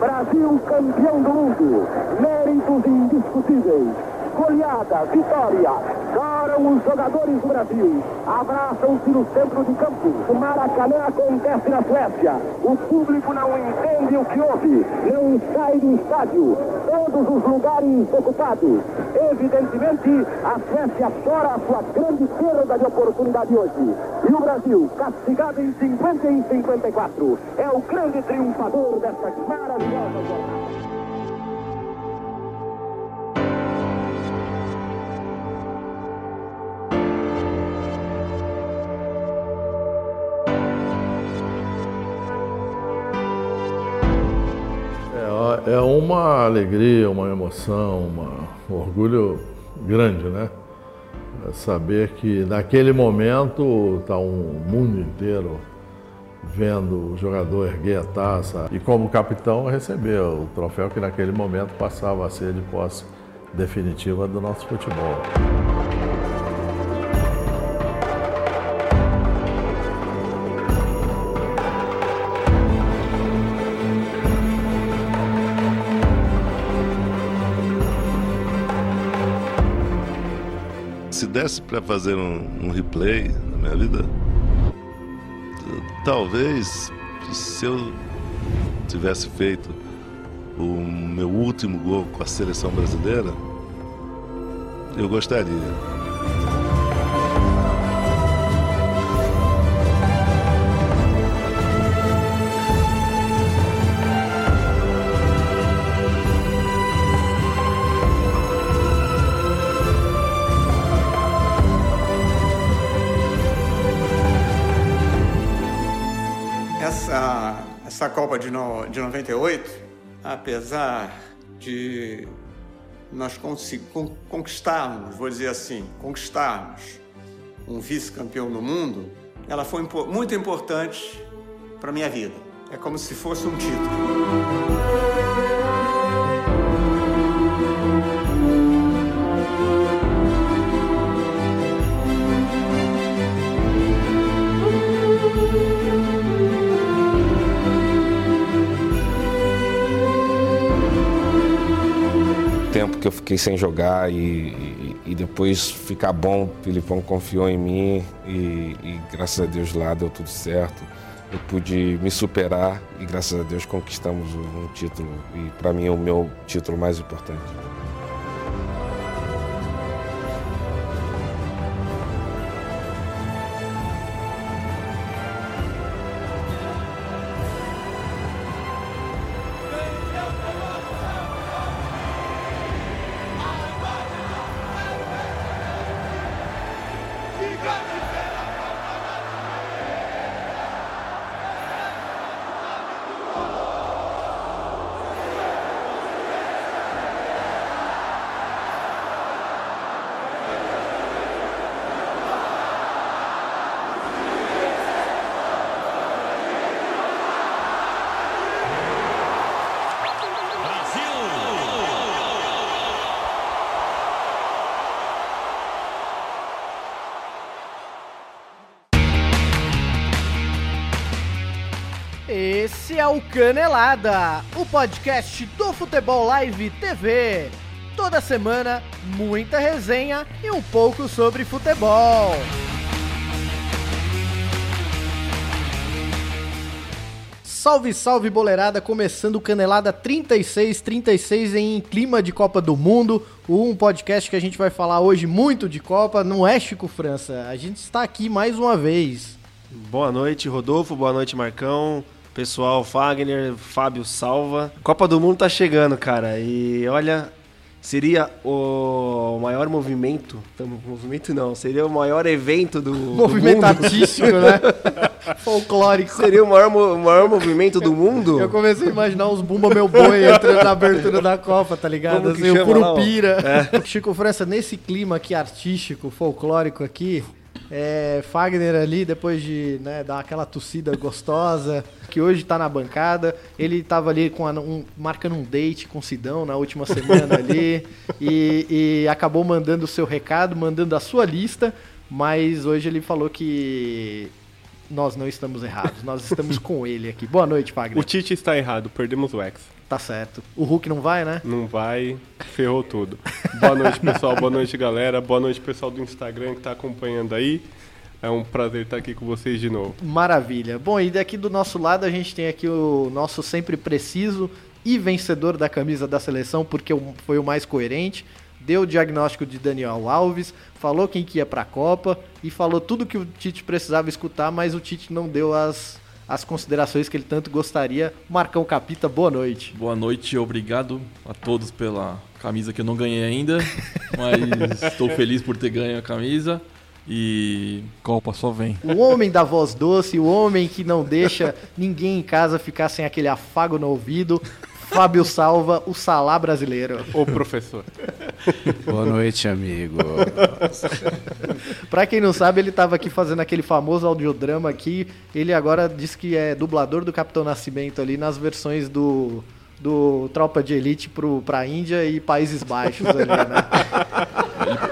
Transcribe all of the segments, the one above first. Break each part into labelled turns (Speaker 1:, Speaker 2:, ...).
Speaker 1: Brasil campeão do mundo. Méritos indiscutíveis. Goleada, vitória. Os jogadores do Brasil. Abraçam-se no centro de campo. O Maracanã acontece na Suécia. O público não entende o que houve. Não sai do estádio. Todos os lugares ocupados. Evidentemente, a Suécia chora a sua grande perda de oportunidade hoje. E o Brasil, castigado em 50 e 54, é o grande triunfador desta maravilhosa jornada.
Speaker 2: É, uma alegria, uma emoção, uma, um orgulho grande, né? É saber que naquele momento está um mundo inteiro vendo o jogador erguer a taça e como capitão receber o troféu que naquele momento passava a ser de posse definitiva do nosso futebol.
Speaker 3: Se desse para fazer um, um replay na minha vida, talvez se eu tivesse feito o meu último gol com a seleção brasileira, eu gostaria.
Speaker 4: De, no, de 98, apesar de nós conquistarmos, vou dizer assim, conquistarmos um vice-campeão do mundo, ela foi muito importante para minha vida. É como se fosse um título.
Speaker 5: Que eu fiquei sem jogar e, e- e depois ficar bom, o Filipão confiou em mim e, e graças a Deus lá deu tudo certo. Eu pude me superar e graças a Deus conquistamos um título e para mim é o meu título mais importante.
Speaker 6: Esse é o Canelada, o podcast do Futebol Live TV. Toda semana, muita resenha e um pouco sobre futebol. Salve, salve, boleirada! Começando o Canelada 36, 36 em clima de Copa do Mundo. Um podcast que a gente vai falar hoje muito de Copa, não é Chico França. A gente está aqui mais uma vez.
Speaker 7: Boa noite, Rodolfo. Boa noite, Marcão. Pessoal, Fagner, Fábio Salva. Copa do Mundo tá chegando, cara. E olha, seria o maior movimento. Movimento não, seria o maior evento do. do
Speaker 6: Movimento
Speaker 7: mundo.
Speaker 6: artístico, né? Folclórico.
Speaker 7: Seria o maior, o maior movimento do mundo?
Speaker 6: Eu comecei a imaginar uns Bumba Meu Boi entrando na abertura da Copa, tá ligado? Assim, o? Curupira. Chico França, nesse clima aqui artístico, folclórico aqui, é, Fagner ali, depois de né, dar aquela tossida gostosa, que hoje tá na bancada, ele tava ali com a- um- marcando um date com o Sidão na última semana ali, e, e acabou mandando o seu recado, mandando a sua lista, mas hoje ele falou que nós não estamos errados, nós estamos com ele aqui. Boa noite, Fagner.
Speaker 8: O Tite está errado, perdemos o ex.
Speaker 6: Tá certo. O Hulk não vai, né?
Speaker 8: Não vai, ferrou tudo. Boa noite, pessoal. Boa noite, galera. Boa noite, pessoal do Instagram que tá acompanhando aí. É um prazer estar aqui com vocês de novo.
Speaker 6: Maravilha. Bom, e daqui do nosso lado a gente tem aqui o nosso sempre preciso e vencedor da camisa da seleção, porque foi o mais coerente. Deu o diagnóstico de Daniel Alves, falou quem que ia pra Copa e falou tudo que o Tite precisava escutar, mas o Tite não deu as as considerações que ele tanto gostaria. Marcão Capita, boa noite.
Speaker 9: Boa noite, obrigado a todos pela camisa que eu não ganhei ainda, mas estou feliz por ter ganho a camisa. E Copa só vem.
Speaker 6: O homem da voz doce, o homem que não deixa ninguém em casa ficar sem aquele afago no ouvido, Fábio Salva, o Salá brasileiro.
Speaker 8: O professor.
Speaker 10: Boa noite, amigo.
Speaker 6: pra quem não sabe, ele tava aqui fazendo aquele famoso audiodrama aqui. Ele agora diz que é dublador do Capitão Nascimento ali nas versões do do Tropa de Elite pro, pra Índia e Países Baixos ali, né?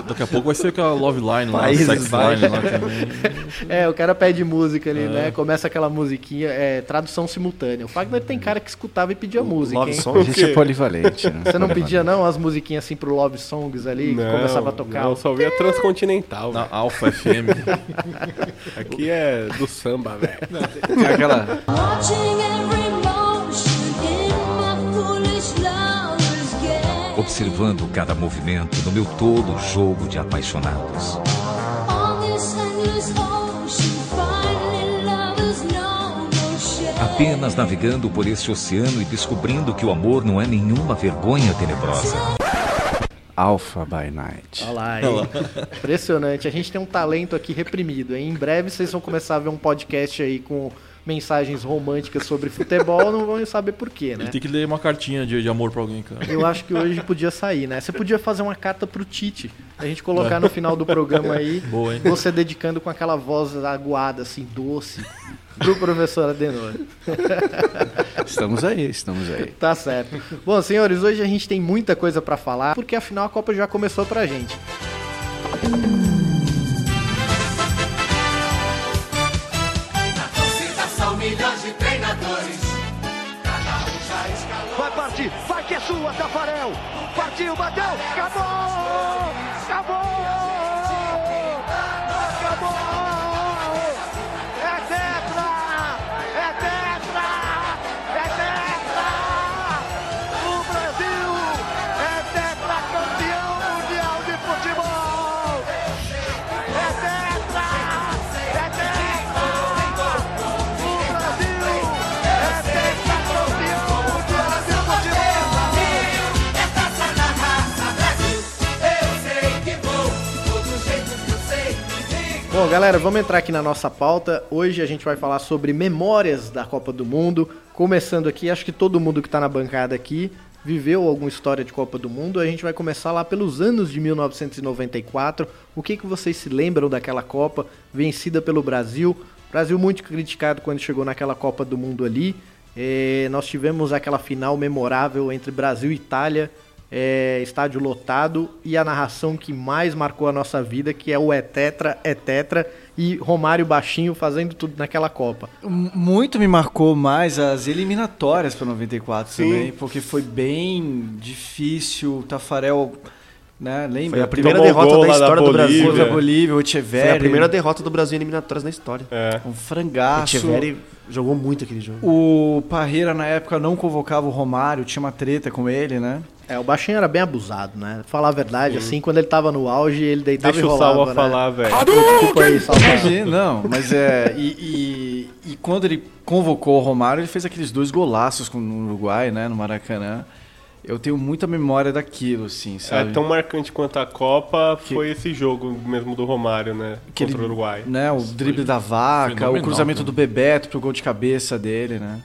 Speaker 9: Daqui a pouco vai ser aquela Love Line lá, Países Sex Line lá também.
Speaker 6: É, o cara pede música ali, é. né? Começa aquela musiquinha, é, tradução simultânea. O Fagner tem cara que escutava e pedia música,
Speaker 10: Love
Speaker 6: hein?
Speaker 10: Song, a gente é polivalente, né?
Speaker 6: Você não pedia não as musiquinhas assim pro Love Songs ali, não, que começava a tocar?
Speaker 8: Não, eu só ouvia Transcontinental.
Speaker 9: Na Alpha FM.
Speaker 8: Aqui é do samba, velho.
Speaker 10: Tem aquela...
Speaker 11: observando cada movimento no meu todo jogo de apaixonados. Apenas navegando por este oceano e descobrindo que o amor não é nenhuma vergonha tenebrosa.
Speaker 10: Alpha by Night.
Speaker 6: Olha lá, hein? Impressionante. A gente tem um talento aqui reprimido. Hein? Em breve vocês vão começar a ver um podcast aí com mensagens românticas sobre futebol, não vão saber porquê, né?
Speaker 9: Ele tem que ler uma cartinha de, de amor pra alguém, cara.
Speaker 6: Eu acho que hoje podia sair, né? Você podia fazer uma carta pro Tite. A gente colocar no final do programa aí,
Speaker 9: Boa, hein?
Speaker 6: você dedicando com aquela voz aguada, assim, doce, pro professor Adenor.
Speaker 10: Estamos aí, estamos aí.
Speaker 6: Tá certo. Bom, senhores, hoje a gente tem muita coisa para falar, porque afinal a Copa já começou pra gente.
Speaker 12: Vai que é sua, Tafarel. Partiu, bateu, acabou!
Speaker 6: Bom, galera, vamos entrar aqui na nossa pauta. Hoje a gente vai falar sobre memórias da Copa do Mundo. Começando aqui, acho que todo mundo que está na bancada aqui viveu alguma história de Copa do Mundo. A gente vai começar lá pelos anos de 1994. O que, que vocês se lembram daquela Copa vencida pelo Brasil? Brasil muito criticado quando chegou naquela Copa do Mundo ali. É, nós tivemos aquela final memorável entre Brasil e Itália é, estádio lotado e a narração que mais marcou a nossa vida, que é o É Tetra, É Tetra e Romário baixinho fazendo tudo naquela Copa.
Speaker 13: Muito me marcou mais as eliminatórias para 94 Sim. também, porque foi bem difícil. O Tafarel né? Lembra?
Speaker 10: Foi a primeira derrota da história da do Brasil.
Speaker 13: Bolívia. Bolívia, o Echeverri. Foi
Speaker 10: a primeira derrota do Brasil em eliminatórias na história.
Speaker 13: É. Um frangaço.
Speaker 10: O Echeverri jogou muito aquele jogo.
Speaker 13: O Parreira, na época, não convocava o Romário, tinha uma treta com ele, né?
Speaker 6: É, o baixinho era bem abusado, né? Falar a verdade, Sim. assim, quando ele tava no auge, ele deitava
Speaker 8: Deixa
Speaker 6: e rolava,
Speaker 8: o Salva
Speaker 6: né?
Speaker 8: falar, velho.
Speaker 6: Desculpa aí, Salva.
Speaker 13: Imagina, não, mas é... E, e, e, quando ele convocou o Romário, ele fez aqueles dois golaços no Uruguai, né? No Maracanã. Eu tenho muita memória daquilo, assim, sabe?
Speaker 8: É tão marcante quanto a Copa que... foi esse jogo mesmo do Romário, né?
Speaker 13: Que
Speaker 8: contra
Speaker 13: ele,
Speaker 8: o Uruguai.
Speaker 13: Né, o drible da vaca, o cruzamento né? do Bebeto pro gol de cabeça dele, né?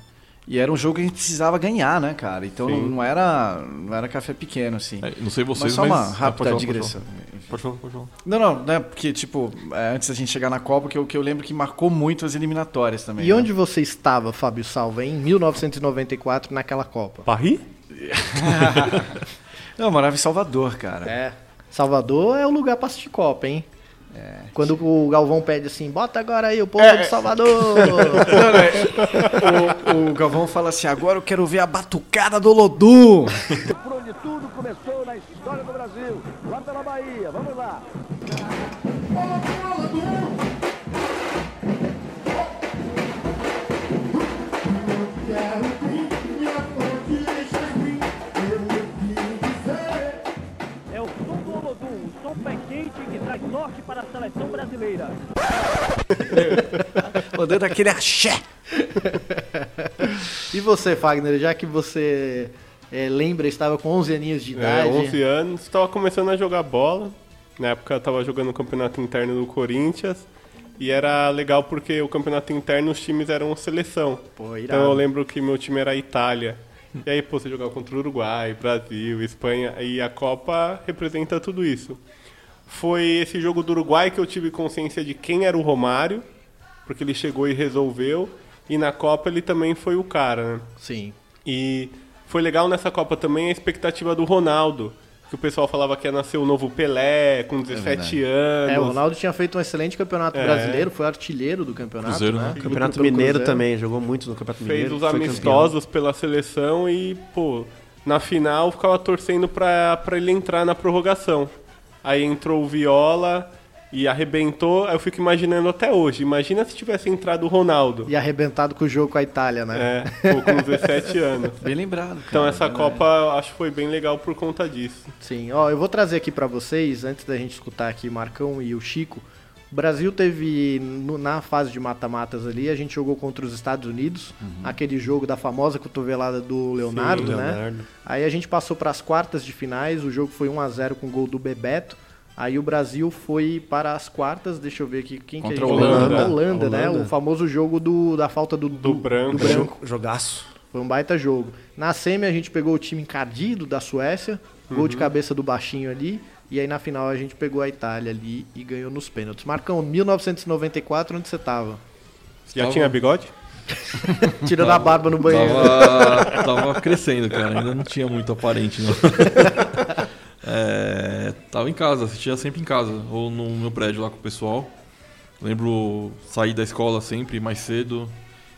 Speaker 13: E era um jogo que a gente precisava ganhar, né, cara? Então não era, não era café pequeno, assim.
Speaker 9: É, não sei vocês,
Speaker 13: mas... Só
Speaker 9: mas...
Speaker 13: uma rápida ah, digressão.
Speaker 9: Pode falar, pode falar.
Speaker 13: Não, não, né? Porque, tipo, é, antes da gente chegar na Copa, que eu, que eu lembro que marcou muito as eliminatórias também.
Speaker 6: E
Speaker 13: né?
Speaker 6: onde você estava, Fábio Salva, em 1994, naquela Copa?
Speaker 8: Paris?
Speaker 13: não, eu morava em Salvador, cara.
Speaker 6: É. Salvador é o lugar pra assistir Copa, hein? Quando o Galvão pede assim, bota agora aí o povo
Speaker 13: É,
Speaker 6: de Salvador.
Speaker 13: Não, né? o, o Galvão fala assim: agora eu quero ver a batucada do Lodum.
Speaker 1: Por onde tudo começou na história
Speaker 14: brasileira.
Speaker 13: Mandando aquele axé.
Speaker 6: e você, Fagner, já que você é, lembra, estava com 11 aninhos de
Speaker 8: É,
Speaker 6: idade.
Speaker 8: 11 anos, estava começando a jogar bola. Na época eu estava jogando o campeonato interno do Corinthians. E era legal porque o campeonato interno os times eram seleção.
Speaker 6: Pô,
Speaker 8: então eu lembro que meu time era a Itália. E aí, pô, você jogava contra o Uruguai, Brasil, Espanha. E a Copa representa tudo isso. Foi esse jogo do Uruguai que eu tive consciência de quem era o Romário. Porque ele chegou e resolveu. E na Copa ele também foi o cara, né?
Speaker 6: Sim.
Speaker 8: E foi legal nessa Copa também a expectativa do Ronaldo. Que o pessoal falava que ia nascer o novo Pelé, com 17 anos.
Speaker 6: É, o Ronaldo tinha feito um excelente campeonato
Speaker 8: É.
Speaker 6: brasileiro, foi artilheiro do campeonato.
Speaker 8: Cruzeiro,
Speaker 6: né?
Speaker 8: né?
Speaker 7: Campeonato Mineiro
Speaker 6: Cruzeiro.
Speaker 7: também, jogou muito no Campeonato
Speaker 8: Fez
Speaker 7: Mineiro.
Speaker 8: os
Speaker 7: foi
Speaker 8: amistosos pela seleção e, pô, na final ficava torcendo pra, pra ele entrar na prorrogação. Aí entrou o Viola e arrebentou. Eu fico imaginando até hoje. Imagina se tivesse entrado o Ronaldo.
Speaker 6: E arrebentado com o jogo com a Itália, né?
Speaker 8: É, pô, com 17 anos.
Speaker 13: Bem lembrado.
Speaker 8: Então
Speaker 13: cara,
Speaker 8: essa
Speaker 13: né?
Speaker 8: Copa eu acho que foi bem legal por conta disso.
Speaker 6: Sim, ó, eu vou trazer aqui pra vocês, antes da gente escutar aqui Marcão e o Chico. O Brasil teve, no- na fase de mata-matas ali, a gente jogou contra os Estados Unidos, aquele jogo da famosa cotovelada do Leonardo,
Speaker 7: Sim,
Speaker 6: né?
Speaker 7: Leonardo.
Speaker 6: Aí a gente passou para as quartas de finais, o jogo foi 1 a 0 com o gol do Bebeto. Aí o Brasil foi para as quartas, deixa eu ver aqui quem
Speaker 7: Contra
Speaker 6: que a
Speaker 7: a
Speaker 6: gente
Speaker 7: Holanda.
Speaker 6: Holanda, Holanda, né? O famoso jogo do, da falta do, do,
Speaker 8: branco.
Speaker 6: do branco.
Speaker 7: Jogaço.
Speaker 6: Foi um baita jogo. Na semi a gente pegou o time encardido da Suécia, gol de
Speaker 8: Uhum.
Speaker 6: cabeça do baixinho ali. E aí na final a gente pegou a Itália ali e ganhou nos pênaltis. Marcão, 1994, onde você tava?
Speaker 8: Já
Speaker 9: Tava-
Speaker 8: tinha bigode?
Speaker 6: Tirando a barba no banheiro.
Speaker 9: Tava, tava crescendo, cara. Ainda não tinha muito aparente, não. É, tava em casa, assistia sempre em casa. Ou no meu prédio lá com o pessoal. Lembro sair da escola sempre mais cedo.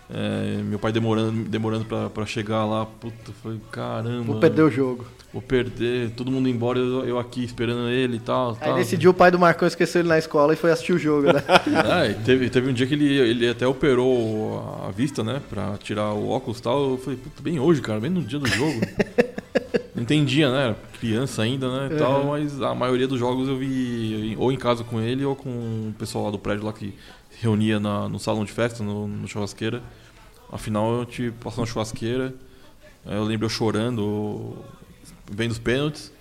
Speaker 9: É, meu pai demorando, demorando pra, pra chegar lá. Puta, foi caramba.
Speaker 6: Vou perder o jogo.
Speaker 9: Vou perder, todo mundo embora, eu, eu aqui esperando ele e tal.
Speaker 6: Aí
Speaker 9: tal.
Speaker 6: nesse dia o pai do Marcão esqueceu ele na escola e foi assistir o jogo, né?
Speaker 9: E teve, teve um dia que ele, ele até operou a vista, né? Pra tirar o óculos e tal. Eu falei, puta, bem hoje, cara, bem no dia do jogo. Não entendia, né? Era Criança ainda, né? e Tal,
Speaker 6: Uhum.
Speaker 9: mas a maioria dos jogos eu vi ou em casa com ele ou com o pessoal lá do prédio lá que se reunia na- no salão de festa, no, no churrasqueira. Afinal, eu te passou na churrasqueira. Eu lembro eu chorando, vendo os pênaltis.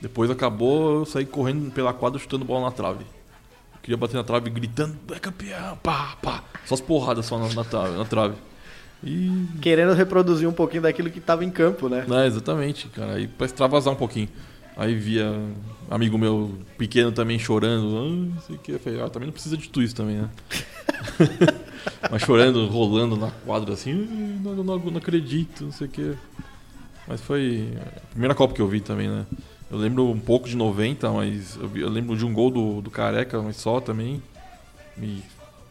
Speaker 9: Depois acabou, eu saí correndo pela quadra chutando bola na trave. Eu queria bater na trave gritando, é campeão, pá, pá. Só as porradas só na, na trave. Na trave. E.
Speaker 6: Querendo reproduzir um pouquinho daquilo que tava em campo, né?
Speaker 9: É, exatamente, cara. Aí pra extravasar um pouquinho. Aí via amigo meu pequeno também chorando. Ah, não sei o que. Eu falei, ah, também não precisa de tudo isso também, né? Mas chorando, rolando na quadra assim, "Ai, não, não, não acredito, não sei o que. Mas foi a primeira Copa que eu vi também, né? Eu lembro um pouco de 90, mas eu, vi- eu lembro de um gol do, do Careca, mas só também. E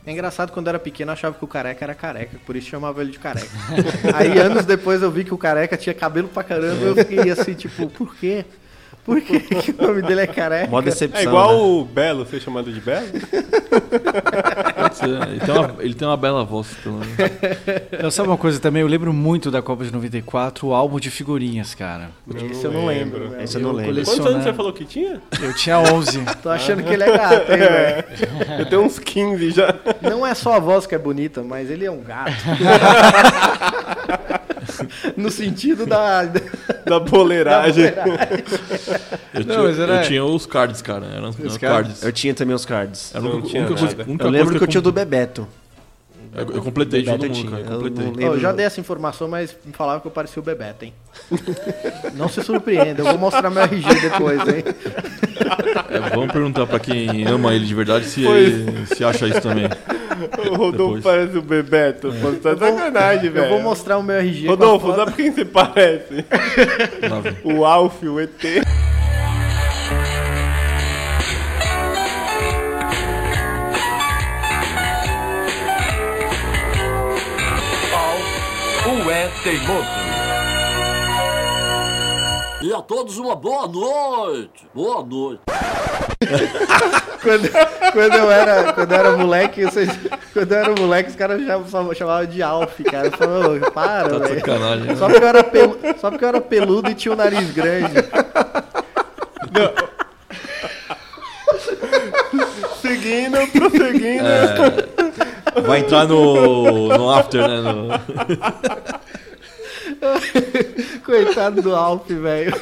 Speaker 6: É engraçado, quando eu era pequeno, eu achava que o careca era careca, por isso chamava ele de careca. Aí, anos depois, eu vi que o careca tinha cabelo pra caramba, eu fiquei assim, tipo, por quê? Por que, que o nome dele é careca?
Speaker 8: É igual o Belo ser chamado de Belo?
Speaker 9: Ele, tem uma, ele tem uma bela voz, pelo menos.
Speaker 13: Eu, sabe uma coisa também? Eu lembro muito da Copa de 94, o álbum de figurinhas, cara.
Speaker 6: Esse eu não lembro. né?
Speaker 13: Esse eu não lembro.
Speaker 8: Quantos anos você falou que tinha?
Speaker 13: Eu tinha 11.
Speaker 6: Tô achando que ele é gato, hein, velho?
Speaker 8: Eu tenho uns 15 já.
Speaker 6: Não é só a voz que é bonita, mas ele é um gato. no sentido da...
Speaker 8: Da boleiragem.
Speaker 6: Da boleiragem.
Speaker 9: Eu,
Speaker 13: Não,
Speaker 9: tinha,
Speaker 13: era-
Speaker 9: eu tinha os cards, cara. Eram os,
Speaker 7: cards?
Speaker 9: cards.
Speaker 7: Eu tinha também os cards.
Speaker 9: Era a
Speaker 8: Não
Speaker 9: única,
Speaker 8: tinha
Speaker 9: única coisa,
Speaker 8: nada.
Speaker 9: única
Speaker 7: Eu lembro
Speaker 9: coisa
Speaker 7: que eu tinha o do Bebeto.
Speaker 9: Eu, eu completei de todo mundo,
Speaker 7: tinha.
Speaker 9: cara. Eu
Speaker 7: Eu
Speaker 9: completei.
Speaker 6: eu já dei essa informação, mas me falavam que eu parecia o Bebeto, hein? Não se surpreenda, eu vou mostrar meu RG depois, hein?
Speaker 9: É, vamos perguntar pra quem ama ele de verdade se,
Speaker 8: Pois.
Speaker 9: se acha isso também.
Speaker 8: O Rodolfo
Speaker 9: Depois.
Speaker 8: parece o Bebeto. Pô, tá de sacanagem, velho.
Speaker 6: Eu vou mostrar o meu RG.
Speaker 8: Rodolfo, sabe quem você parece? O Alf, o ET.
Speaker 15: Teimoso. E a todos uma boa noite. Boa noite.
Speaker 6: quando, quando eu era, quando eu era moleque, vocês, quando eu era moleque, os caras já chamavam, de Alf, cara. Eu falava, "Ô, para,
Speaker 9: Tá
Speaker 6: velho.
Speaker 9: sacanagem, né?
Speaker 6: Só porque, eu era pelu- só porque eu era peludo e tinha um nariz grande.
Speaker 8: Seguindo, prosseguindo.
Speaker 9: É, vai entrar no, no after, né? no-
Speaker 6: Coitado do Alf, velho.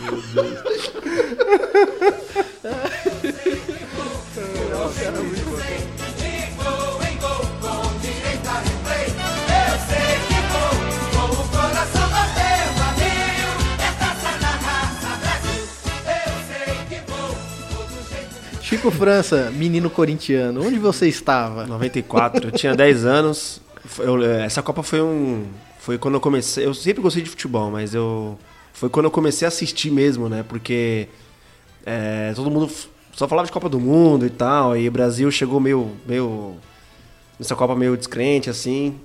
Speaker 9: Meu Deus.
Speaker 6: Chico França, menino corintiano, onde você estava?
Speaker 10: 94, eu tinha 10 anos. Eu- eh, essa Copa foi um. Foi quando eu comecei. Eu sempre gostei de futebol, mas eu. Foi quando eu comecei a assistir mesmo, né? Porque eh, todo mundo só falava de Copa do Mundo e tal. E o Brasil chegou meio. meio nessa Copa meio descrente, assim.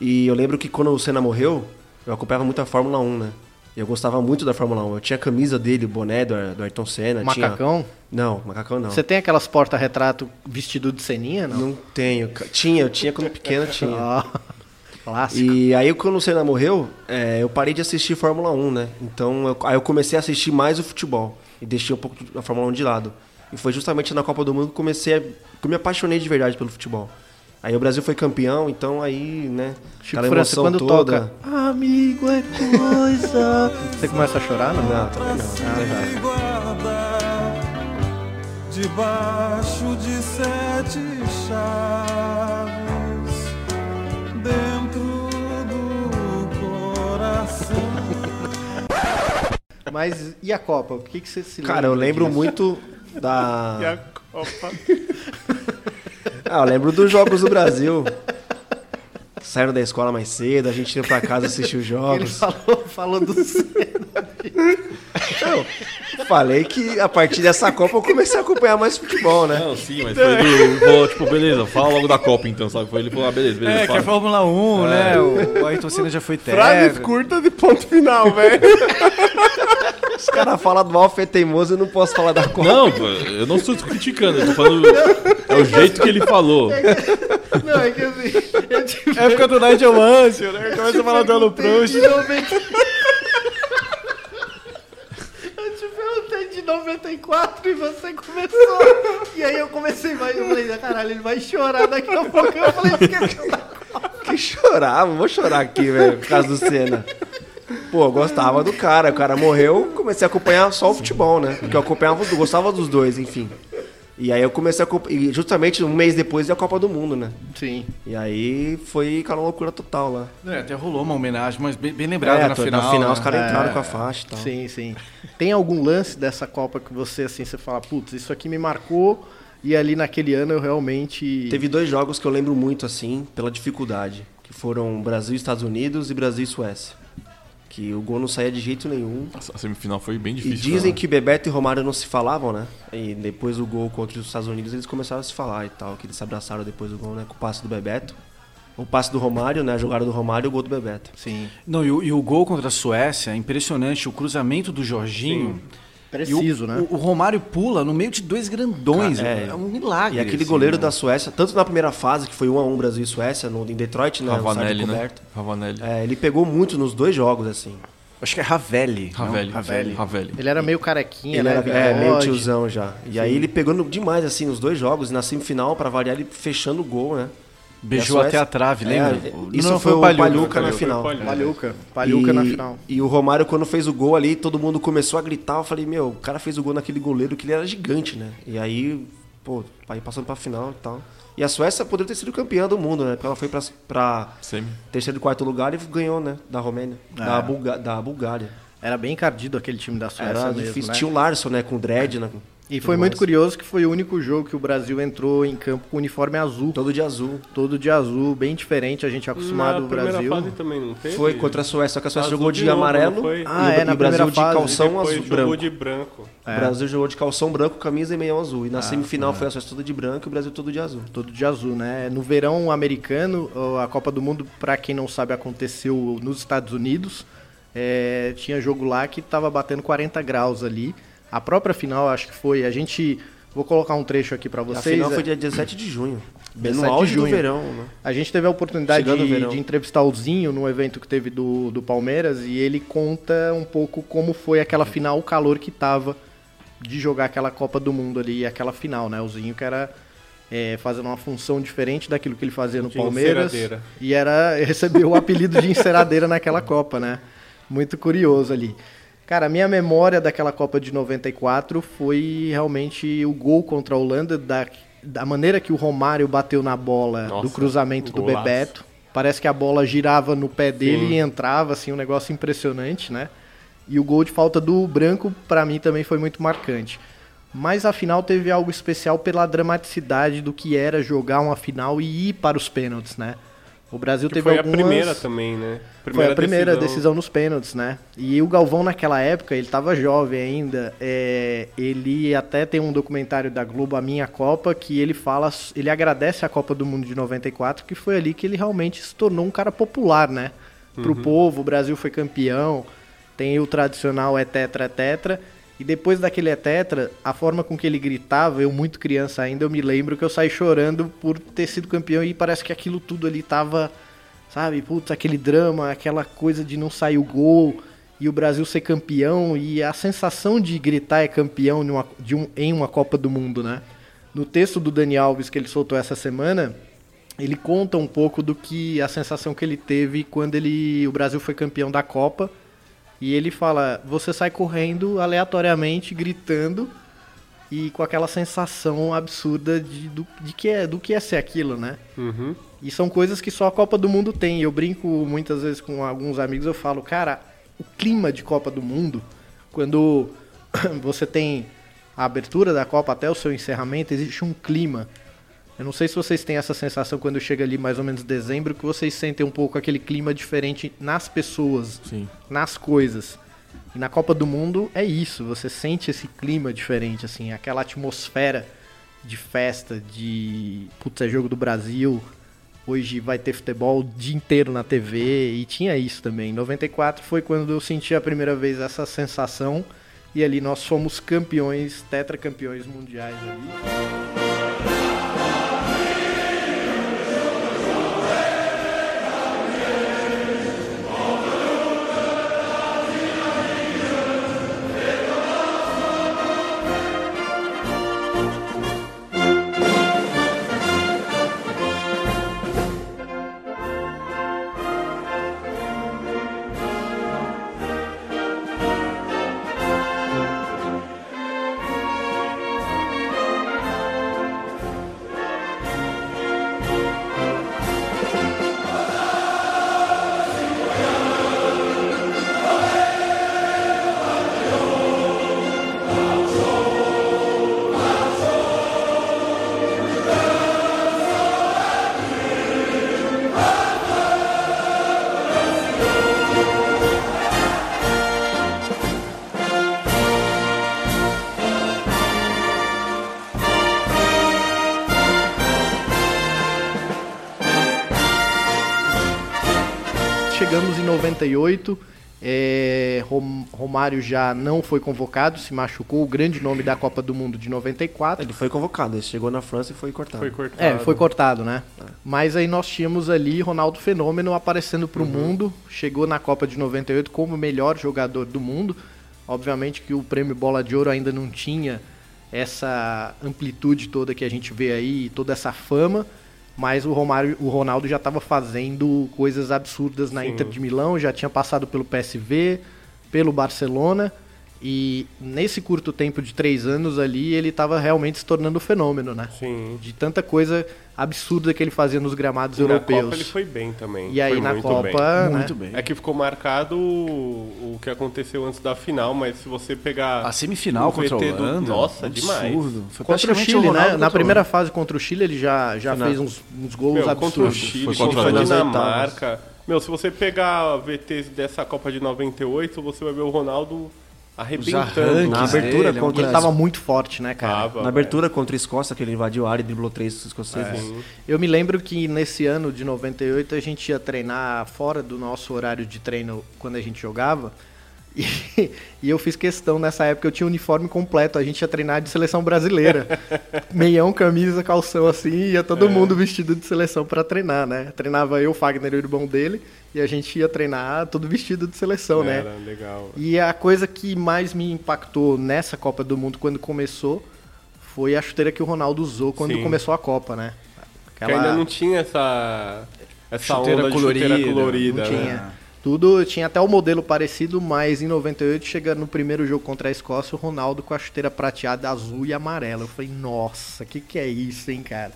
Speaker 10: E eu lembro que quando o Senna morreu, eu acompanhava muito a Fórmula 1, né? Eu gostava muito da Fórmula 1. Eu tinha a camisa dele, o boné do, do Ayrton Senna. tinha-
Speaker 6: Macacão?
Speaker 10: Não, macacão não.
Speaker 6: Você tem aquelas porta-retrato vestido de ceninha, não?
Speaker 10: Não tenho. Tinha, eu tinha quando pequeno, tinha.
Speaker 6: Ah, clássico.
Speaker 10: E aí, quando o Senna morreu, é, eu parei de assistir Fórmula 1, né? Então, eu- aí eu comecei a assistir mais o futebol. E deixei um pouco a Fórmula 1 de lado. E foi justamente na Copa do Mundo que eu comecei a, que eu me apaixonei de verdade pelo futebol. Aí o Brasil foi campeão, então aí, né?
Speaker 6: Chico
Speaker 10: aquela
Speaker 6: França,
Speaker 10: emoção
Speaker 6: quando
Speaker 10: toda.
Speaker 6: toca Amigo é coisa... Você começa a chorar, não?
Speaker 10: Não, também não.
Speaker 6: Ah, tá.
Speaker 7: Debaixo de sete chaves, dentro do coração.
Speaker 6: Mas e a Copa? O que, que você se lembra?
Speaker 10: Cara, eu lembro
Speaker 6: disso?
Speaker 10: muito da.
Speaker 8: E a Copa.
Speaker 10: Ah, eu lembro dos jogos do Brasil. Saíram da escola mais cedo, a gente ia pra casa assistir os
Speaker 6: Ele
Speaker 10: jogos.
Speaker 6: falou, falou do Senna.
Speaker 10: Eu falei que a partir dessa Copa eu comecei a acompanhar mais futebol, né?
Speaker 9: Não, sim, mas foi do. Falou, tipo, beleza, fala logo da Copa então, sabe? Foi ele falou, ah, beleza, beleza.
Speaker 13: É, que
Speaker 9: fala.
Speaker 13: é Fórmula 1,
Speaker 9: É.
Speaker 13: né? O, o Ayrton Senna já foi
Speaker 8: Frases
Speaker 13: técnico.
Speaker 8: curtas e ponto final, velho.
Speaker 10: Os caras falam do Alfa é teimoso, eu não posso falar da Copa.
Speaker 9: Não, eu não estou criticando, eu tô falando. É o jeito que ele falou.
Speaker 6: Não, é que assim... Eu te
Speaker 13: É época do Nigel Mansell, né? Começa a falar do Alan Proust.
Speaker 6: de 90... Eu te perguntei de 94 e você começou. E aí eu comecei mais. Eu falei, caralho, ele vai chorar daqui a pouco. Eu falei, esqueceu da
Speaker 10: Que chorar, vou chorar aqui, velho, por causa do Senna. Pô, eu gostava do cara, o cara morreu, comecei a acompanhar só o futebol, né? Porque eu acompanhava, gostava dos dois, enfim. E aí eu comecei a acompanhar, e justamente um mês depois da Copa do Mundo, né?
Speaker 6: Sim.
Speaker 10: E aí foi aquela loucura total lá.
Speaker 13: É, até rolou uma homenagem, mas bem, bem lembrado
Speaker 10: É,
Speaker 13: na final.
Speaker 10: na final
Speaker 13: né?
Speaker 10: os caras
Speaker 13: É.
Speaker 10: entraram com a faixa e tal.
Speaker 6: Sim, sim. Tem algum lance dessa Copa que você, assim, você fala, putz, isso aqui me marcou e ali naquele ano eu realmente.
Speaker 10: Teve dois jogos que eu lembro muito, assim, pela dificuldade. Que foram Brasil e Estados Unidos e Brasil e Suécia. Que o gol não saía de jeito nenhum.
Speaker 9: A semifinal foi bem
Speaker 10: E
Speaker 9: difícil.
Speaker 10: dizem
Speaker 9: né?
Speaker 10: que Bebeto e Romário não se falavam, né? E depois do gol contra os Estados Unidos eles começaram a se falar e tal. Que eles se abraçaram depois do gol, né? Com o passe do Bebeto. O passe do Romário, né? A jogada do Romário e o gol do Bebeto.
Speaker 6: Sim.
Speaker 13: Não, e o, e o gol contra a Suécia é impressionante. O cruzamento do Jorginho.
Speaker 6: Preciso,
Speaker 13: o,
Speaker 6: né?
Speaker 13: O, o Romário pula no meio de dois grandões. É, um milagre.
Speaker 10: E aquele
Speaker 13: assim,
Speaker 10: goleiro
Speaker 13: né?
Speaker 10: da Suécia, tanto na primeira fase, que foi 1 a 1 Brasil e Suécia, no, em Detroit, né?
Speaker 9: Ravanelli, né? Ravanelli.
Speaker 10: É, ele pegou muito nos dois jogos, assim.
Speaker 13: Acho que é Ravelli.
Speaker 9: Ravelli.
Speaker 13: Ravelli.
Speaker 9: Ravelli.
Speaker 6: Ele era meio carequinha,
Speaker 10: Ele
Speaker 6: né?
Speaker 10: era é, meio tiozão já. E aí ele pegou no- demais, assim, nos dois jogos. E na semifinal, pra variar, ele fechando o gol, né?
Speaker 13: Beijou
Speaker 10: E
Speaker 13: até a trave,
Speaker 10: É,
Speaker 13: lembra?
Speaker 10: isso
Speaker 13: Não,
Speaker 10: foi, o
Speaker 13: Palhuca,
Speaker 10: Palhuca, na final.
Speaker 13: Palhuca.
Speaker 6: Palhuca. Palhuca na final.
Speaker 10: E o Romário, quando fez o gol ali, todo mundo começou a gritar. Eu falei, meu, o cara fez o gol naquele goleiro que ele era gigante, né? E aí, pô, aí passando pra final e tal. E a Suécia poderia ter sido campeã do mundo, né? Porque ela foi pra, pra terceiro e quarto lugar e ganhou, né? Da Romênia. Da,
Speaker 6: É.
Speaker 10: Bulga- da Bulgária.
Speaker 6: Era bem encardido aquele time da Suécia
Speaker 10: Era
Speaker 6: mesmo,
Speaker 10: difícil.
Speaker 6: né?
Speaker 10: Tinha o Larson, né? Com dread, né?
Speaker 6: E foi muito curioso que foi o único jogo que o Brasil entrou em campo com uniforme azul.
Speaker 10: Todo de azul.
Speaker 6: Todo de azul, bem diferente, a gente é acostumado no Brasil.
Speaker 8: fase também não teve?
Speaker 10: Foi contra a Suécia, só que a Suécia
Speaker 8: Azul
Speaker 10: jogou
Speaker 8: de
Speaker 10: de,
Speaker 8: novo,
Speaker 10: amarelo
Speaker 8: foi?
Speaker 10: e,
Speaker 6: Ah,
Speaker 10: o-
Speaker 6: é,
Speaker 10: e o Brasil de
Speaker 6: fase.
Speaker 10: calção azul
Speaker 8: jogou
Speaker 10: branco.
Speaker 8: de branco.
Speaker 10: O Brasil jogou de calção branco, camisa e meião azul. E na semifinal
Speaker 6: é.
Speaker 10: foi a Suécia toda de branco e o Brasil todo de azul.
Speaker 6: Todo de azul, né? No verão americano, a Copa do Mundo, pra quem não sabe, aconteceu nos Estados Unidos. É, tinha jogo lá que tava batendo 40 graus ali. A própria final, acho que foi. A gente. Vou colocar um trecho aqui pra
Speaker 10: A
Speaker 6: vocês.
Speaker 10: final
Speaker 6: é-
Speaker 10: foi dia 17 de junho. Bem
Speaker 6: 17
Speaker 10: no
Speaker 6: de
Speaker 10: auge do
Speaker 6: junho.
Speaker 10: verão, né?
Speaker 6: A gente teve a oportunidade de,
Speaker 10: verão.
Speaker 6: de entrevistar o Zinho num evento que teve do, do Palmeiras e ele conta um pouco como foi aquela final, o calor que tava de jogar aquela Copa do Mundo ali, aquela final, né? O Zinho que era é, fazendo uma função diferente daquilo que ele fazia no
Speaker 8: De
Speaker 6: Palmeiras. E era recebeu o apelido de enceradeira naquela Copa, né? Muito curioso ali. Cara, a minha memória daquela Copa de 94 foi realmente o gol contra a Holanda, da, da maneira que o Romário bateu na bola do
Speaker 8: Nossa,
Speaker 6: cruzamento do
Speaker 8: golaço.
Speaker 6: Bebeto. Parece que a bola girava no pé dele
Speaker 8: Sim.
Speaker 6: e entrava, assim, um negócio impressionante, né? E o gol de falta do Branco, pra mim, também foi muito marcante. Mas a final teve algo especial pela dramaticidade do que era jogar uma final e ir para os pênaltis, né? O Brasil
Speaker 8: Que
Speaker 6: teve
Speaker 8: foi
Speaker 6: algumas...
Speaker 8: a primeira também, né?
Speaker 6: Foi a primeira decisão. nos pênaltis, né? E o Galvão naquela época, ele tava jovem ainda. é, ele até tem um documentário da Globo, A Minha Copa, que ele fala, ele agradece a Copa do Mundo de 94, que foi ali que ele realmente se tornou um cara popular, né? Pro
Speaker 8: Uhum.
Speaker 6: povo, o Brasil foi campeão. Tem o tradicional é tetra, é tetra. E depois daquele é tetra, a forma com que ele gritava, eu muito criança ainda, eu me lembro que eu saí chorando por ter sido campeão e parece que aquilo tudo ali tava sabe? Putz, aquele drama, aquela coisa de não sair o gol e o Brasil ser campeão e a sensação de gritar é campeão numa- de um- em uma Copa do Mundo, né? No texto do Dani Alves que ele soltou essa semana, ele conta um pouco do que a sensação que ele teve quando ele, o Brasil foi campeão da Copa. E ele fala: você sai correndo aleatoriamente, gritando e com aquela sensação absurda de, do, de que é, do que é ser aquilo, né?
Speaker 8: Uhum.
Speaker 6: E são coisas que só a Copa do Mundo tem. Eu brinco muitas vezes com alguns amigos, eu falo, cara, o clima de Copa do Mundo, quando você tem a abertura da Copa até o seu encerramento, existe um clima. Eu não sei se vocês têm essa sensação quando chega ali mais ou menos dezembro, que vocês sentem um pouco aquele clima diferente nas pessoas,
Speaker 9: Sim.
Speaker 6: nas coisas. E na Copa do Mundo é isso, você sente esse clima diferente, assim, aquela atmosfera de festa, de putz, é jogo do Brasil, hoje vai ter futebol o dia inteiro na TV, e tinha isso também. Em 94 foi quando eu senti a primeira vez essa sensação, e ali nós fomos campeões, tetracampeões mundiais ali. Chegamos em 98, é, Rom- Romário já não foi convocado, se machucou, o grande nome da Copa do Mundo de 94.
Speaker 10: Ele foi convocado, ele chegou na França e foi cortado.
Speaker 8: Foi cortado.
Speaker 6: É, foi cortado, né? Mas aí nós tínhamos ali Ronaldo Fenômeno aparecendo pro mundo, chegou na Copa de 98 como o melhor jogador do mundo. Obviamente que o prêmio Bola de Ouro ainda não tinha essa amplitude toda que a gente vê aí, toda essa fama, mas o Romário, o Ronaldo já estava fazendo coisas absurdas na
Speaker 8: Sim.
Speaker 6: Inter de Milão, já tinha passado pelo PSV, pelo Barcelona E nesse curto tempo de três anos ali, ele estava realmente se tornando um fenômeno, né?
Speaker 8: Sim.
Speaker 6: De tanta coisa absurda que ele fazia nos gramados
Speaker 8: E na
Speaker 6: europeus.
Speaker 8: Copa ele foi bem também.
Speaker 6: E aí
Speaker 8: Foi
Speaker 6: na
Speaker 8: muito
Speaker 6: Copa, né?
Speaker 13: Muito bem.
Speaker 8: É que ficou marcado o, o que aconteceu antes da final, mas se você pegar.
Speaker 13: A semifinal
Speaker 8: o
Speaker 13: contra a
Speaker 8: VT do-
Speaker 13: Holanda,
Speaker 8: Nossa,
Speaker 13: absurdo.
Speaker 8: demais.
Speaker 13: Foi
Speaker 6: Contra o Chile,
Speaker 13: o
Speaker 6: né? Na
Speaker 13: o
Speaker 6: primeira fase contra o Chile, ele já, já
Speaker 13: Final.
Speaker 6: fez uns, uns gols
Speaker 8: Meu, contra o
Speaker 6: absurdos.
Speaker 8: Chile,
Speaker 9: Foi
Speaker 8: contra,
Speaker 9: contra
Speaker 8: a. Dinamarca. Meu, se você pegar VTs dessa Copa de 98, você vai ver o Ronaldo arrebentando.
Speaker 10: Na abertura
Speaker 13: dele, é
Speaker 6: E
Speaker 10: contra
Speaker 6: ele tava muito forte, né, cara?
Speaker 8: Tava,
Speaker 10: Na abertura contra a Escócia, que ele invadiu a área e driblou três escoceses.
Speaker 8: Sim.
Speaker 6: Eu me lembro que nesse ano de 98 a gente ia treinar fora do nosso horário de treino quando a gente jogava. E, e eu fiz questão nessa época, eu tinha o uniforme completo, a gente ia treinar de seleção brasileira. Meião, camisa, calção assim, ia todo mundo vestido de seleção pra treinar, né? Treinava eu, Fagner e o irmão dele, e a gente ia treinar todo vestido de seleção, né?
Speaker 8: Era legal.
Speaker 6: E a coisa que mais me impactou nessa Copa do Mundo quando começou foi a chuteira que o Ronaldo usou quando
Speaker 8: Sim.
Speaker 6: começou a Copa, né?
Speaker 8: Que ainda não tinha essa, essa
Speaker 13: Chuteira
Speaker 8: onda de chuteira
Speaker 13: colorida,
Speaker 8: colorida.
Speaker 6: Não
Speaker 8: né?
Speaker 6: tinha. Tudo tinha até o modelo parecido, mas em 98 chega no primeiro jogo contra a Escócia, o Ronaldo com a chuteira prateada azul e amarela. Eu falei, nossa, que que é isso, hein, cara?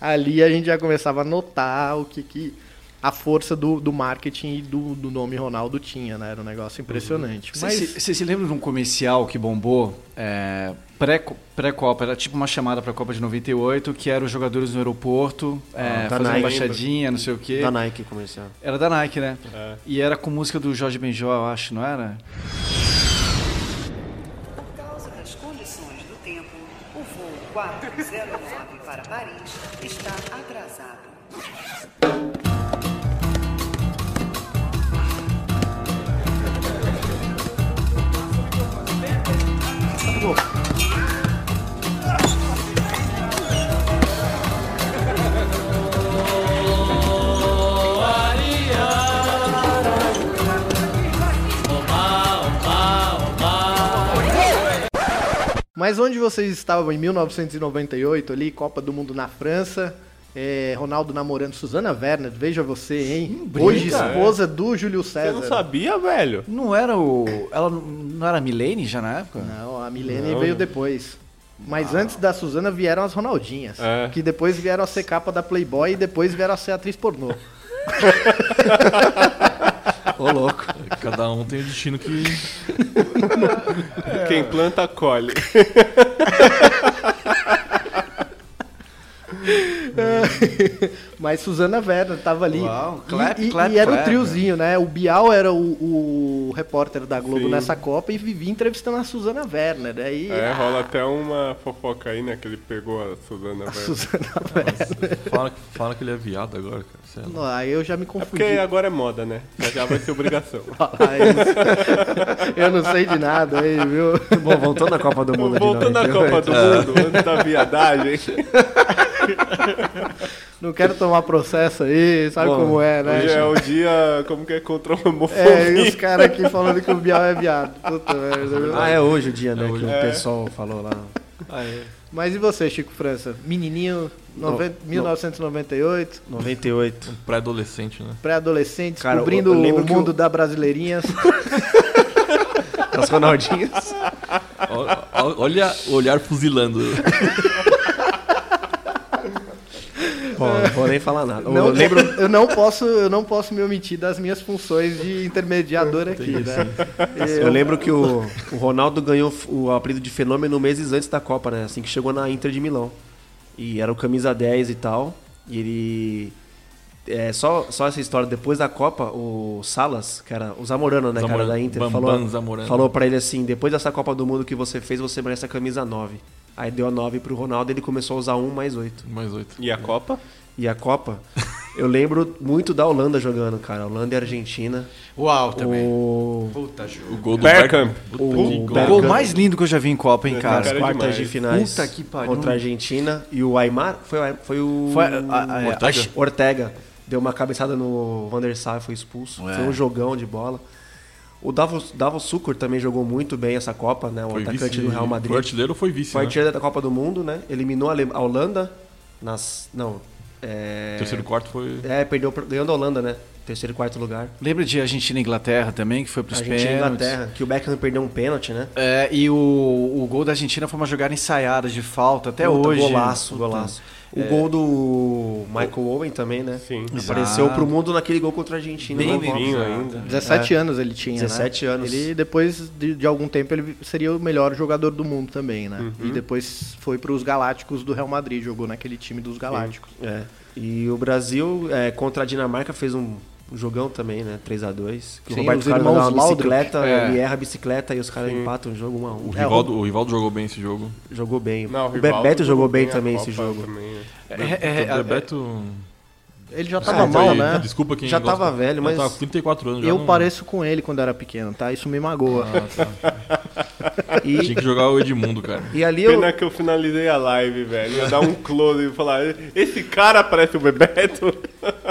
Speaker 6: Ali a gente já começava a notar o que que a força do, do marketing e do, do nome Ronaldo tinha, né? Era um negócio impressionante.
Speaker 13: Você
Speaker 6: Mas
Speaker 13: se, você se lembra de um comercial que bombou é, pré- pré-Copa? era tipo uma chamada para a Copa de 98, que era os jogadores no aeroporto, é,
Speaker 10: Ah, da
Speaker 13: fazendo
Speaker 10: Nike.
Speaker 13: baixadinha, não sei o quê.
Speaker 10: Da Nike comercial.
Speaker 13: Era da Nike, né?
Speaker 8: É.
Speaker 13: E era com música do Jorge Benjó, eu acho, não era?
Speaker 16: Por causa das condições do tempo, o voo 409 para Paris está atrasado.
Speaker 6: Mas onde vocês estavam em 1998 ali, Copa do Mundo na França, é, Ronaldo namorando Suzana Werner, veja você, hein?
Speaker 13: brinca,
Speaker 6: Hoje esposa do Júlio
Speaker 8: Você
Speaker 6: César.
Speaker 8: não sabia, velho?
Speaker 13: Não era o. Ela não era a Milene já na época?
Speaker 6: Não, a Milene
Speaker 8: Não.
Speaker 6: veio depois. Mas antes da Suzana vieram as Ronaldinhas,
Speaker 8: É.
Speaker 6: que depois vieram a ser capa da Playboy e depois vieram a ser atriz pornô.
Speaker 13: Ô, louco.
Speaker 9: Cada um tem o destino que.
Speaker 8: Quem planta, colhe.
Speaker 6: Mas Suzana Werner tava ali.
Speaker 13: Uau,
Speaker 6: E-
Speaker 13: clap,
Speaker 6: e,
Speaker 13: clap,
Speaker 6: e era
Speaker 13: clap.
Speaker 6: o triozinho, né? O Bial era o, o repórter da Globo
Speaker 8: Sim.
Speaker 6: nessa Copa e vivia entrevistando a Suzana Werner. Aí
Speaker 8: É,
Speaker 6: a-
Speaker 8: rola até uma fofoca aí, né? Que ele pegou a Suzana,
Speaker 6: a
Speaker 8: velho.
Speaker 6: Suzana Werner.
Speaker 9: Fala, fala que ele é viado agora, cara.
Speaker 6: Não, Aí eu já me
Speaker 8: É
Speaker 6: confundi.
Speaker 8: porque agora é moda, né? Já já vai ser obrigação.
Speaker 6: Eu não- sei de nada aí, viu?
Speaker 10: Bom, voltando à Copa do Mundo
Speaker 8: Voltando à
Speaker 10: 98.
Speaker 8: Copa do Mundo, antes da viadagem.
Speaker 6: Não quero tomar processo aí, sabe
Speaker 10: Bom,
Speaker 6: como é, né?
Speaker 8: Hoje é o dia, como que é, contra a homofobia.
Speaker 6: É, e os caras aqui falando que o Bial é viado. Puta merda.
Speaker 10: Ah, é hoje o dia, né?
Speaker 9: hoje.
Speaker 10: que
Speaker 8: É.
Speaker 10: o pessoal falou lá.
Speaker 6: Mas e você, Chico França? Menininho, noven- 1998,
Speaker 10: 98.
Speaker 9: Um pré-adolescente, né?
Speaker 6: pré-adolescente, descobrindo
Speaker 10: eu- eu
Speaker 6: o mundo
Speaker 10: o-
Speaker 6: da Brasileirinhas.
Speaker 10: As Ronaldinhas.
Speaker 9: Olha o olhar fuzilando.
Speaker 10: Bom, não vou nem falar nada.
Speaker 6: Não,
Speaker 10: eu lembro.
Speaker 6: eu não posso, eu não posso me omitir das minhas funções de intermediador aqui, né?
Speaker 10: Eu lembro que o, o Ronaldo ganhou o apelido de fenômeno meses antes da Copa, né? Assim que chegou na Inter de Milão. E era o camisa 10 e tal. E ele. É, só, só essa história, depois da Copa, o Salas, que era o Zamorano, né, cara,
Speaker 9: Zamorano,
Speaker 10: da Inter,
Speaker 9: Bambam
Speaker 10: falou,
Speaker 9: Zamorano.
Speaker 10: falou pra ele assim: depois dessa Copa do Mundo que você fez, você merece a camisa 9. Aí deu a 9 pro Ronaldo e ele começou a usar 1 mais 8.
Speaker 9: Mais oito.
Speaker 8: E a Copa?
Speaker 10: E a Copa, eu lembro muito da Holanda jogando, cara. Holanda e Argentina.
Speaker 13: Uau, também.
Speaker 10: O,
Speaker 13: Puta jogo.
Speaker 9: O gol do
Speaker 8: Bergkamp.
Speaker 10: O.
Speaker 13: O gol mais lindo que eu já vi em Copa, hein,
Speaker 8: Esse
Speaker 13: cara.
Speaker 8: cara
Speaker 10: quartas
Speaker 8: demais.
Speaker 10: de finais
Speaker 13: Puta que pariu.
Speaker 10: contra a Argentina. E o Aymar, foi, foi o
Speaker 13: Foi a- a- a-
Speaker 9: Ortega?
Speaker 10: Ortega. Deu uma cabeçada no Van der Sar, foi expulso.
Speaker 13: É.
Speaker 10: Foi um jogão de bola. O Davos, Davos Sucur também jogou muito bem essa Copa, né? O
Speaker 9: Foi
Speaker 10: atacante
Speaker 9: vice-
Speaker 10: do Real Madrid.
Speaker 9: Foi artilheiro foi vice?
Speaker 10: Foi
Speaker 9: né?
Speaker 10: artilheiro da Copa do Mundo, né? Eliminou a a Holanda nas... Não. É...
Speaker 9: Terceiro quarto foi.
Speaker 10: É, perdeu, pra- ganhou da Holanda, né? terceiro e quarto lugar.
Speaker 13: Lembra de Argentina e Inglaterra também, que foi pros
Speaker 10: Argentina e
Speaker 13: pênaltis?
Speaker 10: Inglaterra, que o Beckham perdeu um pênalti, né?
Speaker 13: É, e o, o gol da Argentina foi uma jogada ensaiada de falta até
Speaker 10: Puta,
Speaker 13: hoje.
Speaker 10: Golaço,
Speaker 13: Puta.
Speaker 10: golaço. O
Speaker 13: É.
Speaker 10: gol do Michael Owen também, né?
Speaker 8: Sim.
Speaker 10: Apareceu
Speaker 13: Exato.
Speaker 10: pro mundo naquele gol contra a Argentina.
Speaker 8: Bem novinho ainda.
Speaker 6: 17
Speaker 10: É.
Speaker 6: anos ele tinha,
Speaker 10: 17
Speaker 6: né?
Speaker 10: anos.
Speaker 6: Ele, depois de, de algum tempo, ele seria o melhor jogador do mundo também, né?
Speaker 10: Uhum.
Speaker 6: E depois foi pros Galácticos do Real Madrid, jogou naquele time dos Galácticos.
Speaker 10: É. E o Brasil, é, contra a Dinamarca, fez um jogão também, né? 3x2. Que
Speaker 6: Sim,
Speaker 10: o Roberto
Speaker 6: os
Speaker 10: Carlos dá uma
Speaker 6: Laudrup.
Speaker 10: bicicleta,
Speaker 13: É.
Speaker 10: ele erra a bicicleta e os caras empatam o jogo 1 a 1
Speaker 9: O
Speaker 6: É,
Speaker 9: Rivaldo, o Rivaldo jogou bem esse jogo.
Speaker 10: Jogou bem.
Speaker 8: Não,
Speaker 10: o
Speaker 8: Rivaldo
Speaker 10: Bebeto jogou bem também esse jogo.
Speaker 8: também?
Speaker 13: É, é,
Speaker 9: o
Speaker 13: é,
Speaker 9: Bebeto.
Speaker 6: Ele já
Speaker 10: Ah,
Speaker 6: tava
Speaker 10: então
Speaker 6: mal, né?
Speaker 9: Desculpa quem
Speaker 10: Já
Speaker 9: gosta.
Speaker 10: tava velho, mas-
Speaker 9: Tá com 34 anos já.
Speaker 6: Eu
Speaker 9: não-
Speaker 6: pareço com ele quando era pequeno, tá? Isso me magoa.
Speaker 10: E,
Speaker 9: Tinha que jogar o Edmundo, cara.
Speaker 10: e ali eu,
Speaker 8: Pena que eu finalizei a live, velho. Ia dar um close e falar: esse cara parece o Bebeto.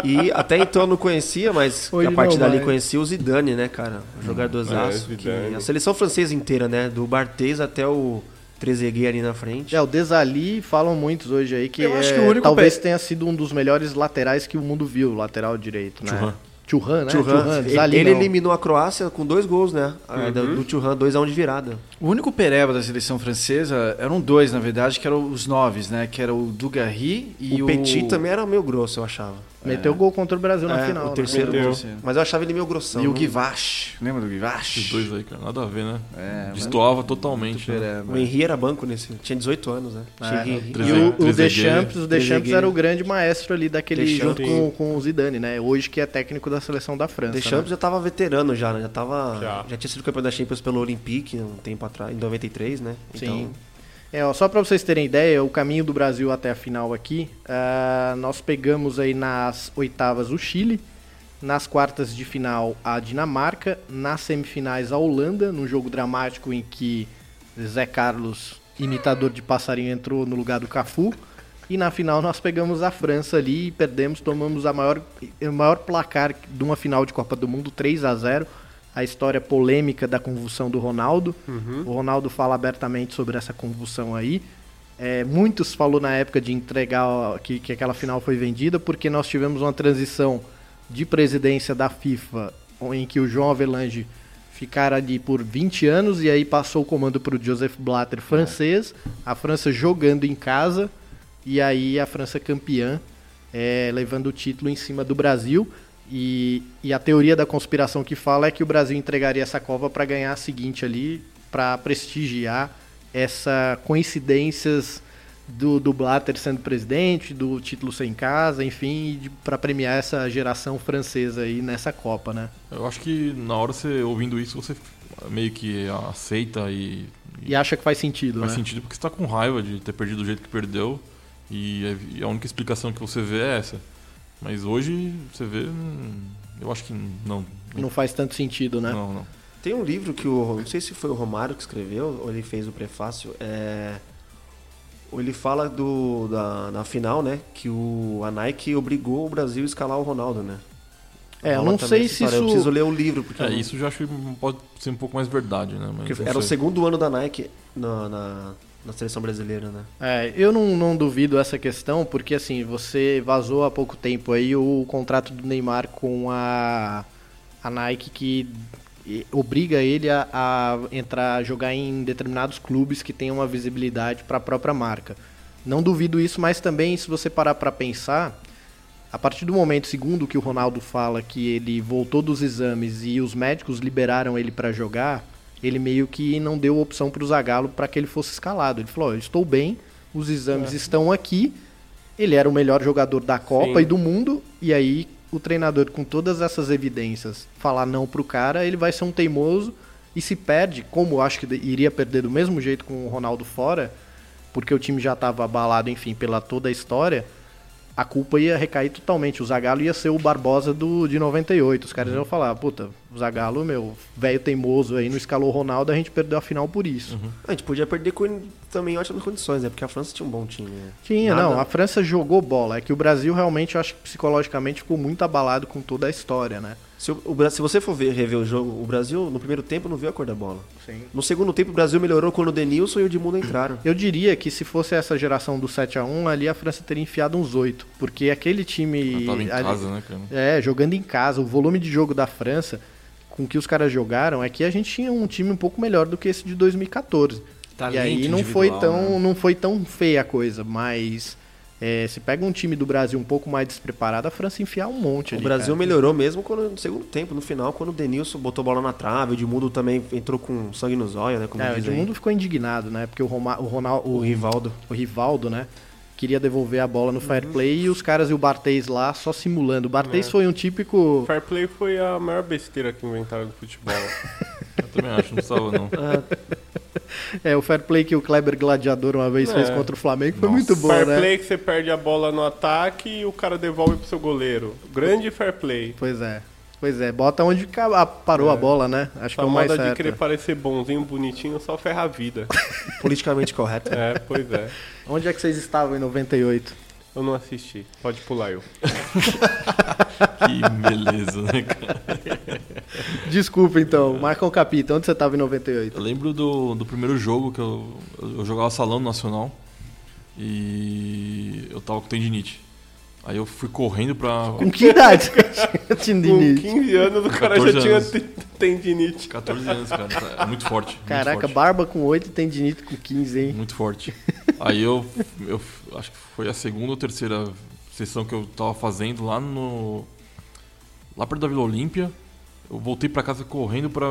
Speaker 10: E até então eu não conhecia, mas
Speaker 6: Hoje
Speaker 10: a partir dali conheci o Zidane, né, cara? O jogadorzaço.
Speaker 8: É,
Speaker 10: que
Speaker 8: Zidane.
Speaker 10: a seleção francesa inteira, né? Do Barthez até o Trezeguet ali na frente.
Speaker 6: É, o Desali falam muitos hoje aí que,
Speaker 10: Eu acho
Speaker 6: é-
Speaker 10: que o único
Speaker 6: talvez
Speaker 10: pe-
Speaker 6: tenha sido um dos melhores laterais que o mundo viu, lateral direito, né?
Speaker 9: Thuram,
Speaker 6: né? Desali
Speaker 10: ele
Speaker 6: não.
Speaker 10: eliminou a Croácia com dois gols, né? A- da- Do Thuram, 2x1 de virada.
Speaker 13: O único pereba da seleção francesa eram dois, na verdade, que eram os noves, né? Que era o Dugarry e
Speaker 10: o
Speaker 13: o.
Speaker 10: Petit também era meio grosso, eu achava.
Speaker 6: Meteu gol contra o Brasil na
Speaker 10: É,
Speaker 6: final.
Speaker 10: o
Speaker 6: né?
Speaker 10: terceiro
Speaker 8: Meteu.
Speaker 10: gol. Mas eu achava ele meio grossão.
Speaker 13: E o
Speaker 10: não-
Speaker 13: Guivache. Lembra do Guivache?
Speaker 9: Esses dois aí, cara. Nada a ver, né?
Speaker 13: É, mas-
Speaker 9: Destoava totalmente. né?
Speaker 10: O Henry era banco nesse. Tinha 18 anos, né?
Speaker 6: É. E o, o. Deschamps, o Deschamps era o grande maestro ali daquele
Speaker 10: Deschamps.
Speaker 6: junto com, com o Zidane, né? Hoje que é técnico da seleção da França.
Speaker 10: Deschamps
Speaker 6: né?
Speaker 10: já tava veterano já, né? Já tava.
Speaker 8: Já.
Speaker 10: Já, tinha sido campeão da Champions pelo Olympique um tempo atrás, em 93, né?
Speaker 6: Sim. É, ó, só para vocês terem ideia, o caminho do Brasil até a final aqui, ah, nós pegamos aí nas oitavas o Chile, nas quartas de final a Dinamarca, nas semifinais a Holanda, num jogo dramático em que Zé Carlos, imitador de passarinho, entrou no lugar do Cafu. E na final nós pegamos a França ali e perdemos, tomamos a maior, o maior placar de uma final de Copa do Mundo, 3 a 0 a história polêmica da convulsão do Ronaldo. O Ronaldo fala abertamente sobre essa convulsão aí. É, muitos falou na época de entregar que, que aquela final foi vendida, porque nós tivemos uma transição de presidência da FIFA, em que o João Avelange ficara ali por 20 anos e aí passou o comando para o Joseph Blatter francês, a França jogando em casa e aí a França campeã, é, levando o título em cima do Brasil. E, e a teoria da conspiração que fala é que o Brasil entregaria essa Copa para ganhar a seguinte ali, para prestigiar essa coincidências do, do Blatter sendo presidente, do título sem casa, enfim, para premiar essa geração francesa aí nessa Copa, né?
Speaker 9: Eu acho que na hora você ouvindo isso, você meio que aceita e.
Speaker 6: E acha que faz sentido,
Speaker 9: Faz
Speaker 6: né?
Speaker 9: sentido porque você tá com raiva de ter perdido do jeito que perdeu. E é- e a única explicação que você vê é essa. Mas hoje você vê. hum, Eu acho que não.
Speaker 6: Não faz tanto sentido, né?
Speaker 9: Não, não.
Speaker 10: Tem um livro que o. Não sei se foi o Romário que escreveu, ou ele fez o prefácio. É. ou Ele fala do, da, da final, né? Que o, a Nike obrigou o Brasil a escalar o Ronaldo, né?
Speaker 6: É, eu não
Speaker 10: também
Speaker 6: sei se isso...
Speaker 10: Eu preciso ler o livro, porque.
Speaker 9: É,
Speaker 10: eu não-
Speaker 9: isso eu já acho que pode ser um pouco mais verdade, né? Mas
Speaker 10: era o
Speaker 9: sei.
Speaker 10: segundo ano da Nike na, na, na seleção brasileira, né?
Speaker 6: É, eu não, não duvido essa questão, porque assim, você vazou há pouco tempo aí o contrato do Neymar com a, a Nike que obriga ele a, a entrar, jogar em determinados clubes que tenham uma visibilidade para a própria marca. Não duvido isso, mas também se você parar para pensar, a partir do momento, segundo que o Ronaldo fala, que ele voltou dos exames e os médicos liberaram ele para jogar, ele meio que não deu opção para o Zagallo para que ele fosse escalado. Ele falou: "Ó, eu estou bem, os exames estão aqui. Ele era o melhor jogador da Copa
Speaker 8: Sim.
Speaker 6: e do mundo, e aí o treinador, com todas essas evidências, falar não pro cara, ele vai ser um teimoso e se perde, como eu acho que iria perder do mesmo jeito com o Ronaldo fora, porque o time já estava abalado, enfim, pela toda a história, a culpa ia recair totalmente. O Zagallo ia ser o Barbosa do, de 98. Os caras iam falar, puta, o Zagallo, meu, velho teimoso aí, não escalou o Ronaldo, a gente perdeu a final por isso.
Speaker 10: A gente podia perder com, também em ótimas condições, né? Porque a França tinha um bom time, né?
Speaker 6: Tinha,
Speaker 10: Nada-
Speaker 6: não, a França jogou bola. É que o Brasil realmente, eu acho que psicologicamente ficou muito abalado com toda a história, né?
Speaker 10: Se, o, se você for ver, rever o jogo, o Brasil no primeiro tempo não viu a cor da bola.
Speaker 6: Sim.
Speaker 10: No segundo tempo o Brasil melhorou quando o Denilson e o Edmundo entraram.
Speaker 6: Eu diria que se fosse essa geração do 7 a 1 ali a França teria enfiado uns 8. Porque aquele time.
Speaker 9: Tava em
Speaker 6: ali-
Speaker 9: casa, né, cara?
Speaker 6: É, jogando em casa, o volume de jogo da França, com que os caras jogaram, é que a gente tinha um time um pouco melhor do que esse de 2014. e
Speaker 13: Talento
Speaker 6: aí não foi, tão,
Speaker 13: né?
Speaker 6: não foi tão feia a coisa, mas. É, se pega um time do Brasil um pouco mais despreparado, a França enfiar um monte
Speaker 10: O
Speaker 6: ali.
Speaker 10: Brasil
Speaker 6: cara.
Speaker 10: melhorou mesmo quando, no segundo tempo, no final, quando o Denilson botou a bola na trave, o Edmundo também entrou com sangue nos olhos, né? Como
Speaker 6: É, o
Speaker 10: diz aí.
Speaker 6: Edmundo ficou indignado, né? Porque o, Roma, o Ronaldo. O,
Speaker 10: Rivaldo.
Speaker 6: O Rivaldo, né? Queria devolver a bola no fair play e os caras e o Barthez lá só simulando. O Barthez
Speaker 8: É.
Speaker 6: foi um típico.
Speaker 8: Fair play foi a maior besteira que inventaram do futebol.
Speaker 9: Eu também acho, não precisava não.
Speaker 6: É, o fair play que o Kleber Gladiador uma vez fez
Speaker 8: É.
Speaker 6: contra o Flamengo foi muito bom,
Speaker 8: fair
Speaker 6: né?
Speaker 8: play que você perde a bola no ataque e o cara devolve pro seu goleiro. Grande fair play.
Speaker 6: Pois é. Pois é, bota onde parou a bola, né? Acho que é
Speaker 8: a
Speaker 6: o mais
Speaker 8: moda de
Speaker 6: certo.
Speaker 8: querer parecer bonzinho, bonitinho, só ferra a vida.
Speaker 10: Politicamente correto.
Speaker 8: É, pois é.
Speaker 6: Onde é que vocês estavam em 98?
Speaker 8: Eu não assisti. Pode pular eu.
Speaker 9: Que beleza, né, cara?
Speaker 6: Desculpa então, Marcão Capita, onde você estava em 98?
Speaker 9: Eu lembro do, do primeiro jogo que eu, eu jogava salão no nacional e eu tava com tendinite. Aí eu fui correndo pra.
Speaker 6: Com que idade? Tendinite.
Speaker 8: Com 15 anos o cara
Speaker 9: 14
Speaker 8: já tinha
Speaker 9: anos.
Speaker 8: tendinite.
Speaker 9: 14 anos, cara. É muito forte. muito
Speaker 6: Caraca,
Speaker 9: forte.
Speaker 6: barba com 8 e tendinite com 15, hein?
Speaker 9: Muito forte. Aí eu, eu acho que foi a segunda ou terceira sessão que eu tava fazendo lá no. Lá perto da Vila Olímpia. Eu voltei pra casa correndo pra,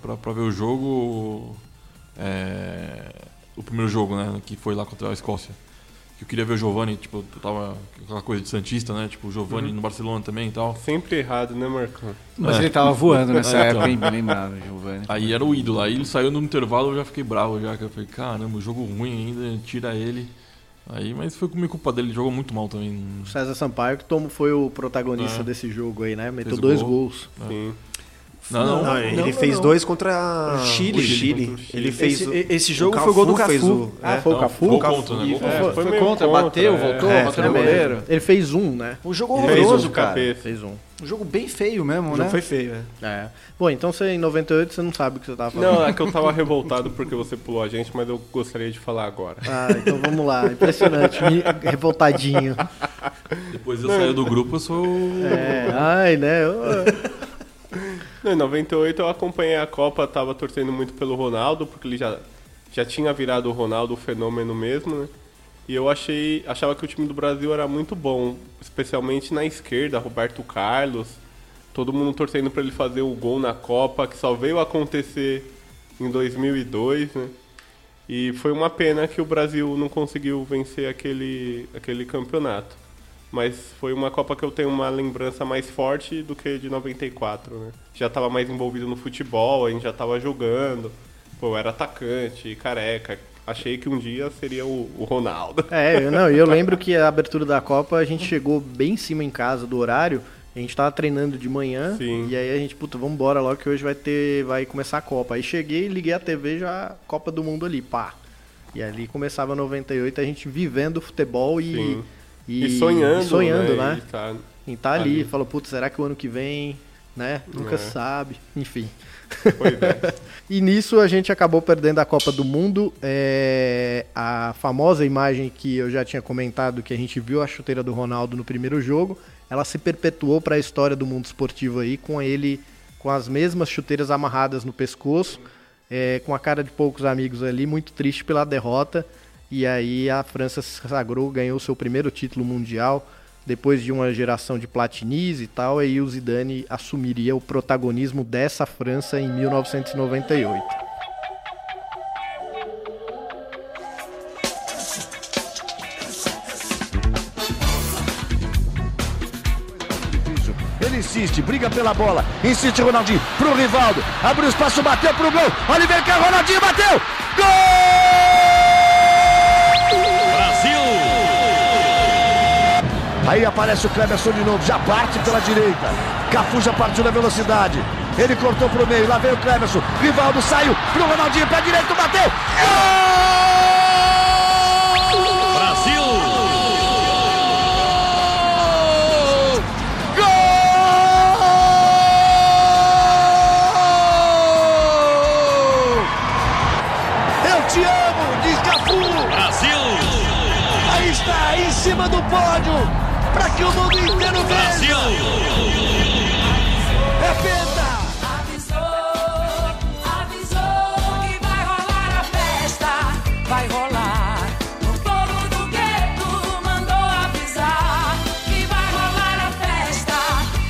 Speaker 9: pra, pra ver o jogo. é, o primeiro jogo, né? Que foi lá contra a Escócia. Que eu queria ver o Giovanni, tipo, tava aquela coisa de Santista, né? Tipo, o Giovanni
Speaker 8: Uhum.
Speaker 9: no Barcelona também e tal.
Speaker 8: Sempre errado, né, Marcão?
Speaker 13: Mas ele tava voando nessa
Speaker 9: É,
Speaker 13: época, lembrado, Giovanni.
Speaker 9: Aí era o ídolo. Aí ele saiu no intervalo, eu já fiquei bravo já. Que eu falei, caramba, jogo ruim ainda, tira ele. Aí, mas foi com culpa dele, ele jogou muito mal também.
Speaker 6: O César Sampaio que tomou, foi o protagonista
Speaker 9: É.
Speaker 6: desse jogo aí, né? Meteu
Speaker 9: Fez
Speaker 6: dois
Speaker 9: gol.
Speaker 6: gols.
Speaker 9: É.
Speaker 8: Sim.
Speaker 9: Não, não,
Speaker 10: Não, ele fez dois contra
Speaker 13: O Chile.
Speaker 10: o Chile.
Speaker 8: Contra o Chile.
Speaker 10: Ele fez
Speaker 13: Esse-
Speaker 10: o-
Speaker 13: esse
Speaker 10: o
Speaker 13: jogo foi o gol do Cafu.
Speaker 10: fez o-
Speaker 6: Ah,
Speaker 10: é.
Speaker 6: foi o
Speaker 9: Não,
Speaker 6: Cafu?
Speaker 9: contra, né?
Speaker 13: Foi,
Speaker 8: É,
Speaker 13: foi,
Speaker 8: foi
Speaker 13: foi
Speaker 8: meio
Speaker 13: contra,
Speaker 8: contra,
Speaker 13: bateu,
Speaker 8: é.
Speaker 13: voltou,
Speaker 10: É,
Speaker 13: bateu no goleiro.
Speaker 6: Ele fez um, né?
Speaker 13: Um jogo
Speaker 8: Fez
Speaker 13: horroroso,
Speaker 8: um
Speaker 13: cara.
Speaker 6: Fez um.
Speaker 13: Um jogo bem feio mesmo,
Speaker 10: O
Speaker 13: né?
Speaker 10: jogo foi feio, é.
Speaker 6: É. Bom, então você em 98 você não sabe o que você tava falando.
Speaker 8: Não, é que eu tava revoltado porque você pulou a gente, mas eu gostaria de falar agora.
Speaker 6: Ah, então vamos lá. Impressionante. Revoltadinho.
Speaker 9: Depois eu saí do grupo, eu sou. o-
Speaker 6: É, ai, né? Ô,
Speaker 8: Não, Em 98 eu acompanhei a Copa, tava torcendo muito pelo Ronaldo, porque ele já, já tinha virado o Ronaldo o fenômeno mesmo, né? E eu achei, achava que o time do Brasil era muito bom, especialmente na esquerda, Roberto Carlos, todo mundo torcendo para ele fazer o gol na Copa, que só veio acontecer em 2002, né? E foi uma pena que o Brasil não conseguiu vencer aquele, aquele campeonato. Mas foi uma Copa que eu tenho uma lembrança mais forte do que de 94, né? Já estava mais envolvido no futebol, a gente já estava jogando. Pô, eu era atacante, careca. Achei que um dia seria o, o Ronaldo.
Speaker 6: É, eu, não, e eu lembro que a abertura da Copa a gente chegou bem em cima em casa do horário. A gente tava treinando de manhã
Speaker 8: Sim.
Speaker 6: e aí a gente, puta, vamos embora logo que hoje vai ter, vai começar a Copa. Aí cheguei, liguei a TV já Copa do Mundo ali, pá. E ali começava 98, a gente vivendo futebol e
Speaker 8: Sim.
Speaker 6: E,
Speaker 8: E sonhando,
Speaker 6: e sonhando,
Speaker 8: né?
Speaker 6: né?
Speaker 8: E tá
Speaker 6: Em tá ali,
Speaker 8: ali.
Speaker 6: falou, putz, será que o ano que vem, né? Nunca
Speaker 8: É.
Speaker 6: sabe, enfim.
Speaker 8: É.
Speaker 6: E nisso a gente acabou perdendo a Copa do Mundo. É, a famosa imagem que eu já tinha comentado, que a gente viu a chuteira do Ronaldo no primeiro jogo, ela se perpetuou para a história do mundo esportivo aí, com ele com as mesmas chuteiras amarradas no pescoço, é, com a cara de poucos amigos ali, muito triste pela derrota. E aí a França se sagrou, ganhou seu primeiro título mundial depois de uma geração de platinis e tal, aí o Zidane assumiria o protagonismo dessa França em 1998.
Speaker 12: Ele insiste, briga pela bola. Insiste Ronaldinho pro Rivaldo. Abriu espaço, bateu pro gol. Olha vem cá, Ronaldinho bateu. Gol! Aí aparece o Cleberson de novo, já parte pela direita. Cafu já partiu na velocidade. Ele cortou pro meio, lá veio o Cleberson. Rivaldo saiu pro Ronaldinho, pé direito, bateu. Gol!
Speaker 17: Brasil!
Speaker 12: Gol! Eu te amo, diz Cafu! Brasil! Aí está, em cima do pódio! Para que o mundo inteiro veja. É penta.
Speaker 18: Avisou que vai rolar a festa, vai rolar. O povo do gueto mandou avisar que vai rolar a festa,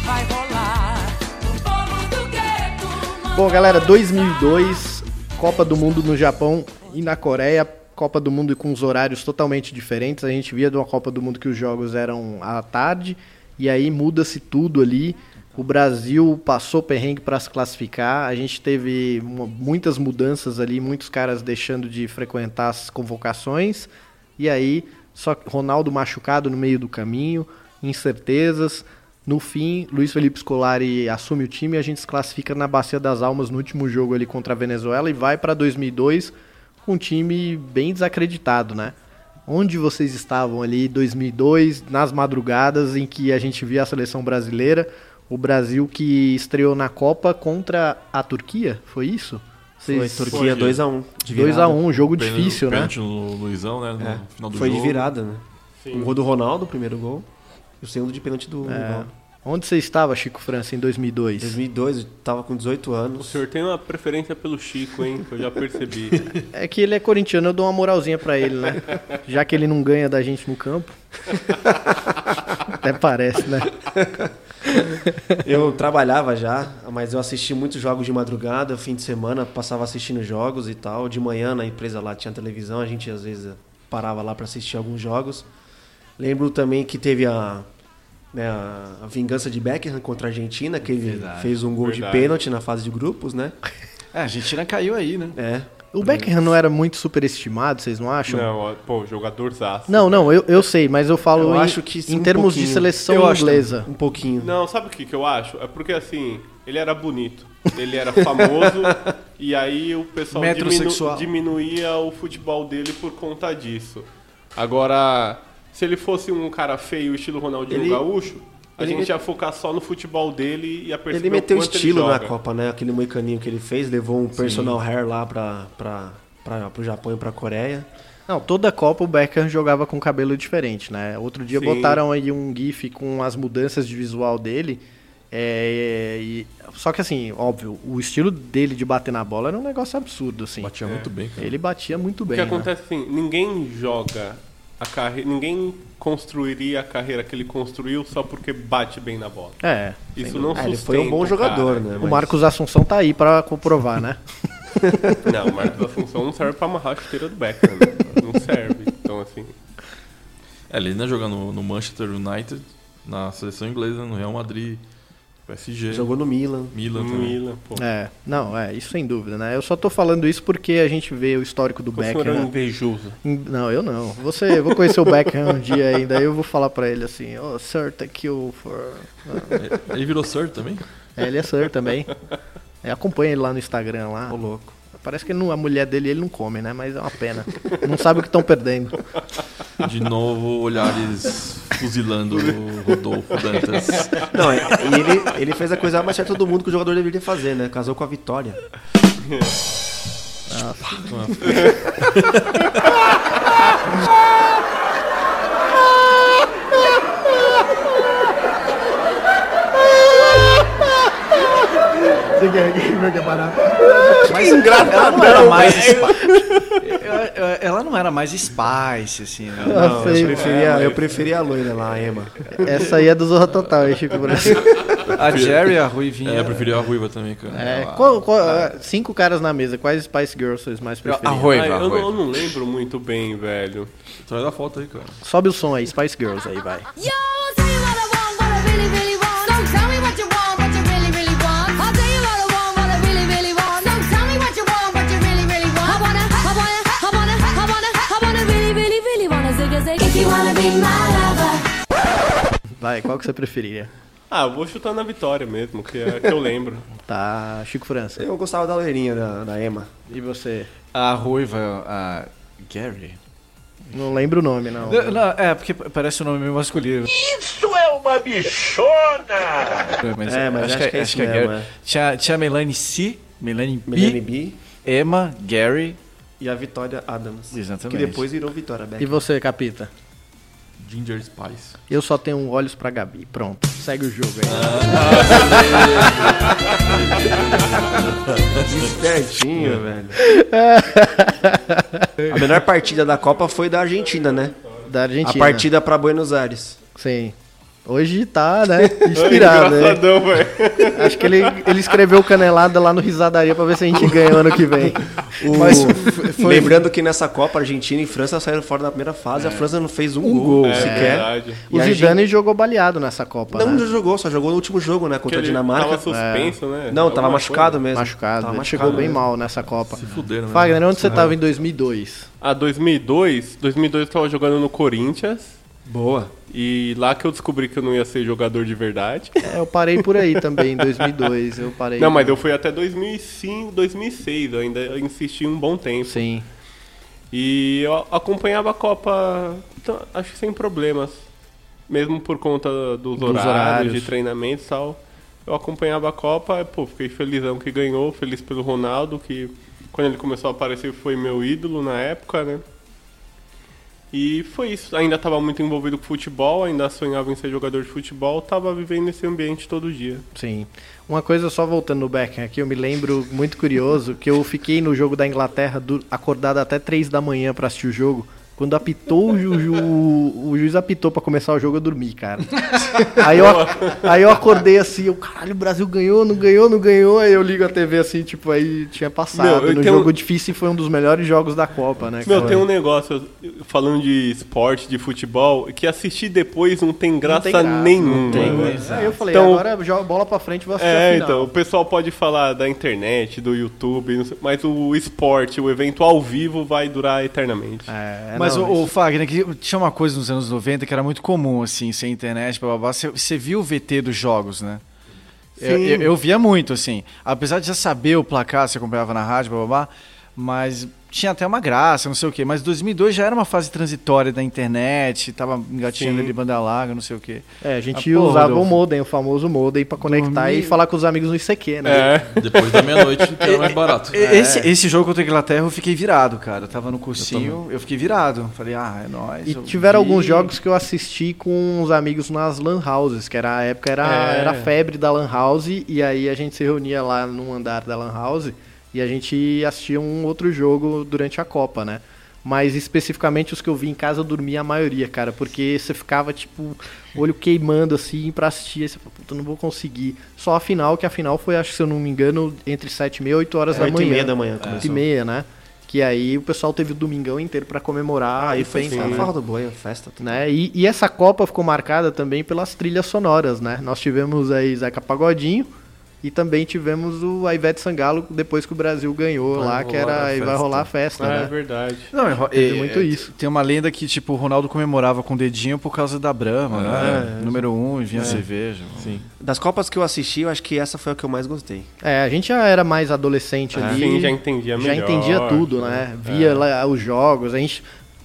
Speaker 18: vai rolar. O povo do gueto
Speaker 6: Bom, galera, 2002, Copa do Mundo no Japão e na Coreia. Copa do Mundo com os horários totalmente diferentes. A gente via de uma Copa do Mundo que os jogos eram à tarde e aí muda-se tudo ali. O Brasil passou perrengue para se classificar. A gente teve mu- muitas mudanças ali, muitos caras deixando de frequentar as convocações. E aí, só Ronaldo machucado no meio do caminho, incertezas. No fim, Luiz Felipe Scolari assume o time e a gente se classifica na Bacia das Almas no último jogo ali contra a Venezuela e vai para 2002 com um time bem desacreditado, né? Onde vocês estavam ali em 2002, nas madrugadas em que a gente via a seleção brasileira, o Brasil que estreou na Copa contra a Turquia, foi isso?
Speaker 10: Foi, Turquia 2 a 1 de
Speaker 6: 2 a
Speaker 10: virada.
Speaker 6: 1 jogo
Speaker 9: Pênalti-
Speaker 6: difícil, né?
Speaker 9: pênalti no Luizão, né? No
Speaker 10: É,
Speaker 9: final do
Speaker 10: Foi
Speaker 9: jogo.
Speaker 10: de virada, né?
Speaker 8: Sim.
Speaker 10: Um gol do Ronaldo, o primeiro gol. E o segundo de pênalti do
Speaker 6: É.
Speaker 10: Rivaldo.
Speaker 6: Onde você estava, Chico França, em 2002?
Speaker 10: 2002, eu tava com 18
Speaker 8: O
Speaker 10: anos.
Speaker 8: senhor tem uma preferência pelo Chico, hein? Eu já percebi.
Speaker 6: É que ele é corintiano, eu dou uma moralzinha pra ele, né? Já que ele não ganha da gente no campo. Até parece, né?
Speaker 10: Eu trabalhava já, mas eu assisti muitos jogos de madrugada, fim de semana, passava assistindo jogos e tal. De manhã na empresa lá tinha televisão, a gente às vezes parava lá para assistir alguns jogos. Lembro também que teve a, né, a, a vingança de Beckham contra a Argentina, que ele
Speaker 13: Verdade.
Speaker 10: fez um gol
Speaker 8: Verdade.
Speaker 10: de pênalti na fase de grupos, né?
Speaker 13: É, a Argentina caiu aí, né?
Speaker 10: É.
Speaker 6: O Beckham não era muito superestimado, vocês não acham?
Speaker 8: Não, pô, jogador zaço.
Speaker 6: Não, não, eu, eu sei, mas eu falo
Speaker 10: Eu
Speaker 6: em,
Speaker 10: acho que sim,
Speaker 6: em
Speaker 10: um
Speaker 6: termos de
Speaker 10: pouquinho.
Speaker 6: seleção
Speaker 10: Eu acho
Speaker 6: inglesa.
Speaker 10: Um pouquinho.
Speaker 8: Não, sabe o que, que eu acho? É porque assim, ele era bonito, ele era famoso, e aí o pessoal diminu- diminuía o futebol dele por conta disso. Agora, se ele fosse um cara feio, estilo Ronaldinho
Speaker 10: Ele-
Speaker 8: Gaúcho, a
Speaker 10: ele
Speaker 8: gente
Speaker 10: met-
Speaker 8: ia focar só no futebol dele e ia perceber
Speaker 10: Ele meteu
Speaker 8: o
Speaker 10: estilo
Speaker 8: ele
Speaker 10: na. Copa, né? Aquele moicaninho que ele fez, levou um personal hair lá pra, pra, pra, pro Japão e pra Coreia.
Speaker 6: Não, toda Copa o Beckham jogava com cabelo diferente, né? Outro dia
Speaker 8: Sim.
Speaker 6: botaram aí um gif com as mudanças de visual dele. é, e- só que assim, óbvio, o estilo dele de bater na bola era um negócio absurdo, assim.
Speaker 9: Batia muito bem, cara.
Speaker 6: Ele batia muito
Speaker 8: O
Speaker 6: bem.
Speaker 8: que
Speaker 6: né?
Speaker 8: acontece assim, ninguém joga a carreira, ninguém construiria a carreira que ele construiu só porque bate bem na bola.
Speaker 6: É.
Speaker 8: Isso não.
Speaker 10: É, ele foi um bom jogador,
Speaker 8: cara.
Speaker 10: né?
Speaker 6: O Marcos Assunção tá aí pra comprovar, né?
Speaker 8: Não, o Marcos Assunção não serve pra amarrar a chuteira do Beckham. né? Não serve. Então, assim.
Speaker 9: É, ele ainda joga no, no Manchester United, na seleção inglesa, no Real Madrid, PSG.
Speaker 10: Jogou no Milan.
Speaker 9: Milan também.
Speaker 8: Milan, pô.
Speaker 6: É, não, é, isso sem dúvida, né? Eu só tô falando isso porque a gente vê o histórico do
Speaker 8: O senhor é um
Speaker 6: Beckham.
Speaker 8: invejoso.
Speaker 6: Não, eu não. Você, eu vou conhecer o Beckham um dia ainda, aí eu vou falar pra ele assim, oh, sir, thank you for...
Speaker 9: Ele virou Sir também?
Speaker 6: É, ele é sir também. É, acompanha ele lá no Instagram lá.
Speaker 10: Ô, louco.
Speaker 6: Parece que não- a mulher dele ele não come, né? Mas é uma pena. Não sabe o que estão perdendo.
Speaker 9: De novo, olhares fuzilando o Rodolfo Dantas.
Speaker 10: Não, e ele, ele fez a coisa mais certa do mundo que o jogador deveria fazer, né? Casou com a Vitória.
Speaker 6: Você quer, quer parar?
Speaker 13: Mas ela não era mais Ela- não era mais Spice, assim, né?
Speaker 6: Ah,
Speaker 10: Não,
Speaker 6: sei.
Speaker 10: eu preferia, eu preferia a loira lá, a Emma.
Speaker 6: Essa aí é do Zorra Total, hein, Chico Brasil?
Speaker 13: A Jerry, a Ruivinha.
Speaker 9: É, eu preferia a Ruiva também, cara.
Speaker 6: É,
Speaker 9: Ela-
Speaker 6: qual- qual- é, cinco caras na mesa, quais Spice Girls vocês mais preferiam?
Speaker 13: A Ruiva,
Speaker 8: Ah, eu,
Speaker 13: a
Speaker 8: não,
Speaker 13: Ruiva.
Speaker 8: eu não lembro muito bem, velho.
Speaker 9: Traz a foto aí, cara.
Speaker 6: Sobe o som aí, Spice Girls aí, vai.
Speaker 18: Yo,
Speaker 6: Vai, qual que você preferiria?
Speaker 8: Ah, eu vou chutar na vitória mesmo, que é que eu lembro.
Speaker 6: Tá, Chico França.
Speaker 10: Eu gostava da loirinha da, da Emma.
Speaker 6: E você?
Speaker 13: A Ruiva, a Gary.
Speaker 6: Não lembro o nome, não.
Speaker 13: Não, não, é, porque parece um nome meio masculino.
Speaker 12: Isso é uma bichona!
Speaker 13: Mas,
Speaker 10: É, mas acho que é isso mesmo,
Speaker 13: Gary.
Speaker 10: é.
Speaker 13: Tinha, tinha Melanie C, Melanie B,
Speaker 10: Melanie B
Speaker 13: Emma, Gary.
Speaker 10: e a Vitória Adams.
Speaker 13: Exatamente.
Speaker 10: Que depois virou Vitória
Speaker 6: E você, Capita?
Speaker 9: Ginger Spice.
Speaker 6: Eu só tenho olhos pra Gabi. Pronto, segue o jogo aí.
Speaker 10: Espertinho, velho. A melhor partida da Copa foi da Argentina, né?
Speaker 6: Da Argentina.
Speaker 10: A partida pra Buenos Aires.
Speaker 6: Sim. Hoje tá, né? Inspirado. né?
Speaker 8: Engraçadão, velho.
Speaker 6: Acho que ele, ele escreveu canelada lá no Risadaria pra ver se a gente ganha ano que vem.
Speaker 10: O-
Speaker 6: Mas
Speaker 10: Lembrando que nessa Copa, Argentina e França saíram fora na primeira fase. A França não fez um,
Speaker 6: Um
Speaker 10: gol,
Speaker 6: gol, é
Speaker 10: sequer.
Speaker 8: verdade.
Speaker 10: E
Speaker 6: o Zidane jogou baleado nessa Copa,
Speaker 10: Não,
Speaker 6: né?
Speaker 10: não jogou, só jogou no último jogo, né? Contra
Speaker 8: Que
Speaker 10: a
Speaker 8: ele
Speaker 10: Dinamarca.
Speaker 8: tava suspenso,
Speaker 10: É.
Speaker 8: né?
Speaker 10: Não, tava
Speaker 8: Alguma
Speaker 10: machucado
Speaker 8: coisa.
Speaker 10: mesmo.
Speaker 6: Machucado.
Speaker 10: Tava
Speaker 6: ele chegou bem
Speaker 10: mesmo.
Speaker 6: mal nessa Copa.
Speaker 9: Se fuderam, né?
Speaker 6: Fagner, onde você
Speaker 8: É.
Speaker 6: tava em 2002?
Speaker 8: Ah, 2002? 2002 eu tava jogando no Corinthians.
Speaker 10: Boa.
Speaker 8: E lá que eu descobri que eu não ia ser jogador de verdade.
Speaker 6: É, eu parei por aí também, em 2002. Eu parei.
Speaker 8: Não, mas eu fui até 2005, 2006. Eu ainda insisti um bom tempo.
Speaker 6: Sim.
Speaker 8: E eu acompanhava a Copa, então, acho que sem problemas. Mesmo por conta dos,
Speaker 6: Dos
Speaker 8: horários,
Speaker 6: horários.
Speaker 8: de treinamento e tal. Eu acompanhava a Copa, pô, fiquei felizão que ganhou, feliz pelo Ronaldo, que quando ele começou a aparecer foi meu ídolo na época, né? E foi isso. Ainda estava muito envolvido com futebol, ainda sonhava em ser jogador de futebol, estava vivendo esse ambiente todo dia.
Speaker 6: Sim. Uma coisa só voltando no Beckham aqui, eu me lembro muito curioso que eu fiquei no jogo da Inglaterra acordado até 3 da manhã pra assistir o jogo. Quando apitou o, ju, ju- o juiz apitou pra começar o jogo, eu dormi, cara. aí, eu, aí eu acordei assim, eu, caralho, o Brasil ganhou, não ganhou, não ganhou. Aí eu ligo a TV assim, tipo, aí tinha passado.
Speaker 8: Meu, eu
Speaker 6: no
Speaker 8: tenho-
Speaker 6: jogo difícil foi um dos melhores jogos da Copa, né?
Speaker 8: Meu,
Speaker 6: cara?
Speaker 8: tem um negócio, falando de esporte, de futebol, que assistir depois não tem graça,
Speaker 6: tem graça,
Speaker 8: nenhuma.
Speaker 6: não tem,
Speaker 8: né?
Speaker 6: Aí eu falei,
Speaker 8: Então,
Speaker 6: agora joga bola pra frente e vou assistir a
Speaker 8: É,
Speaker 6: final.
Speaker 8: então, o pessoal pode falar da internet, do YouTube, não sei- mas o esporte, o evento ao vivo vai durar eternamente.
Speaker 6: É,
Speaker 13: Mas o, o Fagner, que tinha uma coisa nos anos 90 que era muito comum, assim, sem internet, bababá, você, você via o VT dos jogos, né? Eu, eu- eu via muito, assim. Apesar de já saber o placar, você acompanhava na rádio, bababá, mas tinha até uma graça, não sei o quê. Mas 2002 já era uma fase transitória da internet, tava engatinhando
Speaker 6: Sim.
Speaker 13: ali banda larga, não sei o quê.
Speaker 6: É, a gente
Speaker 13: Ah,
Speaker 6: usava
Speaker 13: Rodolfo.
Speaker 6: o modem, o famoso modem, pra conectar
Speaker 13: Dormir-
Speaker 6: e falar com os amigos no ICQ, né?
Speaker 8: É.
Speaker 9: Depois da meia-noite, era mais barato.
Speaker 13: E- Esse, esse jogo contra a Inglaterra eu fiquei virado, cara. Eu tava no cursinho, eu, fiquei virado. Falei, ah, é nóis.
Speaker 6: E
Speaker 13: eu
Speaker 6: tiveram
Speaker 13: vi.
Speaker 6: alguns jogos que eu assisti com os amigos nas lan houses, que era a época era,
Speaker 8: É.
Speaker 6: era a febre da lan house, e aí a gente se reunia lá num andar da lan house e a gente assistia um outro jogo durante a Copa, né? Mas especificamente os que eu vi em casa eu dormia a maioria, cara, porque você ficava tipo olho queimando assim pra assistir, aí você fala, puta, não vou conseguir. Só a final, que a final foi, acho que se eu não me engano, entre 7 e meia e 8 horas
Speaker 10: É,
Speaker 6: da
Speaker 10: oito e
Speaker 6: manhã.
Speaker 10: meia da manhã
Speaker 6: 8 e
Speaker 10: começou.
Speaker 6: meia, né? Que aí o pessoal teve o domingão inteiro pra comemorar.
Speaker 10: Aí
Speaker 6: e
Speaker 10: foi sim,
Speaker 6: né?
Speaker 10: farra do boi, festa. tudo.
Speaker 6: né? E, e essa Copa ficou marcada também pelas trilhas sonoras, né? Nós tivemos aí Zeca Pagodinho e também tivemos o a Ivete Sangalo depois que o Brasil ganhou
Speaker 13: Vai
Speaker 6: lá, que era
Speaker 13: a
Speaker 6: e vai rolar a festa,
Speaker 8: É,
Speaker 6: né?
Speaker 8: verdade.
Speaker 13: Não, é, é,
Speaker 6: muito
Speaker 13: é,
Speaker 6: isso.
Speaker 13: Tem uma lenda que, tipo, o Ronaldo comemorava com o dedinho por causa da Brahma, né?
Speaker 10: É.
Speaker 13: Número um, e vinha
Speaker 10: É.
Speaker 13: cerveja.
Speaker 9: Sim.
Speaker 10: Das Copas que eu assisti, eu acho que essa foi a que eu mais gostei.
Speaker 6: É, a gente já era mais adolescente
Speaker 10: É.
Speaker 6: ali.
Speaker 8: Sim, já entendia
Speaker 6: Já
Speaker 8: melhor.
Speaker 6: entendia tudo, né? Via
Speaker 8: É.
Speaker 6: lá os jogos, a gente...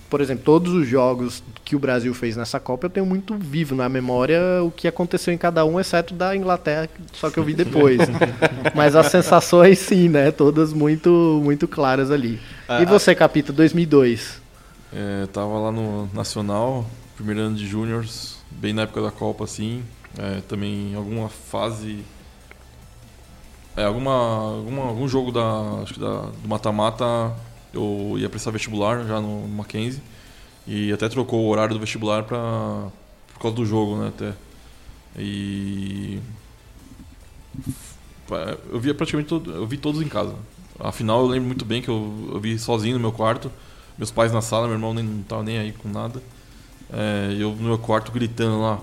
Speaker 6: Por exemplo, todos os jogos que o Brasil fez nessa Copa, eu tenho muito vivo na memória o que aconteceu em cada um, exceto da Inglaterra, só que eu vi depois. Mas as sensações, sim, né? Todas muito, muito claras ali.
Speaker 9: Ah,
Speaker 6: e você, Capita, 2002?
Speaker 9: É, tava lá no Nacional, primeiro ano de Júniors, bem na época da Copa, assim. É, também alguma fase. É, alguma, alguma, algum jogo da, acho que da, do mata-mata eu ia prestar vestibular já no Mackenzie. E até trocou o horário do vestibular pra, por causa do jogo, né? Até. E. Eu via praticamente todo, eu vi todos em casa. Afinal, eu lembro muito bem que eu, eu vi sozinho no meu quarto, meus pais na sala, meu irmão nem, não tava nem aí com nada. É, eu no meu quarto gritando lá: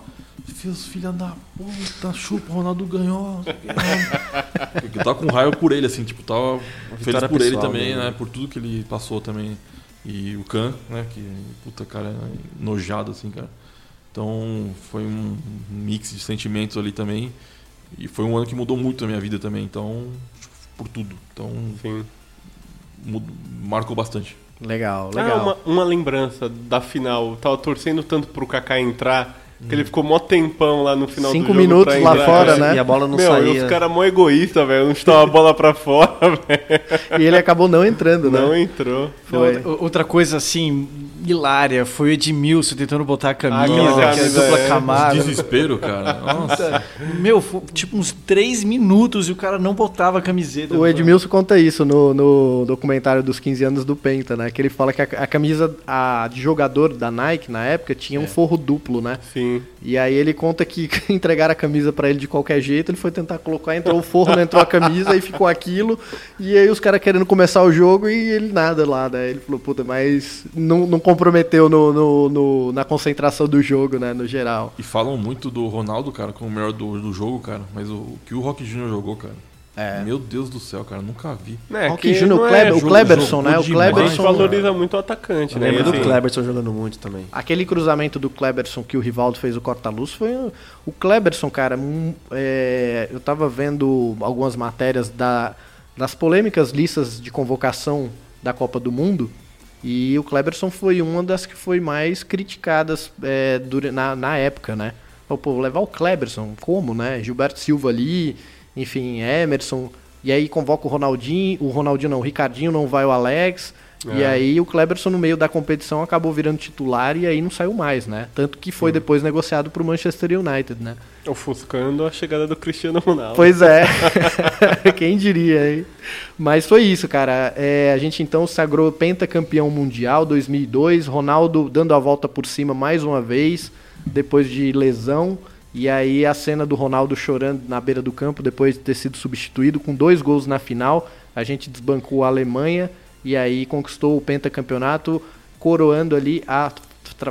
Speaker 9: Filhos, filha da puta, chupa, o Ronaldo ganhou. Eu tava com raiva por ele, assim, tipo, tava feliz por ele
Speaker 10: pessoal
Speaker 9: também,
Speaker 10: dele.
Speaker 9: né? Por tudo que ele passou também. E o Khan, né? Que, puta, cara, é nojado, assim, cara. Então, foi um mix de sentimentos ali também. E foi um ano que mudou muito a minha vida também, então, por tudo. Então, mud- marcou bastante.
Speaker 6: Legal,
Speaker 8: Ah,
Speaker 6: legal.
Speaker 8: uma, uma lembrança da final. Eu tava torcendo tanto pro Kaká entrar. Que ele ficou mó tempão lá no final
Speaker 6: Cinco
Speaker 8: do jogo.
Speaker 6: minutos
Speaker 8: pra
Speaker 6: lá fora, né?
Speaker 10: E a bola não
Speaker 8: Meu,
Speaker 10: saía.
Speaker 8: e os caras mó egoístas, velho. Não chutavam a bola pra fora, velho.
Speaker 6: E ele acabou não entrando, né?
Speaker 8: Não entrou.
Speaker 6: Foi.
Speaker 13: Não, outra coisa, assim, hilária foi o Edmilson tentando botar a camisa,
Speaker 8: camisa,
Speaker 13: dupla
Speaker 8: é.
Speaker 13: camada.
Speaker 9: Desespero, cara. Nossa.
Speaker 13: Meu, foi, tipo uns três minutos e o cara não botava a camiseta.
Speaker 6: O Edmilson conta isso no, no documentário dos 15 anos do Penta, né? Que ele fala que a, a camisa a, de jogador da Nike na época tinha um forro duplo, né?
Speaker 8: Sim.
Speaker 6: E aí ele conta que entregaram a camisa pra ele de qualquer jeito, ele foi tentar colocar, entrou o forro, não entrou a camisa e ficou aquilo. E aí os caras querendo começar o jogo e ele nada lá, né? Ele falou, puta, mas não, não comprometeu no, no- no- na concentração do jogo, né? No geral.
Speaker 9: E falam muito do Ronaldo, cara, como o melhor do, do jogo, cara. Mas o, o que o Rock Jr. jogou, cara. Meu Deus do céu, cara, nunca vi.
Speaker 8: É,
Speaker 6: Rock
Speaker 8: que
Speaker 6: Jr.,
Speaker 8: não
Speaker 6: o
Speaker 8: é
Speaker 6: o Kleberson, né? O. Kleberson-
Speaker 8: valoriza muito o atacante, né?
Speaker 10: lembro
Speaker 8: E
Speaker 10: do
Speaker 8: assim,
Speaker 10: Kleberson jogando muito também.
Speaker 6: Aquele cruzamento do Kleberson que o Rivaldo fez o corta-luz foi. o- Kleberson, cara, um, é, eu tava vendo algumas matérias da, das polêmicas listas de convocação da Copa do Mundo. E o Kleberson foi uma das que foi mais criticadas é, na, na época, né? Pô, levar o Kleberson, como, né? Gilberto Silva ali, enfim, Emerson. E aí convoca o Ronaldinho, o Ronaldinho não, o Ricardinho não vai o Alex. E
Speaker 8: É.
Speaker 6: aí o Kleberson no meio da competição acabou virando titular e aí não saiu mais, né? Tanto que foi depois negociado pro Manchester United, né?
Speaker 8: Ofuscando a chegada do Cristiano Ronaldo.
Speaker 6: Pois é. Quem diria, hein? Mas foi isso, cara. É, a gente então sagrou pentacampeão mundial 2002, Ronaldo dando a volta por cima mais uma vez, depois de lesão. E aí a cena do Ronaldo chorando na beira do campo depois de ter sido substituído com dois gols na final. A gente desbancou a Alemanha e aí conquistou o pentacampeonato, coroando ali a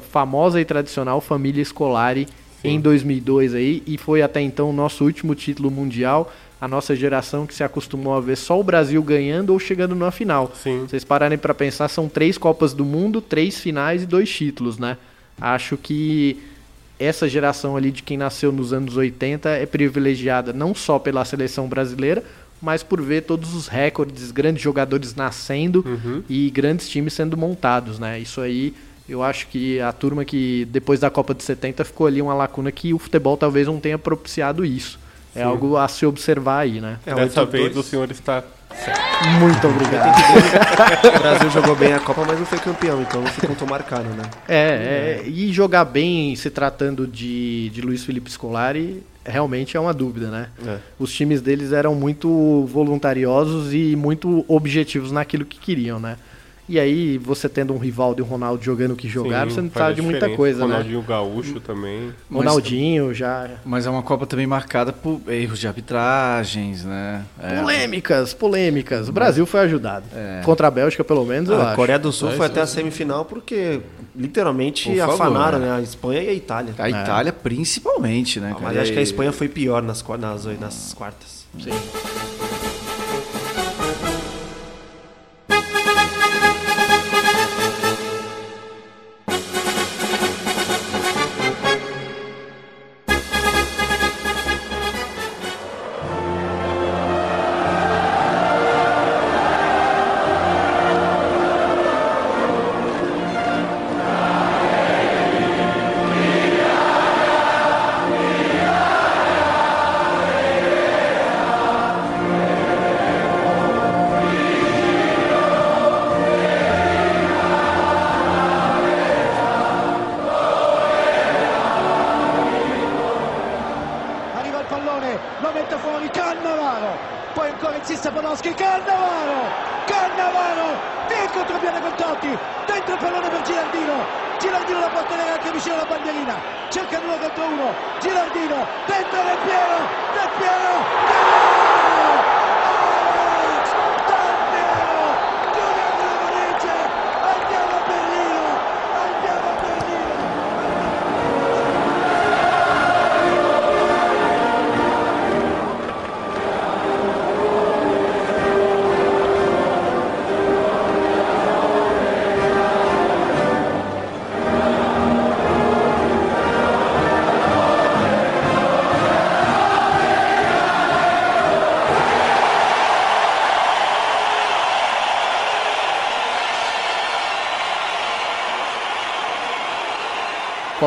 Speaker 6: famosa e tradicional família Scolari em 2002 aí e foi até então o nosso último título mundial. A nossa geração que se acostumou a ver só o Brasil ganhando ou chegando na final.
Speaker 8: Sim.
Speaker 6: Vocês pararem para pensar, são três Copas do Mundo, três finais e dois títulos, né? Acho que essa geração ali de quem nasceu nos anos 80 é privilegiada não só pela seleção brasileira, mas por ver todos os recordes, grandes jogadores nascendo
Speaker 8: Uhum.
Speaker 6: e grandes times sendo montados, né? Isso aí, eu acho que a turma que depois da Copa de 70 ficou ali uma lacuna que o futebol talvez não tenha propiciado isso. É
Speaker 8: Sim.
Speaker 6: algo a se observar aí, né?
Speaker 8: Dessa vez o senhor está
Speaker 6: Muito obrigado.
Speaker 10: o Brasil jogou bem a Copa, mas não foi campeão, então ficou muito marcado, né?
Speaker 6: É, é, e jogar bem se tratando de, de Luiz Felipe Scolari realmente é uma dúvida, né?
Speaker 10: É.
Speaker 6: Os times deles eram muito voluntariosos e muito objetivos naquilo que queriam, né? E aí, você tendo um Rivaldo e um Ronaldo jogando o que jogaram,
Speaker 8: Sim,
Speaker 6: você não sabe de muita coisa, né?
Speaker 8: Ronaldinho Gaúcho também.
Speaker 6: Ronaldinho já.
Speaker 13: Mas é uma Copa também marcada por erros de arbitragens, né? É.
Speaker 6: Polêmicas, polêmicas. O Brasil foi ajudado. Contra a Bélgica, pelo menos, eu
Speaker 10: a
Speaker 6: acho.
Speaker 10: Coreia do Sul
Speaker 13: É,
Speaker 10: foi até
Speaker 13: é.
Speaker 10: a semifinal porque literalmente
Speaker 13: Por favor,
Speaker 10: afanaram
Speaker 13: né?
Speaker 10: né? a Espanha e a Itália.
Speaker 13: A Itália principalmente, né?
Speaker 10: Mas
Speaker 13: cara?
Speaker 10: acho que a Espanha foi pior nas, nas, nas quartas.
Speaker 6: Sim.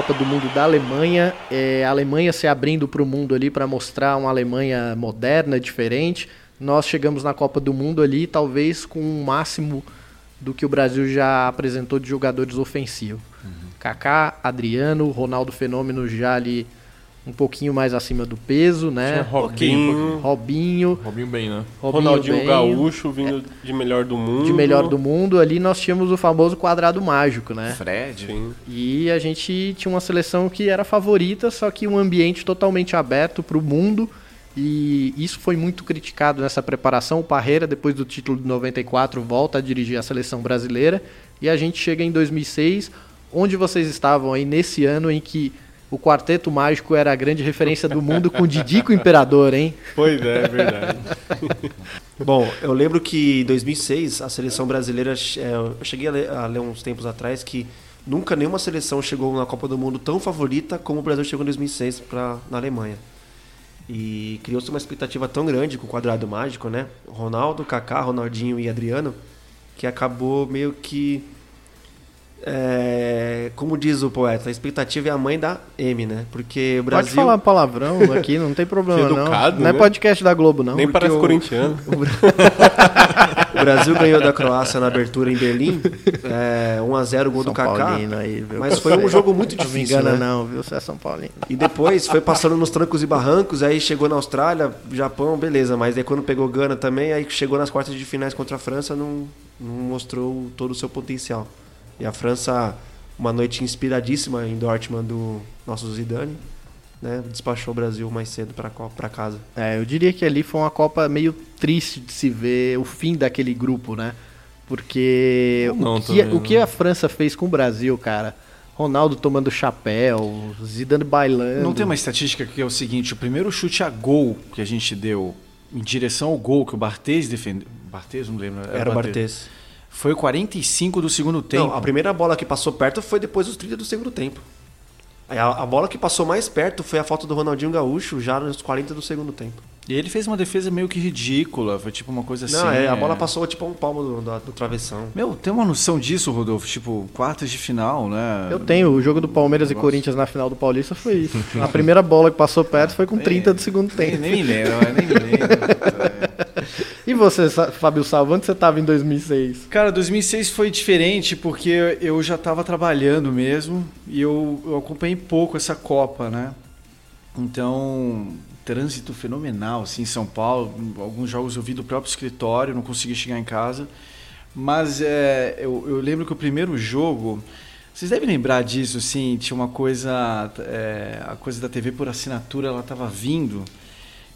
Speaker 6: Copa do Mundo da Alemanha, é, a Alemanha se abrindo para o mundo ali para mostrar uma Alemanha moderna, diferente. Nós chegamos na Copa do Mundo ali, talvez com o máximo do que o Brasil já apresentou de jogadores ofensivos. Kaká, Adriano, Ronaldo Fenômeno já ali um pouquinho mais acima do peso, né?
Speaker 8: Tinha Robinho.
Speaker 6: Robinho.
Speaker 9: Robinho bem, né?
Speaker 6: Robinho
Speaker 8: Ronaldinho
Speaker 6: bem.
Speaker 8: Gaúcho vindo de melhor do mundo.
Speaker 6: de melhor do mundo, ali nós tínhamos o famoso quadrado mágico, né?
Speaker 13: Fred.
Speaker 8: Sim.
Speaker 6: E a gente tinha uma seleção que era favorita, só que um ambiente totalmente aberto para o mundo. E isso foi muito criticado nessa preparação. O Parreira, depois do título de 94, volta a dirigir a seleção brasileira. E a gente chega em 2006. Onde vocês estavam aí nesse ano em que o Quarteto Mágico era a grande referência do mundo com Didico Imperador, hein?
Speaker 8: Pois é, é verdade.
Speaker 10: Bom, eu lembro que em 2006 a seleção brasileira, é, eu cheguei a ler, a ler uns tempos atrás que nunca nenhuma seleção chegou na Copa do Mundo tão favorita como o Brasil chegou em 2006 pra, na Alemanha. E criou-se uma expectativa tão grande com o quadrado mágico, né? Ronaldo, Kaká, Ronaldinho e Adriano, que acabou meio que é, como diz o poeta, a expectativa é a mãe da M, né? Porque o Brasil
Speaker 6: Pode falar palavrão aqui, não tem problema
Speaker 8: Que
Speaker 6: não.
Speaker 8: educado,
Speaker 6: não é
Speaker 8: né?
Speaker 6: podcast da Globo, não.
Speaker 8: Nem parece
Speaker 6: o-
Speaker 8: corintiano.
Speaker 10: O Brasil ganhou da Croácia na abertura em Berlim, é, 1x0 gol
Speaker 6: São
Speaker 10: do Kaká.
Speaker 6: Aí?
Speaker 10: Mas foi um jogo muito
Speaker 6: Não me
Speaker 10: difícil,
Speaker 6: engana
Speaker 10: né?
Speaker 6: não, viu? Você é São Paulino.
Speaker 10: E depois foi passando nos trancos e barrancos, aí chegou na Austrália, Japão, beleza. Mas aí quando pegou Gana também, aí chegou nas quartas de finais contra a França, não, não mostrou todo o seu potencial. E a França, uma noite inspiradíssima em Dortmund do nosso Zidane, né? Despachou o Brasil mais cedo pra casa.
Speaker 6: É, eu diria que ali foi uma Copa meio triste de se ver o fim daquele grupo, né? Porque
Speaker 9: não
Speaker 6: o, que,
Speaker 9: também,
Speaker 6: o que a França fez com o Brasil, cara? Ronaldo tomando chapéu, Zidane bailando.
Speaker 13: Não tem uma estatística que é o seguinte: o primeiro chute a gol que a gente deu em direção ao gol que o Barthez defendeu. Barthez, não lembro.
Speaker 10: Era o Barthez.
Speaker 13: Foi 45 do segundo tempo.
Speaker 10: Não, a primeira bola que passou perto foi depois dos 30 do segundo tempo. A, a bola que passou mais perto foi a falta do Ronaldinho Gaúcho, já nos 40 do segundo tempo.
Speaker 13: E ele fez uma defesa meio que ridícula, foi tipo uma coisa assim.
Speaker 10: Não, é, a
Speaker 13: é.
Speaker 10: bola passou tipo a um palmo do, do, do travessão.
Speaker 13: Meu, tem uma noção disso, Rodolfo? Tipo, quartas de final, né?
Speaker 6: Eu tenho, o jogo do Palmeiras e. Corinthians na final do Paulista foi isso. A primeira bola que passou perto foi com 30 do segundo tempo.
Speaker 13: Nem me lembro, nem me lembro.
Speaker 6: E você, Fábio Salvo, onde você estava em 2006?
Speaker 13: Cara, 2006 foi diferente porque eu já estava trabalhando mesmo e eu, eu acompanhei pouco essa Copa, né? Então, trânsito fenomenal, assim, em São Paulo. Alguns jogos eu vi do próprio escritório, não consegui chegar em casa. Mas é, eu, eu lembro que o primeiro jogo. Vocês devem lembrar disso, assim, tinha uma coisa. é, a coisa da TV por assinatura, ela estava vindo.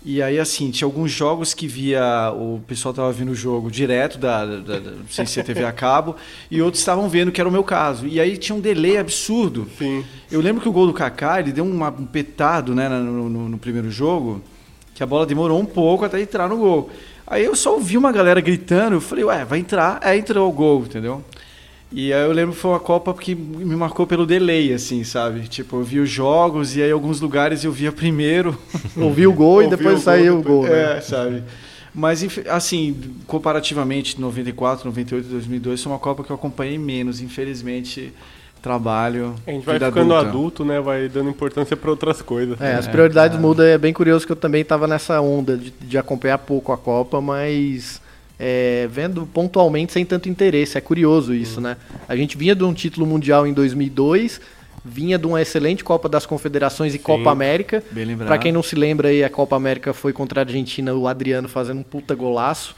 Speaker 13: E aí, assim, tinha alguns jogos que via. O pessoal tava vendo o jogo direto da, da, da, da sem ser TV a cabo, e outros estavam vendo, que era o meu caso. E aí tinha um delay absurdo.
Speaker 8: Sim.
Speaker 13: Eu lembro que o gol do Kaká, ele deu uma- um petado né, no, no- no primeiro jogo, que a bola demorou um pouco até entrar no gol. Aí eu só ouvi uma galera gritando, eu falei, ué, vai entrar? É, entrou o gol, entendeu? E aí eu lembro que foi uma Copa que me marcou pelo delay, assim, sabe? Tipo, eu vi os jogos e aí alguns lugares eu via primeiro.
Speaker 6: Ouvi o gol e depois saiu o
Speaker 13: depois-
Speaker 6: gol, né?
Speaker 13: É, sabe? Mas, assim, comparativamente, 94, 98, 2002, foi uma Copa que eu acompanhei menos. Infelizmente, trabalho,
Speaker 8: A gente vai
Speaker 13: vida
Speaker 8: ficando
Speaker 13: adulta.
Speaker 8: adulto, né? Vai dando importância pra outras coisas.
Speaker 6: É, as prioridades mudam. É bem curioso que eu também estava nessa onda de, de acompanhar pouco a Copa, mas é, vendo pontualmente sem tanto interesse. É curioso isso, né? A gente vinha de um título mundial em 2002, vinha de uma excelente Copa das Confederações e Copa América. Pra quem não se lembra aí, a Copa América foi contra a Argentina, o Adriano fazendo um puta golaço.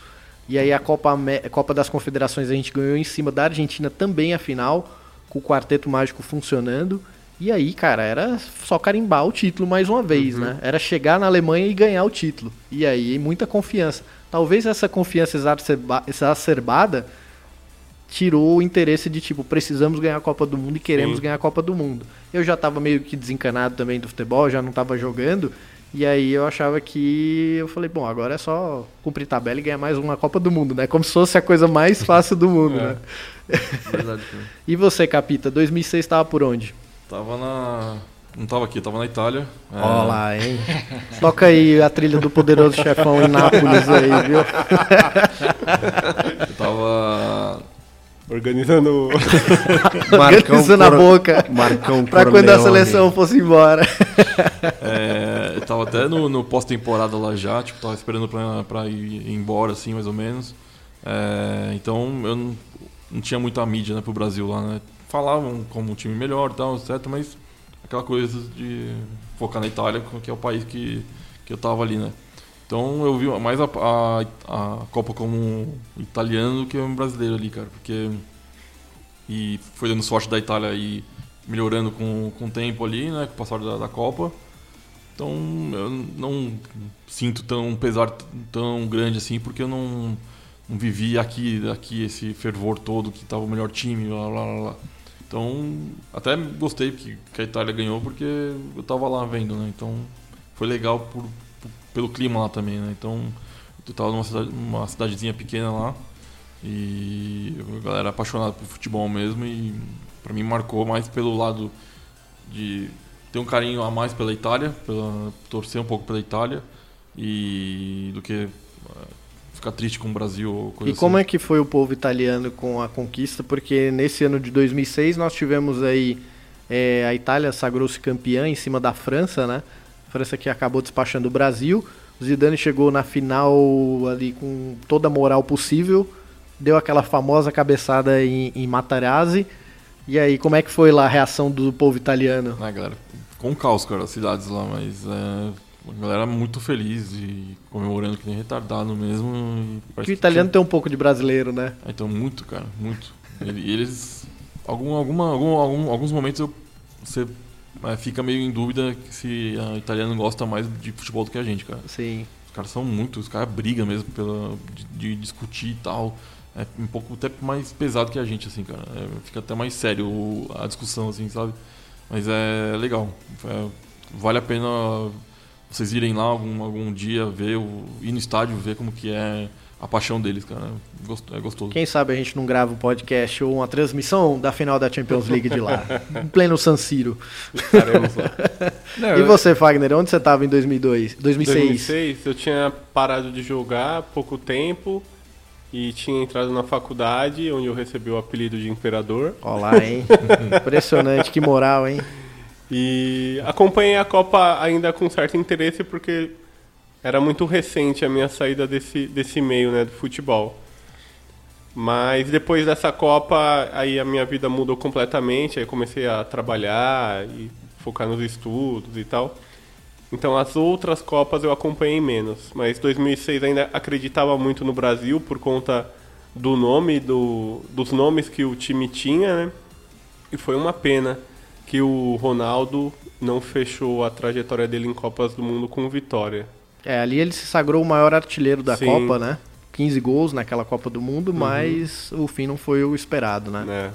Speaker 6: E aí a Copa, Amé- Copa das Confederações a gente ganhou em cima da Argentina também a final, com o quarteto mágico funcionando. E aí, cara, era só carimbar o título mais uma vez, né? Era chegar na Alemanha e ganhar o título. E aí, muita confiança. Talvez essa confiança exacerba- exacerbada tirou o interesse de tipo, precisamos ganhar a Copa do Mundo e queremos
Speaker 8: Sim.
Speaker 6: ganhar a Copa do Mundo. Eu já tava meio que desencanado também do futebol, já não tava jogando. E aí eu achava que. Eu falei, bom, agora é só cumprir tabela e ganhar mais uma Copa do Mundo, né? Como se fosse a coisa mais fácil do mundo,
Speaker 9: É.
Speaker 6: né?
Speaker 9: Verdade.
Speaker 6: E você, Capita, 2006 tava por onde?
Speaker 9: Tava na. Não tava aqui, tava na Itália. É.
Speaker 6: Ó lá, hein? Toca aí a trilha do Poderoso Chefão em Nápoles aí, viu?
Speaker 9: Eu tava.
Speaker 8: Organizando.
Speaker 6: Organizando a boca.
Speaker 10: Marcão
Speaker 6: pra quando a seleção fosse embora.
Speaker 9: É, eu tava até no, no pós-temporada lá já, tipo, tava esperando pra, pra ir embora, assim, mais ou menos. É, então, eu não- não tinha muita mídia né, pro Brasil lá, né? Falavam como um time melhor e tal, etc. Mas aquela coisa de focar na Itália, que é o país que, que eu tava ali, né? Então eu vi mais a, a, a Copa como um italiano do que um brasileiro ali, cara. Porque. E foi dando sorte da Itália aí melhorando com, com o tempo ali, né? Com o passar da, da Copa. Então eu não sinto tão pesar tão grande assim, porque eu não, não vivi aqui, aqui esse fervor todo que tava o melhor time, blá. Então até gostei que, que a Itália ganhou, porque eu tava lá vendo, né? Então foi legal por, por- pelo clima lá também, né? Então eu tava numa cidade, uma cidadezinha pequena lá e a galera apaixonada por futebol mesmo e pra mim marcou mais pelo lado de ter um carinho a mais pela Itália, pela, torcer um pouco pela Itália e do que ficar triste com o Brasil
Speaker 6: E como
Speaker 9: assim.
Speaker 6: é que foi o povo italiano com a conquista? Porque nesse ano de 2006 nós tivemos aí é, a Itália sagrou-se campeã em cima da França, né? A França que acabou despachando o Brasil. O Zidane chegou na final ali com toda a moral possível, deu aquela famosa cabeçada em, em Matarazzi. E aí, como é que foi lá a reação do povo italiano?
Speaker 9: Ah, galera, com caos, cara, as cidades lá, mas é, a galera muito feliz e comemorando que nem retardado mesmo. e
Speaker 6: Que o italiano tem um pouco de brasileiro, né?
Speaker 9: Ah, Então, muito, cara, muito. Ele- eles. Algum, alguma, algum, algum- alguns momentos eu, você é, fica meio em dúvida que se a italiano gosta mais de futebol do que a gente, cara.
Speaker 6: Sim.
Speaker 9: Os caras são muito, os caras brigam mesmo pela, de, de discutir e tal. É um pouco até mais pesado que a gente, assim, cara. É, fica até mais sério a discussão, assim, sabe? Mas é legal. É, vale a pena vocês irem lá algum, algum dia ver, o, ir no estádio ver como que é a paixão deles, cara. É É gostoso.
Speaker 6: Quem sabe a gente não grava um podcast ou uma transmissão da final da Champions League de lá, em pleno San Siro.
Speaker 8: Não,
Speaker 6: e você, Fagner, onde você estava em 2002, 2006?
Speaker 8: 2006 eu tinha parado de jogar há pouco tempo e tinha entrado na faculdade, onde eu recebi o apelido de Imperador.
Speaker 6: Olá, hein? Impressionante, que moral, hein?
Speaker 8: E acompanhei a Copa ainda com certo interesse porque era muito recente a minha saída desse, desse meio né, do futebol. Mas depois dessa Copa, aí a minha vida mudou completamente, aí comecei a trabalhar e focar nos estudos e tal. Então as outras Copas eu acompanhei menos, mas 2006 ainda acreditava muito no Brasil por conta do nome, do, dos nomes que o time tinha, né? E foi uma pena que o Ronaldo não fechou a trajetória dele em Copas do Mundo com vitória.
Speaker 6: É, ali ele se sagrou o maior artilheiro da
Speaker 8: Sim.
Speaker 6: Copa, né? 15 gols naquela Copa do Mundo,
Speaker 8: Uhum.
Speaker 6: mas o fim não foi o esperado, né?
Speaker 8: É.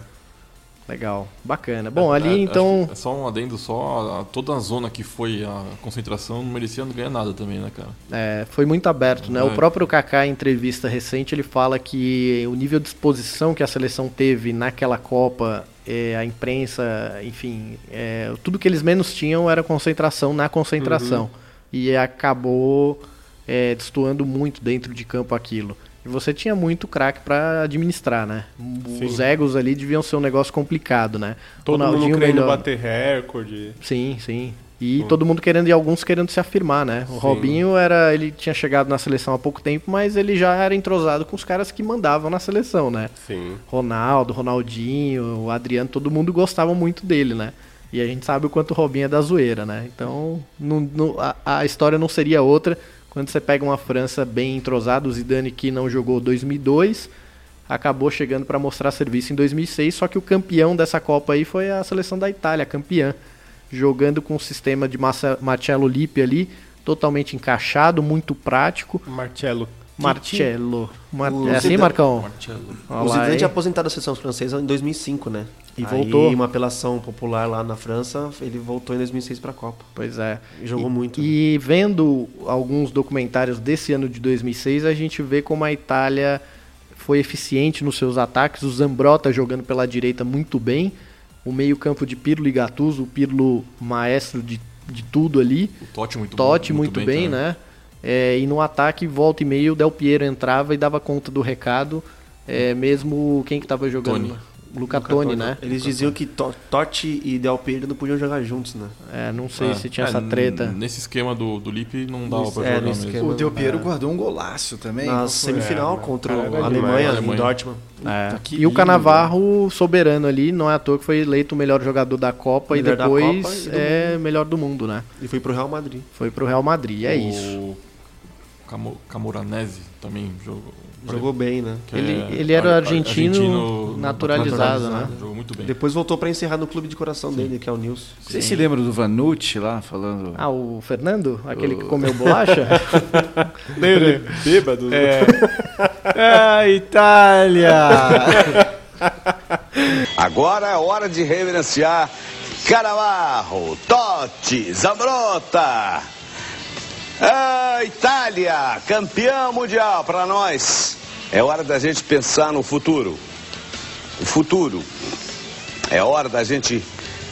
Speaker 6: Legal, bacana. Bom,
Speaker 9: É,
Speaker 6: ali
Speaker 9: acho
Speaker 6: então.
Speaker 9: É só um adendo, só a- toda a zona que foi a concentração não merecia não ganhar nada também, né, cara?
Speaker 6: É, foi muito aberto, né?
Speaker 9: É.
Speaker 6: O próprio Kaká, em entrevista recente, ele fala que o nível de exposição que a seleção teve naquela Copa, é, a imprensa, enfim, é, tudo que eles menos tinham era concentração na concentração.
Speaker 8: Uhum.
Speaker 6: E acabou é, destoando muito dentro de campo aquilo. E você tinha muito craque para administrar, né? Os
Speaker 8: Sim.
Speaker 6: egos ali deviam ser um negócio complicado, né?
Speaker 8: Todo mundo
Speaker 6: Ronaldinho
Speaker 8: querendo
Speaker 6: melhor.
Speaker 8: bater recorde.
Speaker 6: Sim, sim. E
Speaker 8: Hum.
Speaker 6: todo mundo querendo, e alguns querendo se afirmar, né? O
Speaker 8: Sim.
Speaker 6: Robinho era. Ele tinha chegado na seleção há pouco tempo, mas ele já era entrosado com os caras que mandavam na seleção, né?
Speaker 8: Sim.
Speaker 6: Ronaldo, Ronaldinho, o Adriano, todo mundo gostava muito dele, né? E a gente sabe o quanto o Robinho é da zoeira, né? Então não- não- a, a história não seria outra quando você pega uma França bem entrosada, o Zidane que não jogou 2002, acabou chegando para mostrar serviço em 2006, só que o campeão dessa Copa aí foi a seleção da Itália, campeã, jogando com o sistema de Marcello Lippi ali, totalmente encaixado, muito prático.
Speaker 8: Marcello.
Speaker 6: Marcello. Mar...
Speaker 10: O
Speaker 6: É assim,
Speaker 10: Zidane-
Speaker 6: Marcão? Olha
Speaker 10: O Zidane tinha aposentado da seleção francesa em 2005, né?
Speaker 6: E
Speaker 10: Aí,
Speaker 6: voltou.
Speaker 10: uma apelação popular lá na França, ele voltou em 2006 pra Copa.
Speaker 6: Pois é.
Speaker 10: E jogou
Speaker 6: E-
Speaker 10: muito. né?
Speaker 6: E vendo alguns documentários desse ano de 2006, a gente vê como a Itália foi eficiente nos seus ataques. O Zambrotta jogando pela direita muito bem. O meio-campo de Pirlo e Gattuso, o Pirlo maestro de, de tudo ali.
Speaker 9: O Totti muito
Speaker 6: Totti
Speaker 9: bom,
Speaker 6: muito, bem,
Speaker 9: também.
Speaker 6: né? É, e no ataque, volta e meio, o Del Piero entrava e dava conta do recado. É, mesmo quem que tava jogando?
Speaker 9: Tony.
Speaker 6: né? Luca Toni, né?
Speaker 10: Eles diziam que To- Totti e Del Piero não podiam jogar juntos, né?
Speaker 6: É, não sei
Speaker 9: É,
Speaker 6: se tinha
Speaker 9: é,
Speaker 6: essa treta.
Speaker 9: Nesse esquema do, do Lipe não dava pra
Speaker 10: é,
Speaker 9: jogar
Speaker 10: nesse
Speaker 9: mesmo.
Speaker 10: esquema
Speaker 13: O Del Piero
Speaker 10: É.
Speaker 13: guardou um golaço também.
Speaker 10: Na semifinal
Speaker 13: É,
Speaker 10: contra a. Alemanha,
Speaker 9: Alemanha.
Speaker 10: em Dortmund.
Speaker 6: É.
Speaker 13: Que
Speaker 6: E o. Canavarro soberano ali, não é à toa que foi eleito o melhor jogador da Copa
Speaker 10: Melhor
Speaker 6: e depois
Speaker 10: Copa e
Speaker 6: é
Speaker 10: mundo.
Speaker 6: melhor do mundo, né?
Speaker 10: E foi pro Real Madrid.
Speaker 6: Foi pro Real Madrid, é
Speaker 9: O
Speaker 6: isso.
Speaker 9: Camo- Camoranesi também jogou.
Speaker 10: Jogou bem, né?
Speaker 9: que
Speaker 6: Ele-
Speaker 9: é
Speaker 6: ele era
Speaker 9: ar-
Speaker 6: argentino naturalizado, né?
Speaker 9: Jogou muito bem.
Speaker 10: Depois voltou pra encerrar no clube de coração dele, que é o Nils.
Speaker 13: Vocês se lembram do Vanucci lá falando?
Speaker 6: Ah, o Fernando? Aquele que
Speaker 13: O-
Speaker 6: comeu bolacha?
Speaker 8: Lembra? Bêbado.
Speaker 13: É. Ah, Itália!
Speaker 19: Agora é hora de reverenciar Canavarro, Totti, Zambrota. Ah, Itália, campeão mundial para nós. É hora da gente pensar no futuro. O futuro. É hora da gente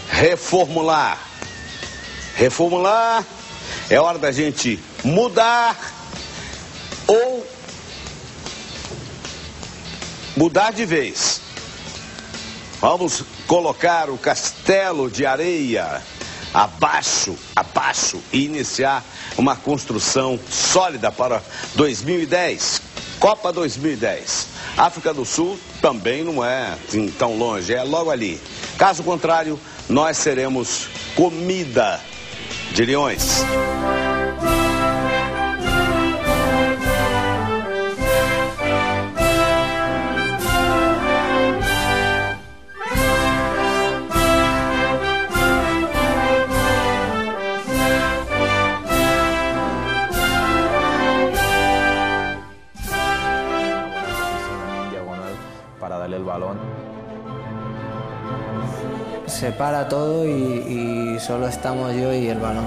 Speaker 19: reformular. Reformular. É hora da gente mudar ou mudar de vez. Vamos colocar o castelo de areia abaixo, abaixo e iniciar uma construção sólida para 2010. Copa 2010. África do Sul também não é assim, tão longe, é logo ali. Caso contrário, nós seremos comida de leões.
Speaker 20: Se para todo y, solo estamos yo y el balón.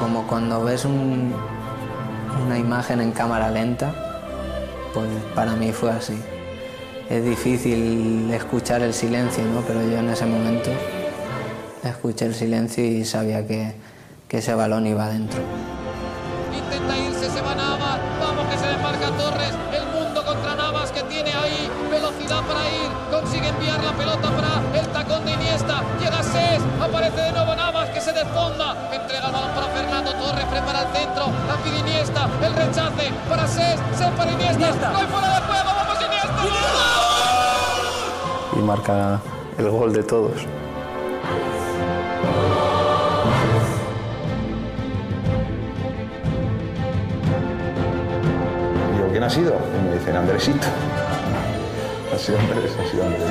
Speaker 20: Como cuando ves un- una imagen en cámara lenta, pues para mí fue así. Es difícil escuchar el silencio, ¿no? pero yo en ese momento escuché el silencio y sabía que, que ese balón iba adentro. Marca el gol de todos.
Speaker 21: Digo, ¿quién ha sido? Y me dicen, Andresito. Ha sido Andrés, ha sido Andrés.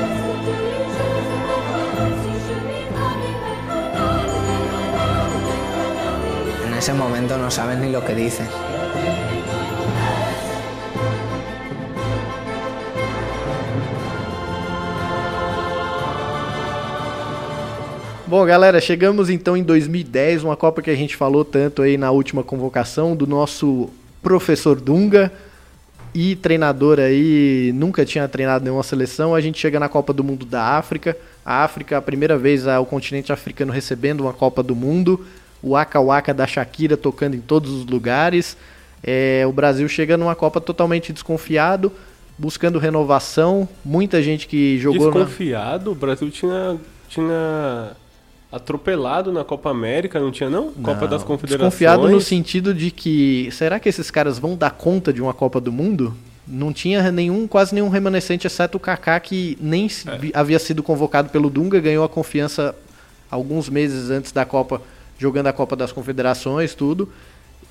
Speaker 20: En ese momento no sabes ni lo que dices.
Speaker 6: Bom, galera, chegamos então em 2010, uma Copa que a gente falou tanto aí na última convocação do nosso professor Dunga e treinador aí, nunca tinha treinado nenhuma seleção. A gente chega na Copa do Mundo da África. A África, a primeira vez o continente africano recebendo uma Copa do Mundo. O Waka Waka da Shakira tocando em todos os lugares. É, o Brasil chega numa Copa totalmente desconfiado, buscando renovação. Muita gente que jogou na...
Speaker 8: Desconfiado, o Brasil tinha, tinha atropelado na Copa América, não tinha não? Copa
Speaker 6: Não,
Speaker 8: das Confederações.
Speaker 6: Desconfiado no sentido de que será que esses caras vão dar conta de uma Copa do Mundo? Não tinha nenhum, quase nenhum remanescente, exceto o Kaká que nem vi- havia sido convocado pelo Dunga, ganhou a confiança alguns meses antes da Copa, jogando a Copa das Confederações, tudo.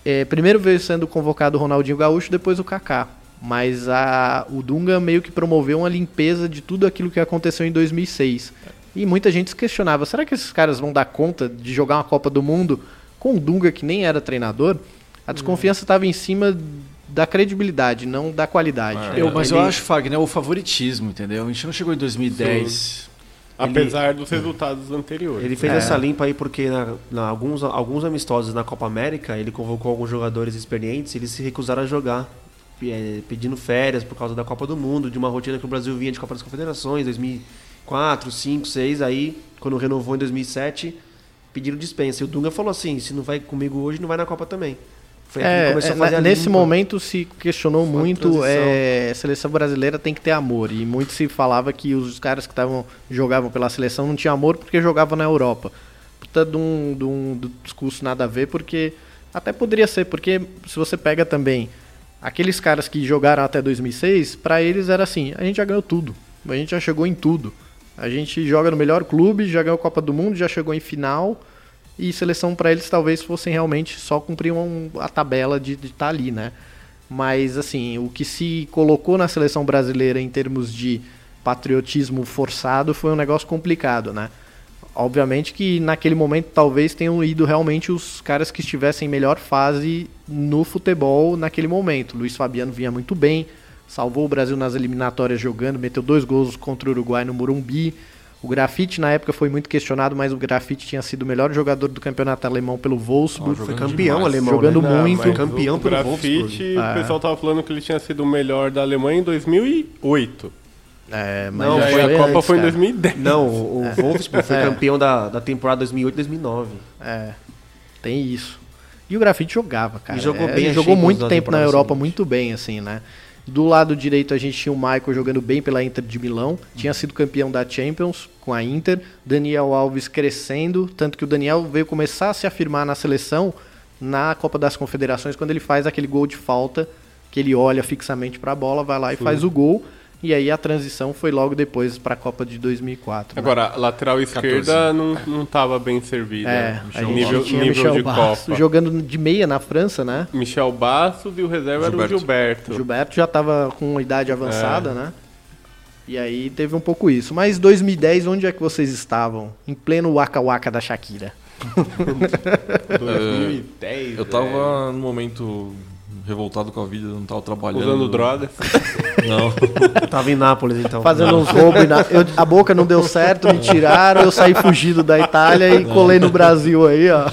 Speaker 6: É, primeiro veio sendo convocado o Ronaldinho Gaúcho, depois o Kaká. Mas a, o Dunga meio que promoveu uma limpeza de tudo aquilo que aconteceu em 2006. E muita gente se questionava: será que esses caras vão dar conta de jogar uma Copa do Mundo com o Dunga, que nem era treinador? A desconfiança estava em cima da credibilidade, não da qualidade.
Speaker 13: Eu, mas eu
Speaker 6: Ele-
Speaker 13: acho, Fagner, o favoritismo, entendeu? A gente não chegou em 2010.
Speaker 8: Sim. Apesar dos resultados anteriores.
Speaker 10: Ele fez
Speaker 8: É.
Speaker 10: essa limpa aí porque na, na alguns, alguns amistosos na Copa América ele convocou alguns jogadores experientes e eles se recusaram a jogar, eh, pedindo férias por causa da Copa do Mundo, de uma rotina que o Brasil vinha de Copa das Confederações, 2004, 5, 6, aí quando renovou em 2007 pediram dispensa. E o Dunga falou assim, se não vai comigo hoje, não vai na Copa também. Foi
Speaker 6: É,
Speaker 10: começou
Speaker 6: é,
Speaker 10: a fazer a
Speaker 6: nesse
Speaker 10: limpa.
Speaker 6: momento se questionou muito
Speaker 10: transição.
Speaker 6: é, a seleção brasileira tem que ter amor e muito se falava que os caras que estavam jogavam pela seleção não tinham amor porque jogavam na Europa puta de um, de um do discurso nada a ver porque até poderia ser porque se você pega também aqueles caras que jogaram até 2006 pra eles era assim a gente já ganhou tudo a gente já chegou em tudo a gente joga no melhor clube já ganhou a Copa do Mundo já chegou em final e seleção para eles talvez fossem realmente só cumprir um- a tabela de estar ali, né? Mas assim, o que se colocou na seleção brasileira em termos de patriotismo forçado foi um negócio complicado, né? Obviamente que naquele momento talvez tenham ido realmente os caras que estivessem em melhor fase no futebol naquele momento. Luiz Fabiano vinha muito bem, salvou o Brasil nas eliminatórias jogando, meteu dois gols contra o Uruguai no Morumbi. O Grafite na época foi muito questionado, mas o Grafite tinha sido o melhor jogador do campeonato alemão pelo Wolfsburg.
Speaker 10: Foi campeão
Speaker 8: demais.
Speaker 10: alemão.
Speaker 6: Jogando
Speaker 10: né?
Speaker 8: Não,
Speaker 6: muito.
Speaker 8: mas
Speaker 10: Campeão
Speaker 8: o
Speaker 10: pelo
Speaker 8: grafite,
Speaker 10: Wolfsburg.
Speaker 8: o
Speaker 6: É.
Speaker 8: pessoal tava falando que ele tinha sido o melhor da Alemanha em 2008.
Speaker 6: É, mas
Speaker 10: Não, foi
Speaker 8: a Copa
Speaker 6: antes,
Speaker 8: foi em
Speaker 6: cara.
Speaker 8: 2010.
Speaker 10: Não, o, o Wolfsburg foi
Speaker 6: É.
Speaker 10: campeão da, da temporada 2008 2009.
Speaker 6: É, tem isso. E o Grafite jogava, cara.
Speaker 10: E jogou
Speaker 6: É,
Speaker 10: bem
Speaker 6: jogou muito tempo na Europa,
Speaker 10: seguinte.
Speaker 6: muito bem, assim, né? Do lado direito a gente tinha o Michael jogando bem pela Inter de Milão, tinha sido campeão da Champions com a Inter, Daniel Alves crescendo, tanto que o Daniel veio começar a se afirmar na seleção na Copa das Confederações quando ele faz aquele gol de falta, que ele olha fixamente para a bola, vai lá e
Speaker 8: Sim.
Speaker 6: faz o gol. E aí a transição foi logo depois para a Copa de 2004. né?
Speaker 8: Agora, a lateral esquerda não, não tava bem servida.
Speaker 6: É, a gente
Speaker 8: nível,
Speaker 6: tinha
Speaker 8: nível
Speaker 6: Michel
Speaker 8: de
Speaker 6: Bastos
Speaker 8: Copa.
Speaker 6: jogando de meia na França, né?
Speaker 8: Michel Bastos e o reserva era o
Speaker 9: Gilberto.
Speaker 8: Gilberto.
Speaker 6: Gilberto já estava com uma idade avançada,
Speaker 8: É.
Speaker 6: né? E aí teve um pouco isso. Mas 2010, onde é que vocês estavam? Em pleno Waka Waka da Shakira.
Speaker 8: 2010.
Speaker 9: Eu tava no momento revoltado com a vida, não tava trabalhando.
Speaker 8: Usando drogas.
Speaker 9: Não.
Speaker 10: Tava em Nápoles, então.
Speaker 6: Fazendo uns roubos. na- eu- a boca não deu certo, me tiraram, eu saí fugido da Itália e colei no Brasil aí, ó.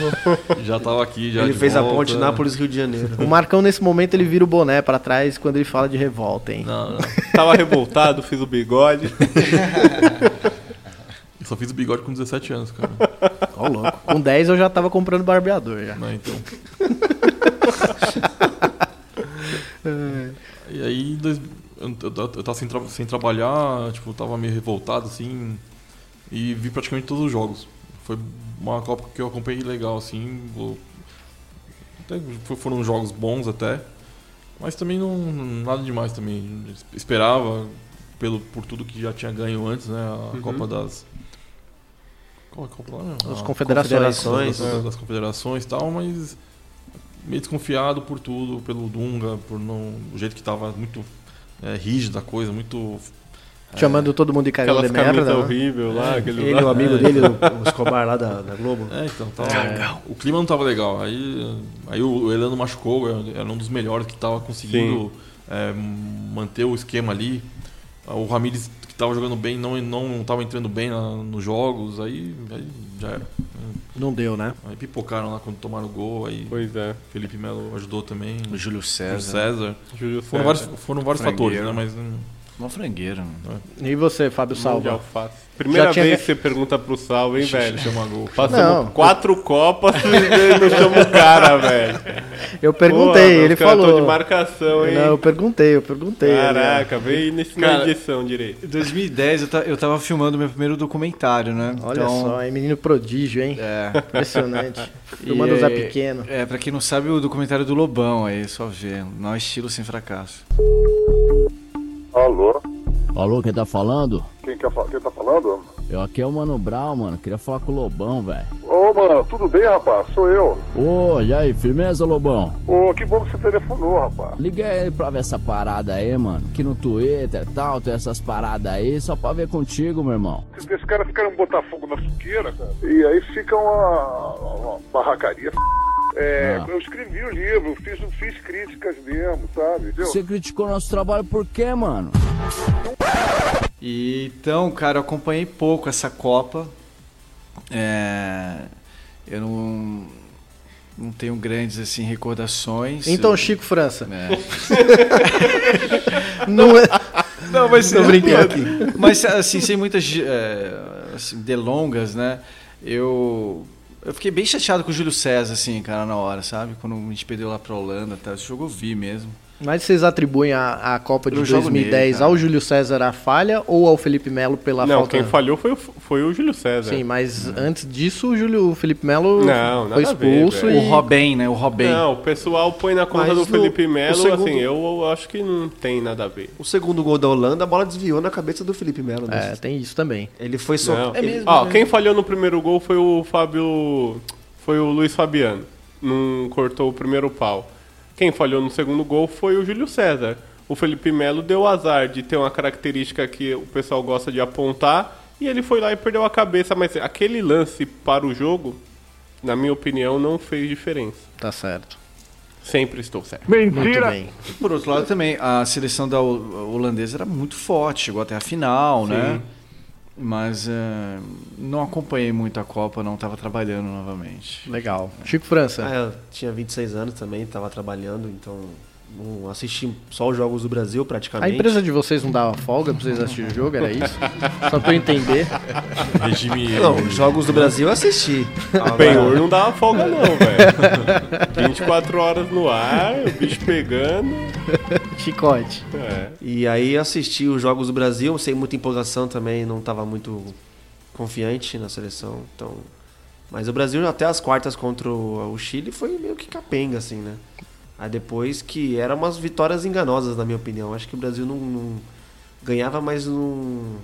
Speaker 9: Já tava aqui, já
Speaker 10: Ele
Speaker 9: de
Speaker 10: fez a
Speaker 9: volta.
Speaker 10: ponte Nápoles-Rio de Janeiro.
Speaker 6: O Marcão, nesse momento, ele vira o boné pra trás quando ele fala de revolta, hein?
Speaker 9: Não, não.
Speaker 8: Tava revoltado, fiz o bigode.
Speaker 9: Eu só fiz o bigode com 17 anos, cara.
Speaker 6: Ó, louco. Com 10 eu já tava comprando barbeador já.
Speaker 9: Não, então. E aí, dois, eu, eu, eu tava sem, tra- sem trabalhar, tipo, tava meio revoltado, assim, e vi praticamente todos os jogos. Foi uma Copa que eu acompanhei legal, assim, vou- até fo- foram jogos bons até, mas também não nada demais também. Esperava pelo, por tudo que já tinha ganho antes, né, a
Speaker 8: Uhum.
Speaker 9: Copa das... Qual é a Copa lá? meu?
Speaker 6: As
Speaker 9: A
Speaker 6: confederações.
Speaker 9: das, das- das confederações e tal, mas meio desconfiado por tudo, pelo Dunga, por não, o jeito que tava muito é, rígida a coisa, muito.
Speaker 6: Chamando todo mundo de cagão de merda. né?
Speaker 8: horrível lá. aquele
Speaker 10: Ele,
Speaker 8: lá.
Speaker 10: o amigo
Speaker 9: É.
Speaker 10: dele, o, Escobar lá da, da Globo.
Speaker 9: É, então, tava, o clima não tava legal. Aí, aí o Elano machucou, era um dos melhores que tava conseguindo é, manter o esquema ali. O Ramires, que tava jogando bem, não, não tava entrando bem na- nos jogos, aí, aí já era.
Speaker 6: Não deu, né?
Speaker 9: Aí pipocaram lá quando tomaram o gol, aí
Speaker 8: Pois é.
Speaker 9: Felipe Melo ajudou também.
Speaker 13: O Júlio César.
Speaker 9: Júlio César.
Speaker 8: Júlio
Speaker 9: Foram
Speaker 8: César.
Speaker 9: vários, foram vários fatores, né? Mas hum,
Speaker 13: Uma frangueira.
Speaker 6: E você, Fábio Salva?
Speaker 8: Primeira
Speaker 6: Já tinha-
Speaker 8: vez que você pergunta pro Salvo, hein, velho?
Speaker 9: chama gol.
Speaker 8: Passamos
Speaker 6: Não.
Speaker 8: quatro copas e ele não chama o cara, velho.
Speaker 6: Eu perguntei,
Speaker 8: Porra,
Speaker 6: ele falou.
Speaker 8: de marcação, hein?
Speaker 6: Não, eu perguntei, eu perguntei.
Speaker 8: Caraca, veio nesse na
Speaker 13: Cara,
Speaker 8: edição direito.
Speaker 13: Em 2010 eu, ta- eu tava filmando meu primeiro documentário, né?
Speaker 6: Olha
Speaker 13: Então,
Speaker 6: só, é menino prodígio, hein?
Speaker 13: É.
Speaker 6: Impressionante. Filmando o Zé
Speaker 13: é-
Speaker 6: Pequeno.
Speaker 13: É, pra quem não sabe, o documentário do Lobão aí, só ver. Não é estilo sem fracasso.
Speaker 1: Alô?
Speaker 22: Alô, quem tá falando?
Speaker 1: Quem, quer quem tá falando?
Speaker 22: Eu aqui é o Mano Brown, mano. Queria falar com o Lobão, velho.
Speaker 1: Ô, mano, tudo bem, rapaz? Sou eu.
Speaker 22: Ô, e aí, firmeza, Lobão?
Speaker 1: Ô, que bom que você telefonou, rapaz.
Speaker 22: Liguei aí pra ver essa parada aí, mano. Que no Twitter e tal, tem essas paradas aí, só pra ver contigo, meu irmão.
Speaker 1: Esses caras ficaram botar fogo na fogueira, cara. E aí fica uma, uma barracaria. É,
Speaker 22: Ah.
Speaker 1: eu escrevi o livro, fiz, fiz críticas mesmo, sabe? Entendeu?
Speaker 22: Você criticou nosso trabalho por quê, mano?
Speaker 13: E, então, cara, eu acompanhei pouco essa Copa. É, eu não, não tenho grandes assim recordações.
Speaker 6: Então,
Speaker 13: Eu-
Speaker 6: Chico França.
Speaker 13: É.
Speaker 6: Não é.
Speaker 13: Não, mas
Speaker 6: Tô brincando aqui.
Speaker 13: Mas assim, sem muitas é, assim, delongas, né? Eu Eu fiquei bem chateado com o Júlio César, assim, cara, na hora, sabe? Quando a gente perdeu lá pra Holanda, tá? esse jogo eu vi mesmo.
Speaker 6: Mas vocês atribuem a, a Copa de
Speaker 13: Eu jogo
Speaker 6: 2010
Speaker 13: nele,
Speaker 6: ao Júlio César a falha ou ao Felipe Melo pela
Speaker 8: não,
Speaker 6: falta?
Speaker 8: quem falhou foi, o- foi o Júlio César.
Speaker 6: Sim, mas antes disso o Júlio o Felipe Melo
Speaker 8: Não,
Speaker 6: foi
Speaker 8: ver,
Speaker 6: expulso
Speaker 8: velho.
Speaker 6: e
Speaker 13: O Robin, né? O Robin.
Speaker 8: Não, o pessoal põe na conta
Speaker 10: Mas
Speaker 8: do
Speaker 10: no-
Speaker 8: Felipe Melo,
Speaker 10: segundo-
Speaker 8: assim, eu, eu acho que não tem nada a ver.
Speaker 10: O segundo gol da Holanda, a bola desviou na cabeça do Felipe Melo. né?
Speaker 6: É, tem isso também.
Speaker 10: Ele foi só.
Speaker 8: Não.
Speaker 10: ele-
Speaker 8: Ó, quem falhou no primeiro gol foi o Fábio. Foi o Luiz Fabiano. Não cortou o primeiro pau. Quem falhou no segundo gol foi o Júlio César. O Felipe Melo deu azar de ter uma característica que o pessoal gosta de apontar e ele foi lá e perdeu a cabeça. Mas aquele lance para o jogo, na minha opinião, não fez diferença.
Speaker 6: Tá certo.
Speaker 8: Sempre estou certo.
Speaker 6: Muito bem.
Speaker 13: Por outro lado, também, a seleção da hol- holandesa era muito forte, chegou até a final,
Speaker 8: Sim.
Speaker 13: né? Mas eh, não acompanhei muito a Copa, não estava trabalhando novamente.
Speaker 6: Legal. Chico França.
Speaker 10: Ah, eu tinha 26 anos também, tava trabalhando, então não assisti só os jogos do Brasil
Speaker 6: A
Speaker 10: praticamente.
Speaker 6: empresa de vocês não dava folga pra vocês assistirem o jogo, era isso? Só pra eu entender.
Speaker 9: Regime.
Speaker 10: Não, os jogos do Brasil eu assisti.
Speaker 8: O Benhur não dava folga não, velho. 24 horas no ar, o bicho pegando.
Speaker 6: Chicote.
Speaker 8: É.
Speaker 10: E aí assisti os jogos do Brasil, sem muita empolgação também, não estava muito confiante na seleção. Então, mas o Brasil até as quartas contra o o Chile foi meio que capenga assim, né? Aí depois que eram umas vitórias enganosas na minha opinião. Acho que o Brasil não, não ganhava, mas não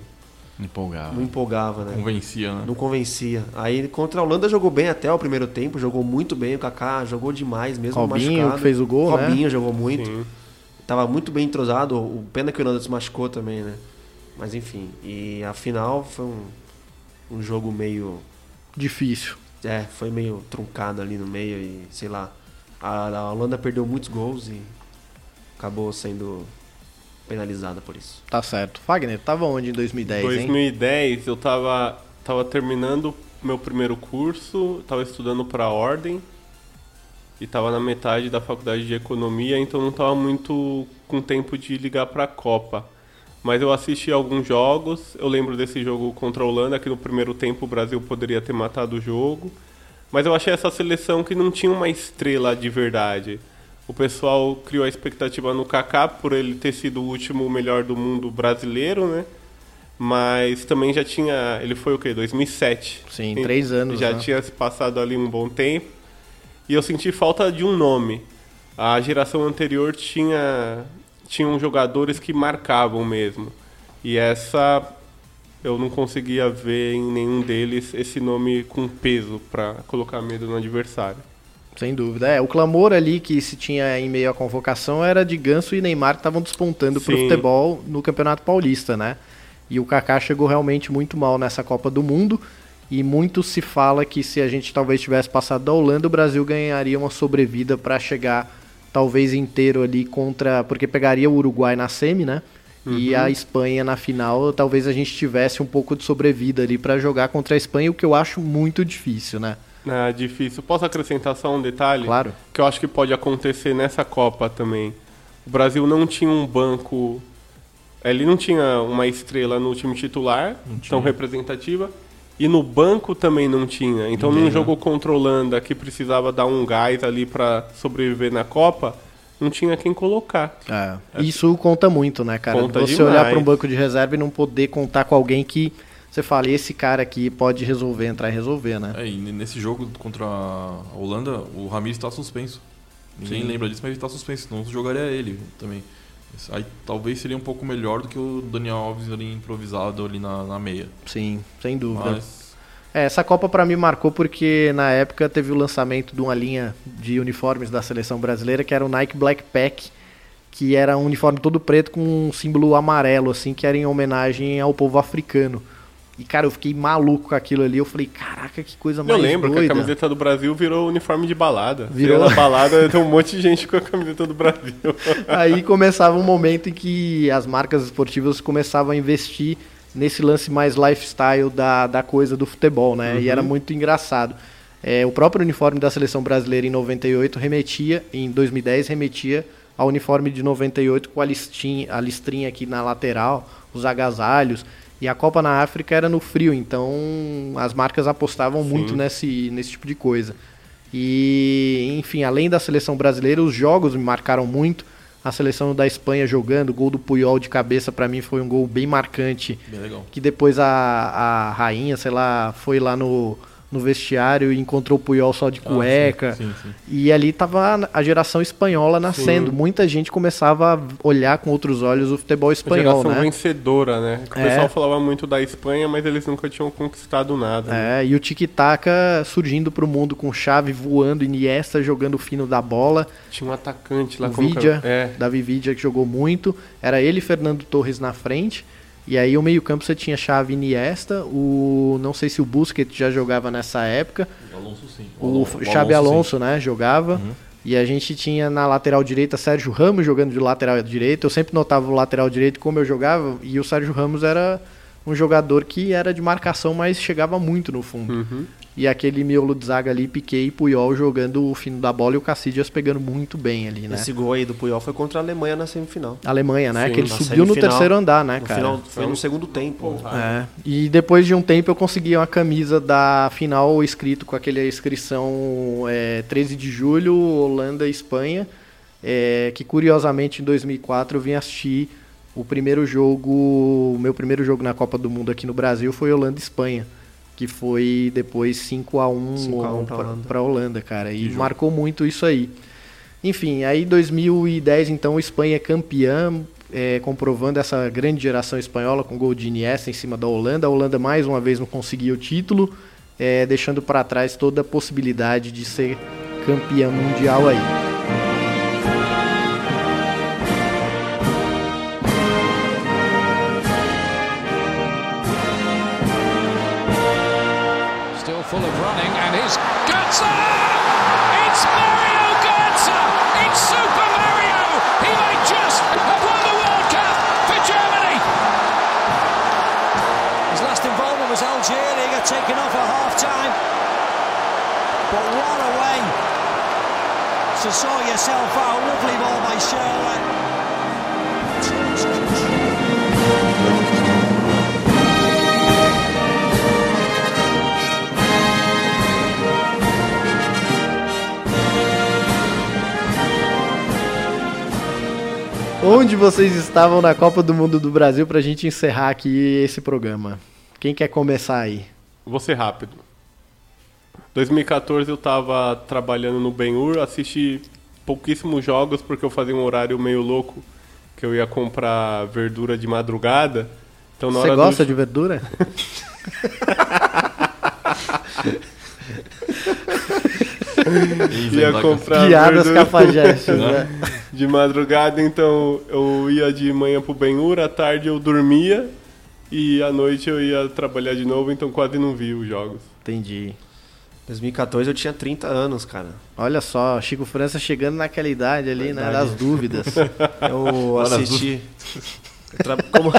Speaker 13: Empolgava.
Speaker 10: não empolgava, né?
Speaker 9: Convencia, né?
Speaker 10: Não convencia. Aí contra a Holanda jogou bem até o primeiro tempo, jogou muito bem o Kaká, jogou demais mesmo
Speaker 6: Robinho,
Speaker 10: machucado.
Speaker 6: que fez o gol, né?
Speaker 10: Robinho jogou muito.
Speaker 8: Sim.
Speaker 10: Tava muito bem entrosado. O pena que o Holanda se machucou também, né? Mas enfim. E a final foi um, um jogo meio.
Speaker 6: Difícil.
Speaker 10: É, foi meio truncado ali no meio e sei lá. A, a Holanda perdeu muitos gols e acabou sendo penalizada por isso.
Speaker 6: Tá certo. Fagner, tava onde em 2010, hein?
Speaker 8: 2010 eu tava, tava terminando meu primeiro curso, tava estudando para ordem e tava na metade da faculdade de economia, então não tava muito com tempo de ligar para a Copa. Mas eu assisti alguns jogos, eu lembro desse jogo contra a Holanda, que no primeiro tempo o Brasil poderia ter matado o jogo. Mas eu achei essa seleção que não tinha uma estrela de verdade. O pessoal criou a expectativa no Kaká por ele ter sido o último melhor do mundo brasileiro, né? Mas também já tinha. Ele foi o quê? 2007.
Speaker 6: Sim, três anos,
Speaker 8: Já
Speaker 6: né?
Speaker 8: tinha se passado ali um bom tempo. E eu senti falta de um nome. A geração anterior tinha tinham jogadores que marcavam mesmo. E essa eu não conseguia ver em nenhum deles esse nome com peso para colocar medo no adversário.
Speaker 6: Sem dúvida. É, o clamor ali que se tinha em meio à convocação era de Ganso e Neymar que estavam despontando pro
Speaker 8: Sim.
Speaker 6: futebol no Campeonato Paulista, né? E o Kaká chegou realmente muito mal nessa Copa do Mundo. E muito se fala que se a gente talvez tivesse passado da Holanda, o Brasil ganharia uma sobrevida para chegar talvez inteiro ali contra. Porque pegaria o Uruguai na semi, né? E
Speaker 8: Uhum.
Speaker 6: a Espanha na final, talvez a gente tivesse um pouco de sobrevida ali para jogar contra a Espanha, o que eu acho muito difícil, né?
Speaker 8: Ah, difícil. Posso acrescentar só um detalhe?
Speaker 6: Claro.
Speaker 8: Que eu acho que pode acontecer nessa Copa também. O Brasil não tinha um banco. Ele não tinha uma estrela no time titular, tão representativa. E no banco também não tinha. Então,
Speaker 9: Ninguém,
Speaker 8: num
Speaker 9: né?
Speaker 8: jogo contra a Holanda que precisava dar um gás ali para sobreviver na Copa, não tinha quem colocar.
Speaker 6: É. Isso conta muito, né, cara?
Speaker 8: Conta
Speaker 6: você
Speaker 8: demais.
Speaker 6: olhar para um banco de reserva e não poder contar com alguém que você fala, esse cara aqui pode resolver, entrar e resolver, né?
Speaker 9: É, e nesse jogo contra a Holanda, o Ramires está suspenso. Ninguém
Speaker 6: Sim.
Speaker 9: lembra disso, mas ele está suspenso, senão jogaria ele também. Aí talvez seria um pouco melhor do que o Daniel Alves ali improvisado ali na, na meia.
Speaker 6: Sim, sem dúvida.
Speaker 9: Mas
Speaker 6: É, essa Copa pra mim marcou porque na época teve o lançamento de uma linha de uniformes da seleção brasileira que era o Nike Black Pack, que era um uniforme todo preto com um símbolo amarelo, assim, que era em homenagem ao povo africano. E, cara, eu fiquei maluco com aquilo ali. Eu falei, caraca, que coisa
Speaker 8: Eu
Speaker 6: mais
Speaker 8: lembro que
Speaker 6: doida.
Speaker 8: a camiseta do Brasil virou uniforme de balada.
Speaker 6: Virou.
Speaker 8: Na balada, tem um monte de gente com a camiseta do Brasil.
Speaker 6: Aí começava um momento em que as marcas esportivas começavam a investir nesse lance mais lifestyle da, da coisa do futebol, né? E
Speaker 8: Uhum.
Speaker 6: era muito engraçado. É, o próprio uniforme da seleção brasileira em 98 remetia, em 2010 remetia ao uniforme de 98 com a listinha, a listrinha aqui na lateral, os agasalhos. E a Copa na África era no frio, então as marcas apostavam muito nesse, nesse tipo de coisa. E, enfim, além da seleção brasileira, os jogos me marcaram muito. A seleção da Espanha jogando, o gol do Puyol de cabeça para mim foi um gol bem marcante.
Speaker 9: Bem legal.
Speaker 6: Que depois a, a rainha, sei lá, foi lá no, no vestiário e encontrou o Puyol só de
Speaker 9: Ah,
Speaker 6: cueca.
Speaker 9: sim, sim, sim.
Speaker 6: E ali tava a geração espanhola nascendo.
Speaker 8: Sim.
Speaker 6: Muita gente começava a olhar com outros olhos o futebol
Speaker 8: A
Speaker 6: espanhol,
Speaker 8: geração
Speaker 6: né?
Speaker 8: vencedora, né? O
Speaker 6: É.
Speaker 8: pessoal falava muito da Espanha, mas eles nunca tinham conquistado nada. né?
Speaker 6: É, e o tic-tac surgindo pro mundo com chave voando, Iniesta jogando o fino da bola.
Speaker 8: Tinha um atacante lá
Speaker 6: o
Speaker 8: como que
Speaker 6: Vidia,
Speaker 8: é?
Speaker 6: Davi Vidia que jogou muito. Era ele e Fernando Torres na frente. E aí o meio-campo você tinha chave Iniesta, o não sei se o Busquets já jogava nessa época.
Speaker 9: O Alonso sim.
Speaker 6: O,
Speaker 9: Alonso- o
Speaker 6: Xabi
Speaker 9: Alonso,
Speaker 6: Alonso, né, jogava. E a gente tinha na lateral direita Sérgio Ramos jogando de lateral direito. Eu sempre notava o lateral direito como eu jogava. E o Sérgio Ramos era um jogador que era de marcação, mas chegava muito no fundo.
Speaker 8: Uhum.
Speaker 6: E aquele miolo de zaga ali, Piquet e Puyol jogando o fino da bola e o Cassidias pegando muito bem ali, né?
Speaker 10: Esse gol aí do Puyol foi contra a Alemanha na semifinal.
Speaker 6: Alemanha, né?
Speaker 10: Sim,
Speaker 6: que ele subiu no terceiro andar, né,
Speaker 10: No
Speaker 6: cara?
Speaker 10: final- foi no segundo tempo.
Speaker 6: É. E depois de um tempo eu consegui uma camisa da final escrito com aquela inscrição é, 13 de julho, Holanda e Espanha. é, que curiosamente em 2004 eu vim assistir o primeiro jogo, o meu primeiro jogo na Copa do Mundo aqui no Brasil foi Holanda e Espanha. Que foi depois 5 a 1
Speaker 10: 5 a 1 pra
Speaker 6: pra,
Speaker 10: Holanda.
Speaker 6: cara. E marcou muito isso aí. Enfim, aí 2010, então, Espanha é campeã, é, comprovando essa grande geração espanhola com gol de Iniesta em cima da Holanda. A Holanda mais uma vez não conseguiu o título, é, deixando para trás toda a possibilidade de ser campeã mundial aí.
Speaker 23: Götze! It's Mario Götze! It's Super Mario! He may just have won the World Cup for Germany!
Speaker 12: His last involvement was Algeria, he got taken off at half time. But what a way to sort yourself out. Lovely ball by Sherwood.
Speaker 6: Onde vocês estavam na Copa do Mundo do Brasil pra gente encerrar aqui esse programa? Quem quer começar aí?
Speaker 8: Vou ser rápido. 2014 eu tava trabalhando no Ben-Hur, assisti pouquíssimos jogos porque eu fazia um horário meio louco, que eu ia comprar verdura de madrugada. Então, na
Speaker 6: Você gosta
Speaker 8: do...
Speaker 6: de verdura?
Speaker 8: ia comprar
Speaker 6: Piadas
Speaker 8: verdura
Speaker 6: cafajestes, né?
Speaker 8: de madrugada, então eu ia de manhã pro Ben-Hur, à tarde eu dormia e à noite eu ia trabalhar de novo, então quase não vi os jogos.
Speaker 6: Entendi.
Speaker 10: 2014 eu tinha 30 anos, cara.
Speaker 6: Olha só, Chico França chegando naquela idade ali, né?
Speaker 10: Verdade.
Speaker 6: Das dúvidas.
Speaker 10: Eu assisti. Como-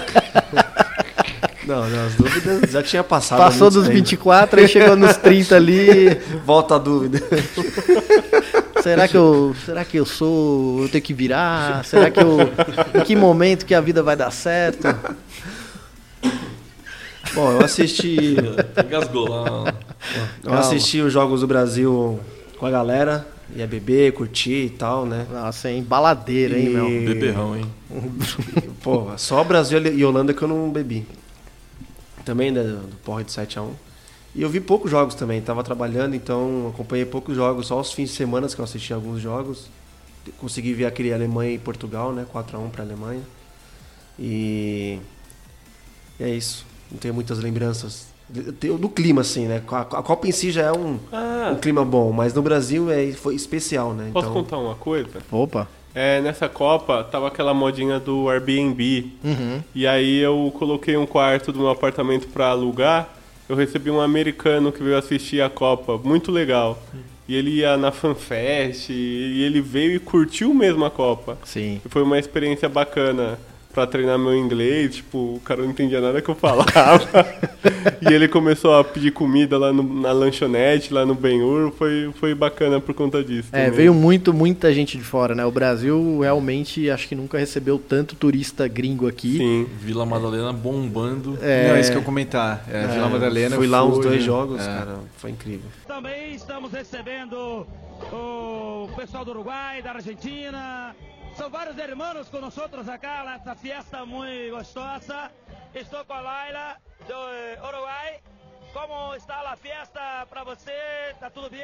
Speaker 10: Não, não, as dúvidas já tinha passado.
Speaker 6: Passou dos
Speaker 10: tempo.
Speaker 6: 24 aí chegou nos 30 ali.
Speaker 10: Volta a dúvida.
Speaker 6: Será que eu, será que eu sou, eu tenho que virar? Será que eu, em que momento que a vida vai dar certo?
Speaker 10: Bom, eu assisti.
Speaker 9: Engasgou lá.
Speaker 10: Eu assisti os Jogos do Brasil com a galera, ia beber, curtir e tal, né?
Speaker 6: Nossa, hein? Baladeira, hein, meu?
Speaker 9: Beberrão, hein?
Speaker 10: Pô, só Brasil e Holanda que eu não bebi. Também né, do porre de 7x1. E eu vi poucos jogos também, tava trabalhando, então acompanhei poucos jogos, só os fins de semana que eu assisti alguns jogos. Consegui ver aquele Alemanha e Portugal, né? 4x1 pra Alemanha. E e é isso. Não tenho muitas lembranças do clima, assim, né? A, a Copa em si já é um,
Speaker 8: Ah.
Speaker 10: um clima bom, mas no Brasil é, foi especial, né?
Speaker 8: Posso
Speaker 10: Então,
Speaker 8: contar uma coisa?
Speaker 6: Opa.
Speaker 8: É, nessa Copa tava aquela modinha do Airbnb.
Speaker 6: Uhum.
Speaker 8: E aí eu coloquei um quarto do meu apartamento pra alugar. Eu recebi um americano que veio assistir a Copa, muito legal. E ele ia na FanFest e ele veio e curtiu mesmo a Copa.
Speaker 6: Sim.
Speaker 8: E foi uma experiência bacana pra treinar meu inglês, tipo, o cara não entendia nada que eu falava. e ele começou a pedir comida lá no- na lanchonete, lá no Benhur, foi, foi bacana por conta disso.
Speaker 6: É,
Speaker 8: também.
Speaker 6: veio muito, muita gente de fora, né? O Brasil realmente acho que nunca recebeu tanto turista gringo aqui.
Speaker 8: Sim.
Speaker 9: Vila Madalena bombando.
Speaker 6: É.
Speaker 13: Não, é isso que eu comentar. É, Vila Madalena.
Speaker 10: Fui lá uns
Speaker 13: fui,
Speaker 10: dois
Speaker 13: né?
Speaker 10: jogos,
Speaker 13: É.
Speaker 10: cara. Foi incrível.
Speaker 14: Também estamos recebendo o pessoal do Uruguai, da Argentina. São vários irmãos com nós acá nessa fiesta muito gostosa. Estou com a Laila do eh, Uruguai. Como está a festa para você? Está tudo bem?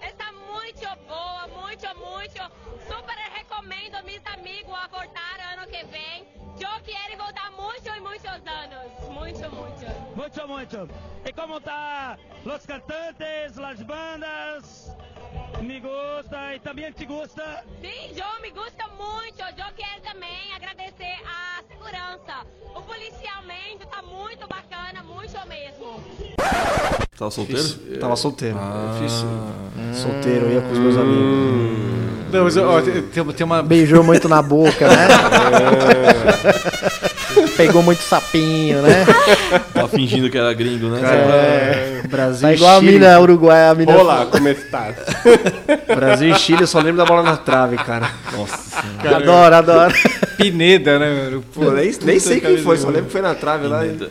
Speaker 24: Está muito boa, muito, muito. Super recomendo meus amigos a voltar ano que vem. Eu quero voltar muito e muitos anos. Muito, muito.
Speaker 14: Muito, muito. E como está os cantantes, as bandas? Me gusta e também te gusta?
Speaker 24: Sim, eu me gusta muito. Eu quero também agradecer a segurança. O policiamento está muito bacana, muito mesmo.
Speaker 9: Tava solteiro?
Speaker 10: Fiz- tava solteiro.
Speaker 9: Ah.
Speaker 10: Eu fiz- solteiro, eu ia com os meus amigos.
Speaker 13: Não, mas ó, tem, tem- tem uma.
Speaker 6: Beijou muito na boca, né? Pegou muito sapinho, né?
Speaker 9: Tava fingindo que era gringo, né?
Speaker 6: É.
Speaker 10: Brasil
Speaker 6: Tá
Speaker 10: e
Speaker 6: igual a mina uruguaia, a mina.
Speaker 8: Olá, como está?
Speaker 10: Brasil e Chile, eu só lembro da bola na trave, cara.
Speaker 9: Nossa
Speaker 6: Adoro, adoro.
Speaker 13: Pineda, né, mano?
Speaker 10: Pô, nem, nem sei quem foi, só lembro que foi na trave lá. e-
Speaker 9: Pineda.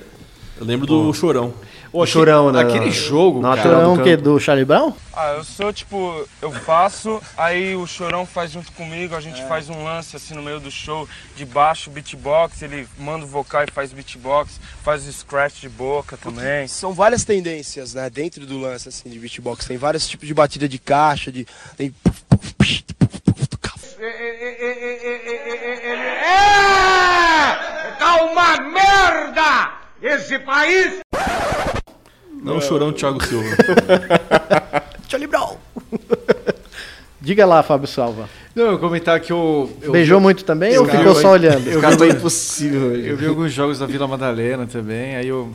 Speaker 9: Eu lembro do Chorão.
Speaker 10: O chorão, né?
Speaker 13: Aquele jogo,
Speaker 10: Na
Speaker 13: cara.
Speaker 10: do
Speaker 6: Chorão o quê?
Speaker 10: campo.
Speaker 6: Do Charlie Brown?
Speaker 25: Ah, eu sou tipo, eu faço, aí o Chorão faz junto comigo, a gente faz um lance assim no meio do show, de baixo, beatbox, ele manda o vocal e faz beatbox, faz o scratch de boca também.
Speaker 26: São várias tendências, né, dentro do lance assim de beatbox. Tem vários tipos de batida de caixa, de tem
Speaker 27: É! Tá uma merda! Esse país!
Speaker 9: Não, o Chorão Thiago Silva.
Speaker 6: Charlie Brown. Diga lá, Fábio Salva.
Speaker 13: Não, eu comentar que eu. eu
Speaker 6: Beijou muito também
Speaker 13: Eu
Speaker 6: ou ficou
Speaker 13: eu-
Speaker 6: só olhando?
Speaker 13: Eu vi,
Speaker 10: tá impossível
Speaker 13: eu vi alguns jogos da Vila Madalena também, aí eu.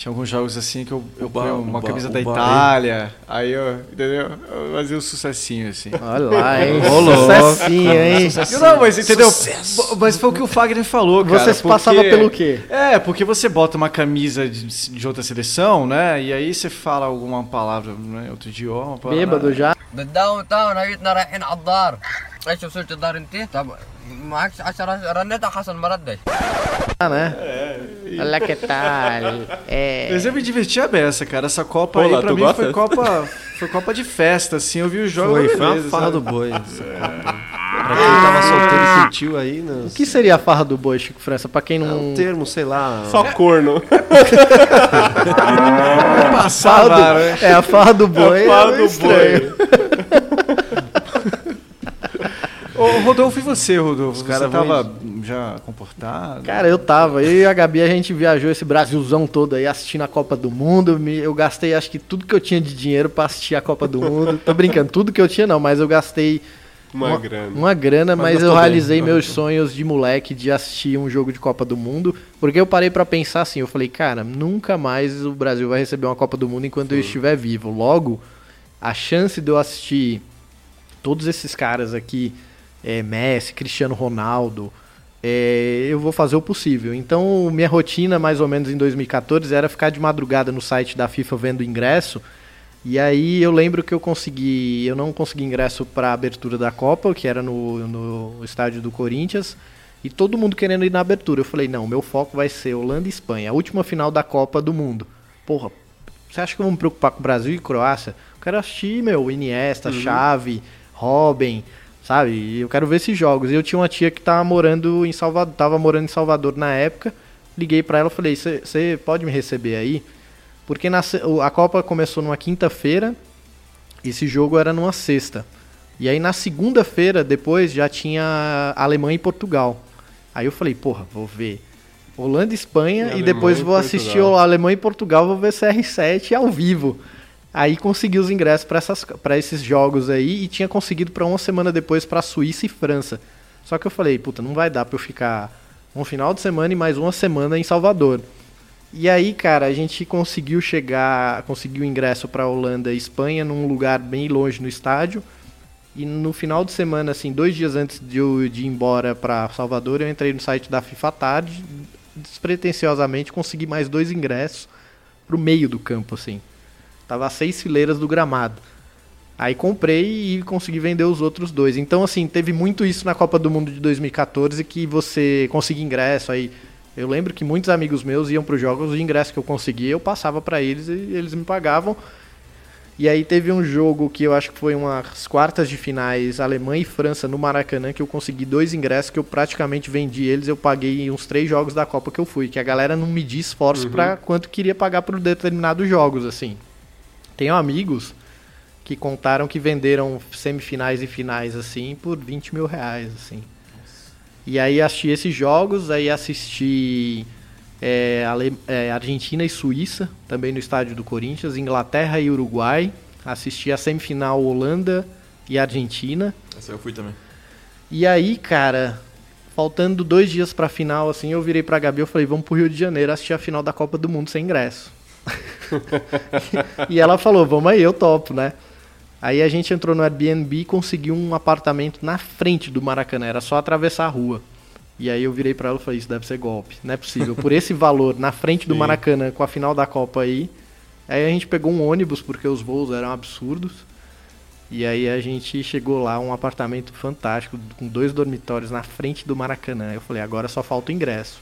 Speaker 13: Tinha alguns jogos assim que eu, eu
Speaker 9: Uba,
Speaker 13: ponho uma
Speaker 9: uba,
Speaker 13: camisa da
Speaker 9: uba,
Speaker 13: Itália, aí eu, entendeu? Eu fazia um sucessinho assim.
Speaker 6: Olha lá, hein?
Speaker 13: Ô, louco.
Speaker 6: Sucessinho, hein?
Speaker 13: Não, mas entendeu? Bo- Mas foi o que o Fagner falou, cara.
Speaker 6: Você se passava pelo quê?
Speaker 13: É, porque você bota uma camisa de, de outra seleção, né? E aí você fala alguma palavra, né? Outro idioma. palavra-
Speaker 6: Bêbado já.
Speaker 28: بالداون تاون هيتنا رايحين على الدار ايش وصلت الدار انت؟ طب معكش 10 رنيت حسن ما ردش
Speaker 6: Ah, né? Olha que tal. É.
Speaker 13: Mas eu me diverti a beça, cara. Essa Copa
Speaker 8: Olá,
Speaker 13: aí pra
Speaker 8: tu
Speaker 13: mim
Speaker 8: gosta?
Speaker 13: foi Copa, foi Copa de festa, assim. Eu vi o jogo.
Speaker 10: Foi, foi uma
Speaker 13: beleza,
Speaker 10: farra
Speaker 13: sabe?
Speaker 10: do boi. essa Copa. Pra quem tava solteiro e sentiu aí, né?
Speaker 6: O que seria a farra do boi, Chico França? Pra quem
Speaker 10: É
Speaker 6: não.
Speaker 10: um termo, sei lá.
Speaker 8: Só corno.
Speaker 13: Passar,
Speaker 6: Farra do-
Speaker 13: né?
Speaker 6: É, a farra do boi.
Speaker 8: A farra
Speaker 6: é meio
Speaker 8: do
Speaker 6: estranho.
Speaker 13: Ô, Rodolfo, e você, Rodolfo? Você
Speaker 10: caras
Speaker 13: tava já comportado?
Speaker 6: Cara, eu tava. Eu e a Gabi, a gente viajou esse Brasilzão todo aí assistindo a Copa do Mundo. Me- Eu gastei acho que tudo que eu tinha de dinheiro pra assistir a Copa do Mundo. Tô brincando, tudo que eu tinha não, mas eu gastei
Speaker 8: Uma grana.
Speaker 6: uma grana,
Speaker 8: Mas
Speaker 6: mas, eu
Speaker 8: gastou bem.
Speaker 6: realizei meus sonhos de moleque de assistir um jogo de Copa do Mundo. Porque eu parei pra pensar assim, eu falei, cara, nunca mais o Brasil vai receber uma Copa do Mundo enquanto eu estiver vivo. Logo, a chance de eu assistir todos esses caras aqui, é, Messi, Cristiano Ronaldo, é, eu vou fazer o possível. Então, minha rotina, mais ou menos em 2014, era ficar de madrugada no site da FIFA vendo ingresso. E aí eu lembro que eu consegui, eu não consegui ingresso para a abertura da Copa, que era no, no estádio do Corinthians, e todo mundo querendo ir na abertura. Eu falei, não, meu foco vai ser Holanda e Espanha, a última final da Copa do Mundo. Porra, você acha que eu vou me preocupar com Brasil e Croácia? Eu quero assistir, meu, Iniesta, Xavi, Robin, sabe? E Eu quero ver esses jogos. E eu tinha uma tia que tava morando em Salvador, tava morando em Salvador na época. Liguei pra ela e falei: "Você pode me receber aí?" Porque na a Copa começou numa quinta-feira, esse jogo era numa sexta. E aí na segunda-feira, depois, já tinha Alemanha e Portugal. Aí eu falei, porra, vou ver Holanda e Espanha e, depois vou assistir Alemanha e Portugal, vou ver CR7 ao vivo. Aí consegui os ingressos pra esses jogos aí e tinha conseguido pra uma semana depois pra Suíça e França. Só que eu falei, puta, não vai dar pra eu ficar um final de semana e mais uma semana em Salvador. E aí, cara, a gente conseguiu chegar, conseguiu ingresso pra Holanda e Espanha num lugar bem longe no estádio. E no final de semana, assim, dois dias antes de eu de ir embora para Salvador, eu entrei no site da FIFA tarde, despretensiosamente consegui mais dois ingressos pro meio do campo, assim. Tava a seis fileiras do gramado. Aí comprei e consegui vender os outros dois. Então, assim, teve muito isso na Copa do Mundo de 2014 que você conseguia ingresso. Aí eu lembro que muitos amigos meus iam para os jogos, de ingresso que eu conseguia, eu passava para eles e eles me pagavam. E aí teve um jogo que eu acho que foi umas quartas de finais, Alemanha e França no Maracanã, que eu consegui dois ingressos que eu praticamente vendi eles, eu paguei uns três jogos da Copa que eu fui, que a galera não media esforço
Speaker 8: Uhum.
Speaker 6: para quanto queria pagar por determinados jogos, assim. Tenho amigos que contaram que venderam semifinais e finais, assim, por 20 mil reais, assim. E aí assisti esses jogos, aí assisti é, Ale- é, Argentina e Suíça, também no estádio do Corinthians, Inglaterra e Uruguai. Assisti a semifinal Holanda e Argentina.
Speaker 9: Essa eu fui também.
Speaker 6: E aí, cara, faltando dois dias pra final, assim, eu virei pra Gabi e falei, vamos pro Rio de Janeiro assistir a final da Copa do Mundo sem ingresso. e ela falou, vamos aí, eu topo, né? Aí a gente entrou no Airbnb e conseguiu um apartamento na frente do Maracanã, era só atravessar a rua. E aí eu virei pra ela e falei, isso deve ser golpe, não é possível. Por esse valor, na frente do
Speaker 8: Sim.
Speaker 6: Maracanã, com a final da Copa aí. Aí a gente pegou um ônibus, porque os voos eram absurdos. E aí a gente chegou lá, um apartamento fantástico, com dois dormitórios na frente do Maracanã. Eu falei, agora só falta o ingresso.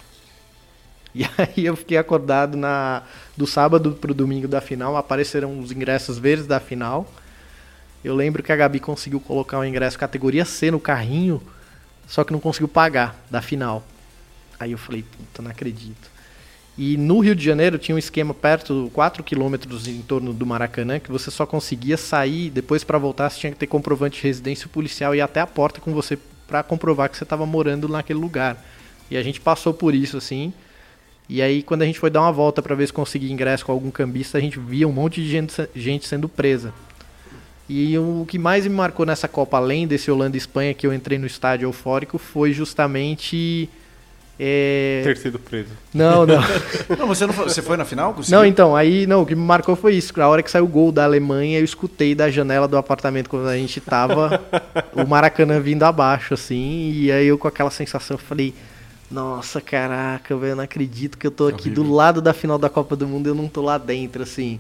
Speaker 6: E aí eu fiquei acordado na do sábado pro domingo da final, apareceram os ingressos verdes da final. Eu lembro que a Gabi conseguiu colocar um ingresso categoria C no carrinho, só que não conseguiu pagar da final. Aí eu falei, puta, não acredito. E no Rio de Janeiro tinha um esquema perto, 4 quilômetros em torno do Maracanã, que você só conseguia sair, depois para voltar você tinha que ter comprovante de residência policial e ir até a porta com você para comprovar que você estava morando naquele lugar. E a gente passou por isso assim. E aí quando a gente foi dar uma volta para ver se conseguia ingresso com algum cambista, a gente via um monte de gente, gente sendo presa. E o que mais me marcou nessa Copa, além desse Holanda e Espanha, que eu entrei no estádio eufórico, foi justamente. é,
Speaker 8: Ter sido preso.
Speaker 6: Não, não.
Speaker 13: Não, você não foi, você foi na final? Conseguiu?
Speaker 6: Não, então, aí não, o que me marcou foi isso. A hora que saiu o gol da Alemanha, eu escutei da janela do apartamento quando a gente tava o Maracanã vindo abaixo, assim, e aí eu com aquela sensação falei, nossa, caraca, velho, eu não acredito que eu tô aqui do lado da final da Copa do Mundo e eu não tô lá dentro, assim.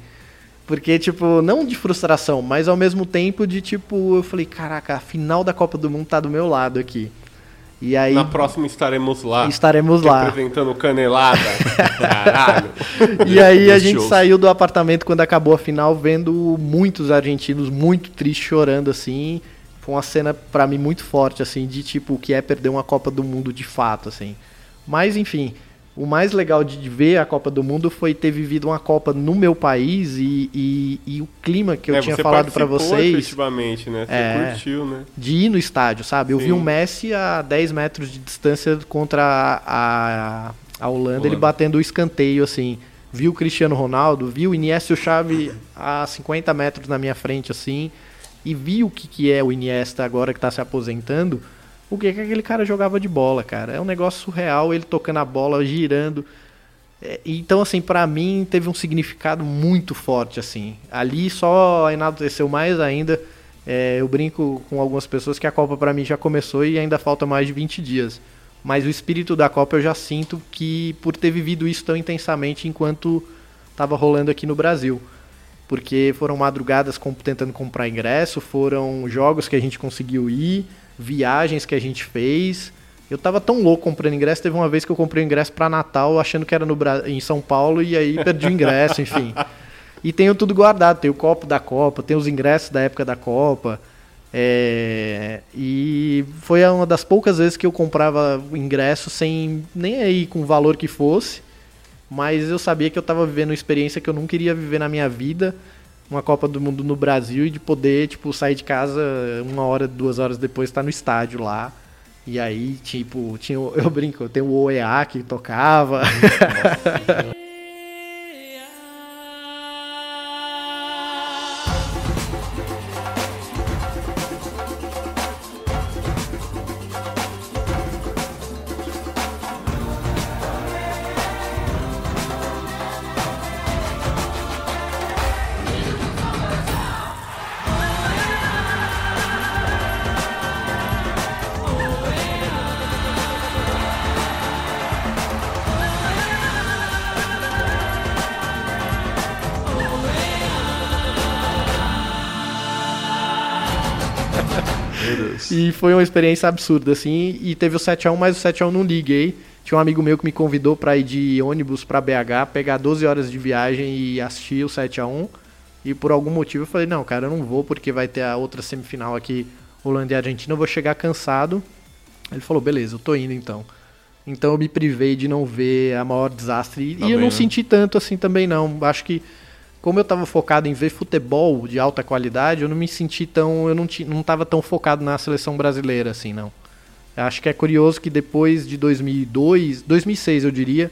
Speaker 6: Porque, tipo, não de frustração, mas ao mesmo tempo de, tipo, eu falei, caraca, a final da Copa do Mundo tá do meu lado aqui. E aí.
Speaker 8: Na próxima estaremos lá.
Speaker 6: Estaremos lá.
Speaker 8: Representando Canelada. Caralho.
Speaker 6: E aí a gente saiu do apartamento quando acabou a final, vendo muitos argentinos muito tristes chorando assim. Foi uma cena pra mim muito forte assim, de tipo o que é perder uma Copa do Mundo de fato assim. Mas enfim, o mais legal de ver a Copa do Mundo foi ter vivido uma Copa no meu país e, e, e o clima que eu
Speaker 8: É,
Speaker 6: tinha falado
Speaker 8: participou
Speaker 6: vocês.
Speaker 8: efetivamente, né? Você
Speaker 6: É.
Speaker 8: curtiu, né?
Speaker 6: De ir no estádio, sabe? Eu vi
Speaker 8: Sim.
Speaker 6: o Messi a 10 metros de distância contra a, a, a Holanda, ele
Speaker 9: Holanda.
Speaker 6: batendo o escanteio, assim. Vi o Cristiano Ronaldo, vi o Iniesta e o Xavi a 50 metros na minha frente, assim. E vi o que, que é o Iniesta agora que tá se aposentando. O que, que aquele cara jogava de bola, cara. É um negócio surreal, ele tocando a bola, girando. É, então, assim, pra mim teve um significado muito forte, assim. Ali só enalteceu mais ainda. É, eu brinco com algumas pessoas que a Copa pra mim já começou e ainda falta mais de 20 dias. Mas o espírito da Copa eu já sinto que por ter vivido isso tão intensamente enquanto tava rolando aqui no Brasil. Porque foram madrugadas tentando comprar ingresso, foram jogos que a gente conseguiu ir, viagens que a gente fez. Eu tava tão louco comprando ingresso, teve uma vez que eu comprei o ingresso para Natal achando que era no Bra... em São Paulo e aí perdi o ingresso, enfim. E tenho tudo guardado, tem o copo da Copa, tem os ingressos da época da Copa. é, E foi uma das poucas vezes que eu comprava ingresso sem nem aí com o valor que fosse. Mas eu sabia que eu estava vivendo uma experiência que eu não queria viver na minha vida. Uma Copa do Mundo no Brasil e de poder, tipo, sair de casa uma hora, duas horas depois, estar no estádio lá. E aí, tipo, tinha, eu brinco, tem o OEA que tocava. foi uma experiência absurda, assim. E teve o 7x1, mas o 7x1 não liguei. Tinha um amigo meu que me convidou pra ir de ônibus pra BH, pegar 12 horas de viagem e assistir o 7x1. E por algum motivo eu falei, não, cara, eu não vou porque vai ter a outra semifinal aqui, Holanda e Argentina, eu vou chegar cansado. Ele falou, beleza, eu tô indo então. Então eu me privei de não ver a maior desastre. E,
Speaker 9: Tá
Speaker 6: e eu
Speaker 9: bem,
Speaker 6: não
Speaker 9: né?
Speaker 6: senti tanto assim também não. Acho que como eu tava focado em ver futebol de alta qualidade, eu não me senti tão, eu não não tava tão focado na seleção brasileira assim, não. Eu Acho que é curioso que depois de 2002, 2006 eu diria,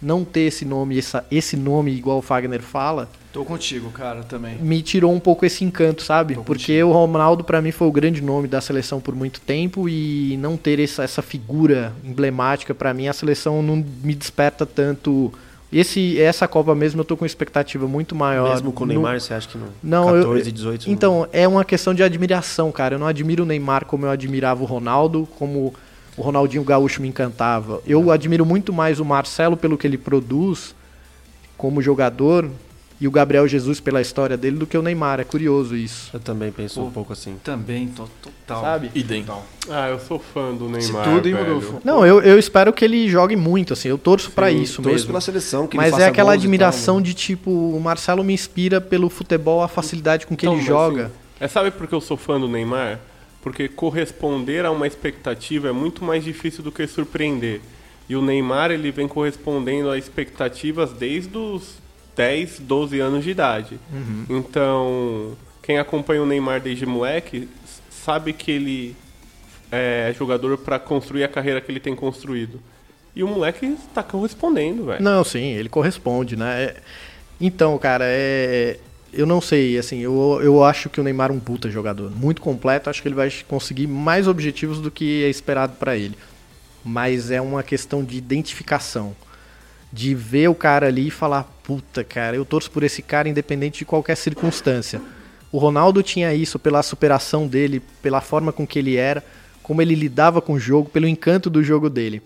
Speaker 6: não ter esse nome, essa, esse nome igual o Fagner fala,
Speaker 13: Tô contigo, cara, também.
Speaker 6: me tirou um pouco esse encanto, sabe? Porque o Ronaldo pra mim foi o grande nome da seleção por muito tempo e não ter essa, essa figura emblemática pra mim a seleção não me desperta tanto. Esse essa Copa mesmo eu tô com expectativa muito maior.
Speaker 10: Mesmo com o
Speaker 6: no-
Speaker 10: Neymar, você acha que não?
Speaker 6: Não,
Speaker 10: 14
Speaker 6: eu,
Speaker 10: e 18.
Speaker 6: Então, é uma questão de admiração, cara. Eu não admiro o Neymar como eu admirava o Ronaldo, como o Ronaldinho Gaúcho me encantava. Eu admiro muito mais o Marcelo pelo que ele produz como jogador e o Gabriel Jesus pela história dele do que o Neymar. É curioso isso.
Speaker 10: Eu também penso um pouco assim.
Speaker 13: Também, to- total.
Speaker 6: Sabe?
Speaker 9: Idem.
Speaker 8: Ah, eu sou fã do Neymar.
Speaker 13: tudo, hein. Rodolfo?
Speaker 6: Não, eu, eu espero que ele jogue muito, assim. Eu torço pra
Speaker 10: Sim,
Speaker 6: isso
Speaker 10: torço
Speaker 6: mesmo.
Speaker 10: pela seleção, que ele
Speaker 6: Mas
Speaker 10: faça
Speaker 6: é aquela admiração
Speaker 10: tal, né?
Speaker 6: de tipo, o Marcelo me inspira pelo futebol, a facilidade com que
Speaker 8: Então,
Speaker 6: ele joga.
Speaker 8: assim, é sabe por que eu sou fã do Neymar? Porque corresponder a uma expectativa é muito mais difícil do que surpreender. E o Neymar ele vem correspondendo a expectativas desde os 10, 12 anos de idade.
Speaker 6: Uhum.
Speaker 8: Então, quem acompanha o Neymar desde moleque sabe que ele é jogador para construir a carreira que ele tem construído. E o moleque está correspondendo, velho.
Speaker 6: Não, sim, ele corresponde, né? É- Então, cara, é. Eu não sei, assim, eu, eu acho que o Neymar é um puta jogador. Muito completo, acho que ele vai conseguir mais objetivos do que é esperado pra ele. Mas é uma questão de identificação. De ver o cara ali e falar, puta, cara, eu torço por esse cara independente de qualquer circunstância. O Ronaldo tinha isso pela superação dele, pela forma com que ele era, como ele lidava com o jogo, pelo encanto do jogo dele.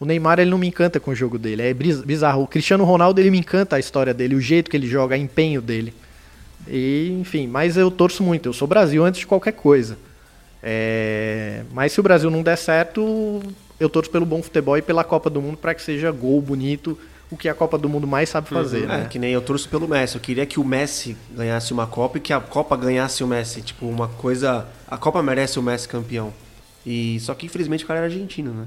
Speaker 6: O Neymar ele não me encanta com o jogo dele, é bizarro. O Cristiano Ronaldo ele me encanta a história dele, o jeito que ele joga, o empenho dele. E, enfim, mas eu torço muito, eu sou Brasil antes de qualquer coisa. É, Mas se o Brasil não der certo, eu torço pelo bom futebol e pela Copa do Mundo para que seja gol bonito, o que a Copa do Mundo mais sabe fazer,
Speaker 10: É,
Speaker 6: né?
Speaker 10: que nem eu torço pelo Messi. Eu queria que o Messi ganhasse uma Copa e que a Copa ganhasse o Messi. Tipo, uma coisa. A Copa merece o Messi campeão. E só que infelizmente o cara era argentino, né?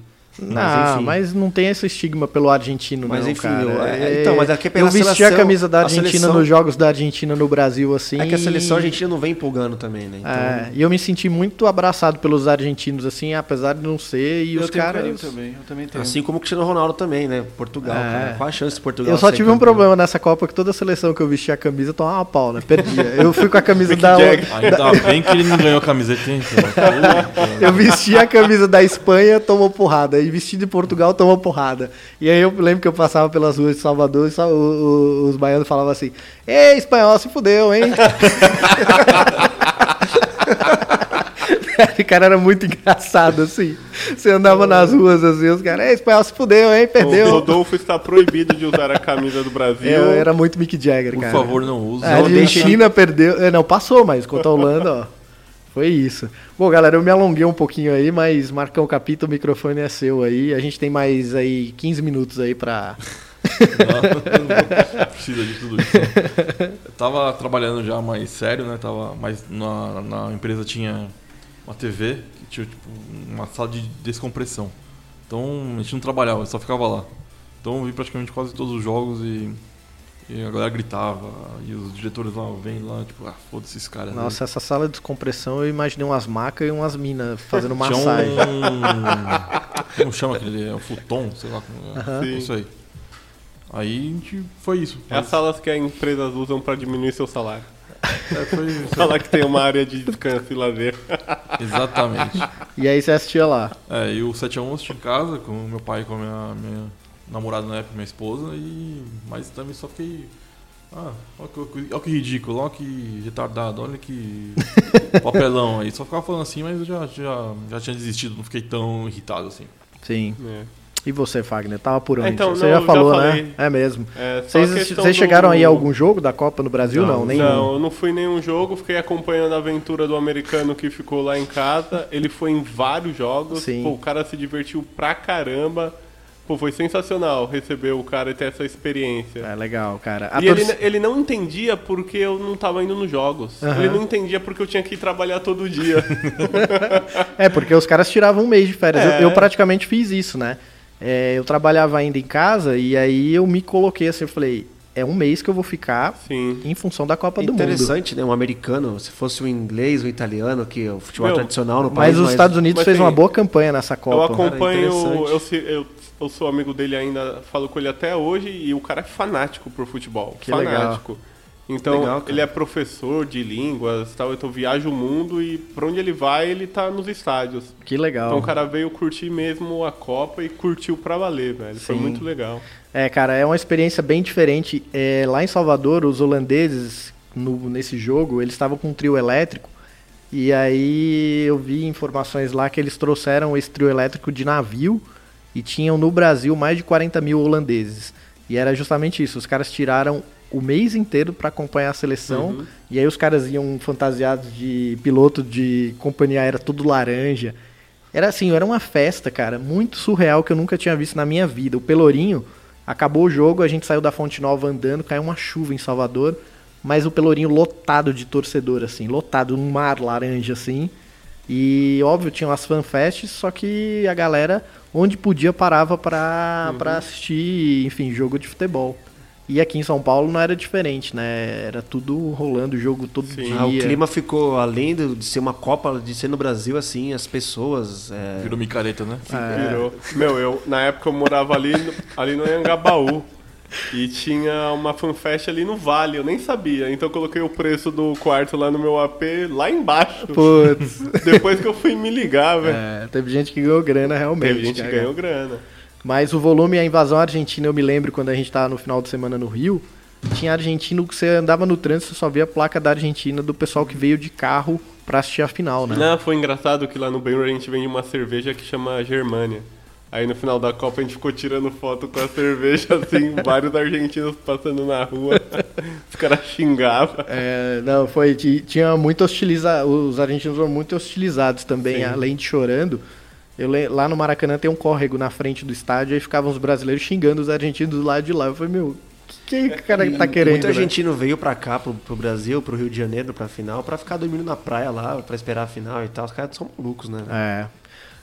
Speaker 6: Ah, mas não tem esse estigma pelo argentino,
Speaker 10: Mas
Speaker 6: não,
Speaker 10: enfim,
Speaker 6: cara.
Speaker 10: eu- é, então, mas é que pela
Speaker 6: eu vesti a
Speaker 10: seleção-
Speaker 6: camisa da
Speaker 10: a
Speaker 6: Argentina
Speaker 10: seleção-
Speaker 6: nos jogos da Argentina no Brasil, assim.
Speaker 10: É que a seleção argentina não vem empolgando também, né? Então,
Speaker 6: É, e eu me senti muito abraçado pelos argentinos, assim, apesar de não ser, e
Speaker 13: Eu
Speaker 6: os
Speaker 13: tenho
Speaker 6: caras...
Speaker 13: também, eu também tenho.
Speaker 10: Assim como o Cristiano Ronaldo também, né? Portugal,
Speaker 6: É.
Speaker 10: cara. Qual a chance de Portugal
Speaker 6: Eu só tive um problema nessa Copa, que toda seleção que eu vestia a camisa tomava uma pau, né? Perdia. Eu fui com a camisa da...
Speaker 9: Ainda bem que ele não ganhou a camiseta, hein?
Speaker 6: Eu vesti a camisa da Espanha, tomou porrada. E vesti de Portugal, tomou porrada. E aí eu lembro que eu passava pelas ruas de Salvador e só- o- o- os baianos falavam assim: Ei, espanhol, se fudeu, hein? Esse cara era muito engraçado, assim. Você andava nas ruas assim, os caras, Ei, espanhol, se fudeu, hein?
Speaker 8: O
Speaker 6: Perdeu.
Speaker 8: Rodolfo está proibido de usar a camisa do Brasil.
Speaker 6: Eu era muito Mick Jagger,
Speaker 9: Por
Speaker 6: cara.
Speaker 9: favor, não use.
Speaker 6: A Argentina perdeu. é, Não, passou, mas contra a Holanda, ó. Foi isso. Bom, galera, eu me alonguei um pouquinho aí, mas Marcão Capita, o microfone é seu aí. A gente tem mais aí 15 minutos aí.
Speaker 9: Não precisa de tudo isso. Eu tava trabalhando já mais sério, né? Tava mais na, na empresa tinha uma TV tinha tipo, uma sala de descompressão. Então a gente não trabalhava, só ficava lá. Então eu vi praticamente quase todos os jogos e, e a galera gritava e os diretores lá vêm lá, tipo, ah, foda-se esses caras. aí.
Speaker 6: Nossa, essa sala de descompressão eu imaginei umas macas e umas minas fazendo massagem.
Speaker 9: Um... Como chama aquele? É o futon, sei lá como é. Isso aí. Aí a gente foi isso.
Speaker 8: É as salas que as empresas usam para diminuir seu salário.
Speaker 9: É, foi isso.
Speaker 8: Sala que tem uma área de descanso e lazer.
Speaker 9: Exatamente.
Speaker 6: E aí você assistia lá.
Speaker 9: É, e o 7x1 eu assisti em casa com meu pai e com a minha, minha namorada na época, minha esposa, e. Mas também só fiquei. Ah, olha que, olha que ridículo, olha que retardado, olha que papelão aí. Só ficava falando assim, mas eu já, já, já tinha desistido, não fiquei tão irritado assim.
Speaker 6: Sim.
Speaker 8: É.
Speaker 6: E você, Fagner, tava por onde?
Speaker 8: Então,
Speaker 6: você
Speaker 8: não,
Speaker 6: já
Speaker 8: já
Speaker 6: falou,
Speaker 8: falei.
Speaker 6: né? É mesmo.
Speaker 8: É,
Speaker 6: Vocês chegaram
Speaker 8: do-
Speaker 6: aí a algum jogo da Copa no Brasil? Não, nenhum.
Speaker 8: Não, eu não fui em nenhum jogo, fiquei acompanhando a aventura do americano que ficou lá em casa. Ele foi em vários jogos.
Speaker 6: Sim.
Speaker 8: Pô, o cara se divertiu pra caramba. Pô, foi sensacional receber o cara e ter essa experiência.
Speaker 6: É legal, cara. A
Speaker 8: E ele, ele não entendia porque eu não tava indo nos jogos.
Speaker 6: Aham.
Speaker 8: Ele não entendia porque eu tinha que ir trabalhar todo dia.
Speaker 6: É, porque os caras tiravam um mês de férias. Eu-
Speaker 8: É.
Speaker 6: Eu, praticamente fiz isso, né? É, eu trabalhava ainda em casa e aí eu me coloquei assim, eu falei, é um mês que eu vou ficar em função da Copa do Mundo.
Speaker 10: Interessante, né? Um americano, se fosse um inglês, um italiano, que é o futebol
Speaker 8: Meu,
Speaker 10: tradicional no país.
Speaker 6: Mas os Estados Unidos
Speaker 8: mas
Speaker 6: fez
Speaker 8: tem-
Speaker 6: uma boa campanha nessa Copa.
Speaker 8: Eu acompanho, eu, se- eu, eu sou amigo dele ainda, falo com ele até hoje e o cara é fanático por futebol.
Speaker 6: Que
Speaker 8: fanático. Então,
Speaker 10: Legal,
Speaker 8: ele é professor de línguas, tal, então viaja o mundo e pra onde ele vai, ele tá nos estádios.
Speaker 6: Que legal.
Speaker 8: Então o cara veio curtir mesmo a Copa e curtiu pra valer, velho. Foi
Speaker 6: Sim.
Speaker 8: muito legal.
Speaker 6: É, cara, é uma experiência bem diferente. É, lá em Salvador, os holandeses, no- nesse jogo, eles estavam com um trio elétrico. E aí eu vi informações lá que eles trouxeram esse trio elétrico de navio e tinham no Brasil mais de 40 mil holandeses. E era justamente isso, os caras tiraram o mês inteiro para acompanhar a seleção.
Speaker 8: Uhum.
Speaker 6: E aí os caras iam fantasiados de piloto de companhia aérea tudo laranja. Era assim, era uma festa, cara, muito surreal que eu nunca tinha visto na minha vida. O Pelourinho, acabou o jogo, a gente saiu da Fonte Nova andando, caiu uma chuva em Salvador, mas o Pelourinho lotado de torcedor, assim, lotado, um mar laranja, assim. E, óbvio, tinham as fanfests, só que a galera, onde podia, parava pra, pra assistir, enfim, jogo de futebol. E aqui em São Paulo não era diferente, né? Era tudo rolando, jogo todo dia.
Speaker 10: Ah, o clima ficou, além de ser uma Copa, de ser no Brasil, assim, as pessoas. É...
Speaker 9: Virou micareta, né?
Speaker 8: Virou. Meu, eu, na época eu morava ali, no- ali no Anhangabaú. E tinha uma fanfest ali no Vale, eu nem sabia. Então eu coloquei o preço do quarto lá no meu AP lá embaixo.
Speaker 6: Putz.
Speaker 8: Depois que eu fui me ligar, velho.
Speaker 6: É, teve gente que ganhou grana realmente.
Speaker 8: Teve gente que ganhou grana.
Speaker 6: Mas o volume, a invasão argentina, eu me lembro quando a gente tava no final de semana no Rio, tinha argentino que você andava no trânsito e só via a placa da Argentina do pessoal que veio de carro pra assistir a final, né?
Speaker 8: Não, foi engraçado que lá no Benro a gente vende uma cerveja que chama Germânia. Aí no final da Copa a gente ficou tirando foto com a cerveja, assim, vários argentinos passando na rua. Os caras xingavam.
Speaker 6: É, não, foi. ti- Tinha muito hostilizado. Os argentinos foram muito hostilizados também,
Speaker 8: Sim.
Speaker 6: além de chorando. Eu, lá no Maracanã tem um córrego na frente do estádio, aí ficavam os brasileiros xingando os argentinos do lado de lá. Eu falei, meu, o que, que o cara tá querendo?
Speaker 10: Muito
Speaker 6: né?
Speaker 10: argentino veio pra cá, pro, pro Brasil, pro Rio de Janeiro, pra final, pra ficar dormindo na praia lá, pra esperar a final e tal. Os caras são malucos, né?
Speaker 6: É.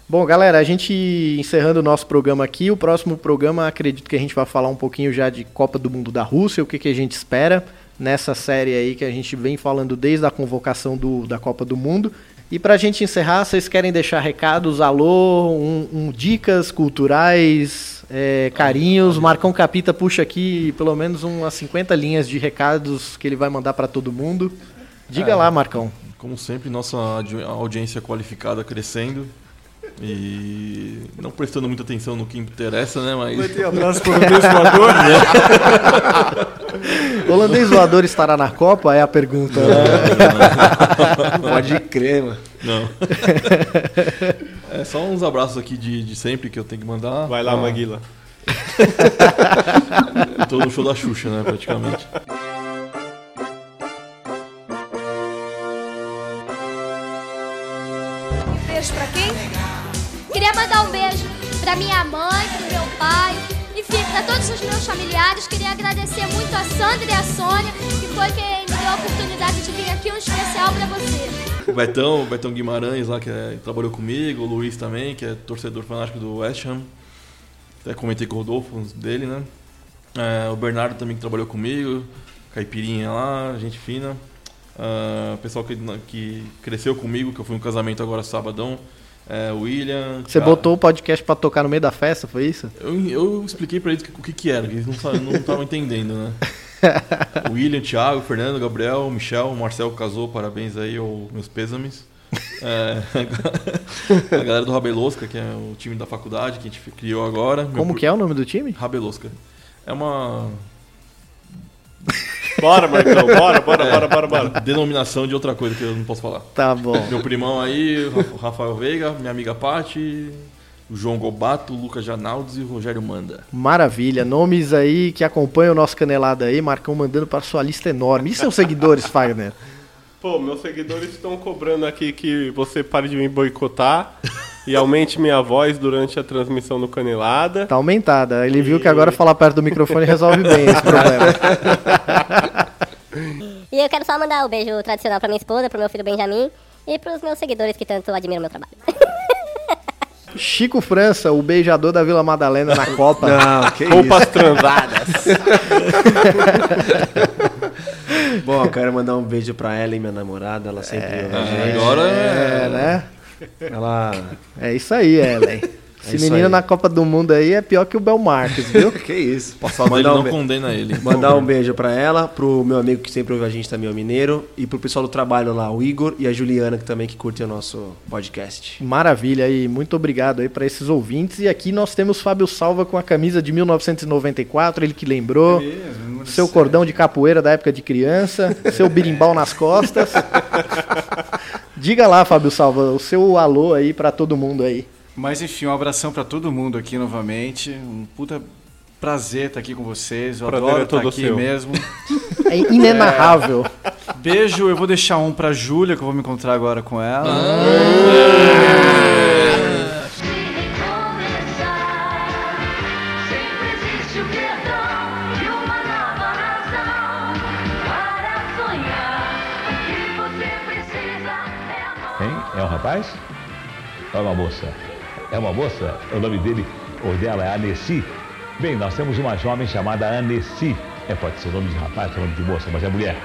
Speaker 6: Bom, galera, a gente encerrando o nosso programa aqui. O próximo programa, acredito que a gente vai falar um pouquinho já de Copa do Mundo da Rússia, o que, que a gente espera nessa série aí que a gente vem falando desde a convocação do, da Copa do Mundo. E pra gente encerrar, vocês querem deixar recados, alô, um, um- dicas culturais, é, carinhos. Marcão Capita puxa aqui pelo menos umas 50 linhas de recados que ele vai mandar pra todo mundo. Diga
Speaker 9: É.
Speaker 6: lá, Marcão.
Speaker 9: Como sempre, nossa audi- audiência qualificada crescendo. E não prestando muita atenção no que interessa, né? Mas.
Speaker 10: Vai ter abraço pro holandês voador?
Speaker 6: O holandês voador estará na Copa? É a pergunta.
Speaker 10: Pode crer, mano.
Speaker 9: Não. É só uns abraços aqui de, de sempre que eu tenho que mandar.
Speaker 8: Vai lá,
Speaker 9: Ah.
Speaker 8: Maguila.
Speaker 9: Eu tô no show da Xuxa, né? Praticamente.
Speaker 29: Beijo pra quem? Queria mandar um beijo pra minha mãe, pro meu pai, enfim, pra todos os meus familiares. Queria agradecer muito a Sandra e a Sônia, que foi quem me deu a oportunidade de vir aqui, um especial pra você.
Speaker 9: O Betão, o Betão Guimarães lá, que é- trabalhou comigo, o Luiz também, que é torcedor fanático do West Ham. Até comentei com o Rodolfo dele, né? É, o Bernardo também que trabalhou comigo, Caipirinha lá, gente fina. Ah, pessoal que, que cresceu comigo, que eu fui no casamento agora sabadão. É, William.
Speaker 6: Você
Speaker 9: cara,
Speaker 6: botou o podcast pra tocar no meio da festa, foi isso?
Speaker 9: Eu, eu expliquei pra eles o que, que era, que eles não estavam entendendo, né? William, Thiago, Fernando, Gabriel, Michel, Marcel casou, parabéns aí, ou meus pêsames. É, a galera do Rabelosca, que é o time da faculdade que a gente criou agora. Meu
Speaker 6: Como
Speaker 9: pro-
Speaker 6: que é o nome do time?
Speaker 9: Rabelosca. É uma.
Speaker 8: Bora, Marcão, bora, bora, bora, bora, bora.
Speaker 9: É, Denominação de outra coisa que eu não posso falar.
Speaker 6: Tá bom.
Speaker 9: Meu primão aí, o Rafael Veiga, minha amiga Paty, o João Gobato, o Lucas Janaldes e o Rogério Manda.
Speaker 6: Maravilha, nomes aí que acompanham o nosso canelada aí, Marcão mandando para sua lista enorme. E seus seguidores, Fagner?
Speaker 8: Pô, meus seguidores estão cobrando aqui que você pare de me boicotar e aumente minha voz durante a transmissão do Canelada.
Speaker 6: Tá aumentada. Ele viu que agora falar perto do microfone resolve bem esse problema.
Speaker 30: E eu quero só mandar o um beijo tradicional pra minha esposa, pro meu filho Benjamin e pros meus seguidores que tanto admiram meu trabalho.
Speaker 6: Chico França, o beijador da Vila Madalena na Copa.
Speaker 10: Não, que
Speaker 6: Roupas
Speaker 10: isso.
Speaker 6: transadas.
Speaker 10: Bom, eu quero mandar um beijo pra Ellen, minha namorada. Ela sempre a gente.
Speaker 9: agora
Speaker 6: É, né?
Speaker 10: Ela.
Speaker 6: É isso aí, Ellen. Esse
Speaker 10: isso
Speaker 6: menino
Speaker 10: aí.
Speaker 6: na Copa do Mundo aí é pior que o Bel Marques, viu?
Speaker 10: que isso.
Speaker 9: Passado dele não condena ele.
Speaker 10: Mandar um beijo pra ela, pro meu amigo que sempre ouve a gente também, o Mineiro, e pro pessoal do trabalho lá, o Igor e a Juliana, que também que curte o nosso podcast.
Speaker 6: Maravilha aí, muito obrigado aí para esses ouvintes. E aqui nós temos Fábio Salva com a camisa de 1994, ele que lembrou.
Speaker 13: É
Speaker 6: seu cordão de capoeira da época de criança, seu birimbau nas costas. Diga lá, Fábio Salva, o seu alô aí para todo mundo aí.
Speaker 13: Mas enfim, um abração pra todo mundo aqui novamente. Um puta prazer estar aqui com vocês. Eu
Speaker 8: Prazer
Speaker 13: adoro
Speaker 8: é
Speaker 13: estar
Speaker 8: todo
Speaker 13: aqui
Speaker 8: seu.
Speaker 13: mesmo.
Speaker 6: É inenarrável.
Speaker 13: É, beijo, eu vou deixar um pra Júlia, que eu vou me encontrar agora com ela.
Speaker 31: Hein? É um rapaz? Ou é uma moça? É uma moça? O nome dele ou dela é Anessi. Bem, nós temos uma jovem chamada Anessi. É, pode ser nome de rapaz, nome de moça, mas é mulher.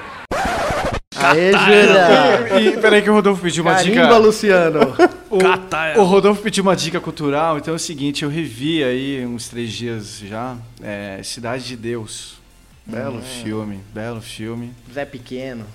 Speaker 6: Aê, Júlia!
Speaker 13: E peraí que o Rodolfo pediu uma
Speaker 6: Carimba,
Speaker 13: dica.
Speaker 6: Luciano!
Speaker 13: O, o Rodolfo pediu uma dica cultural, então é o seguinte, eu revi aí uns três dias já, é, Cidade de Deus. Belo
Speaker 6: Hum.
Speaker 13: filme, belo filme.
Speaker 6: Zé Pequeno.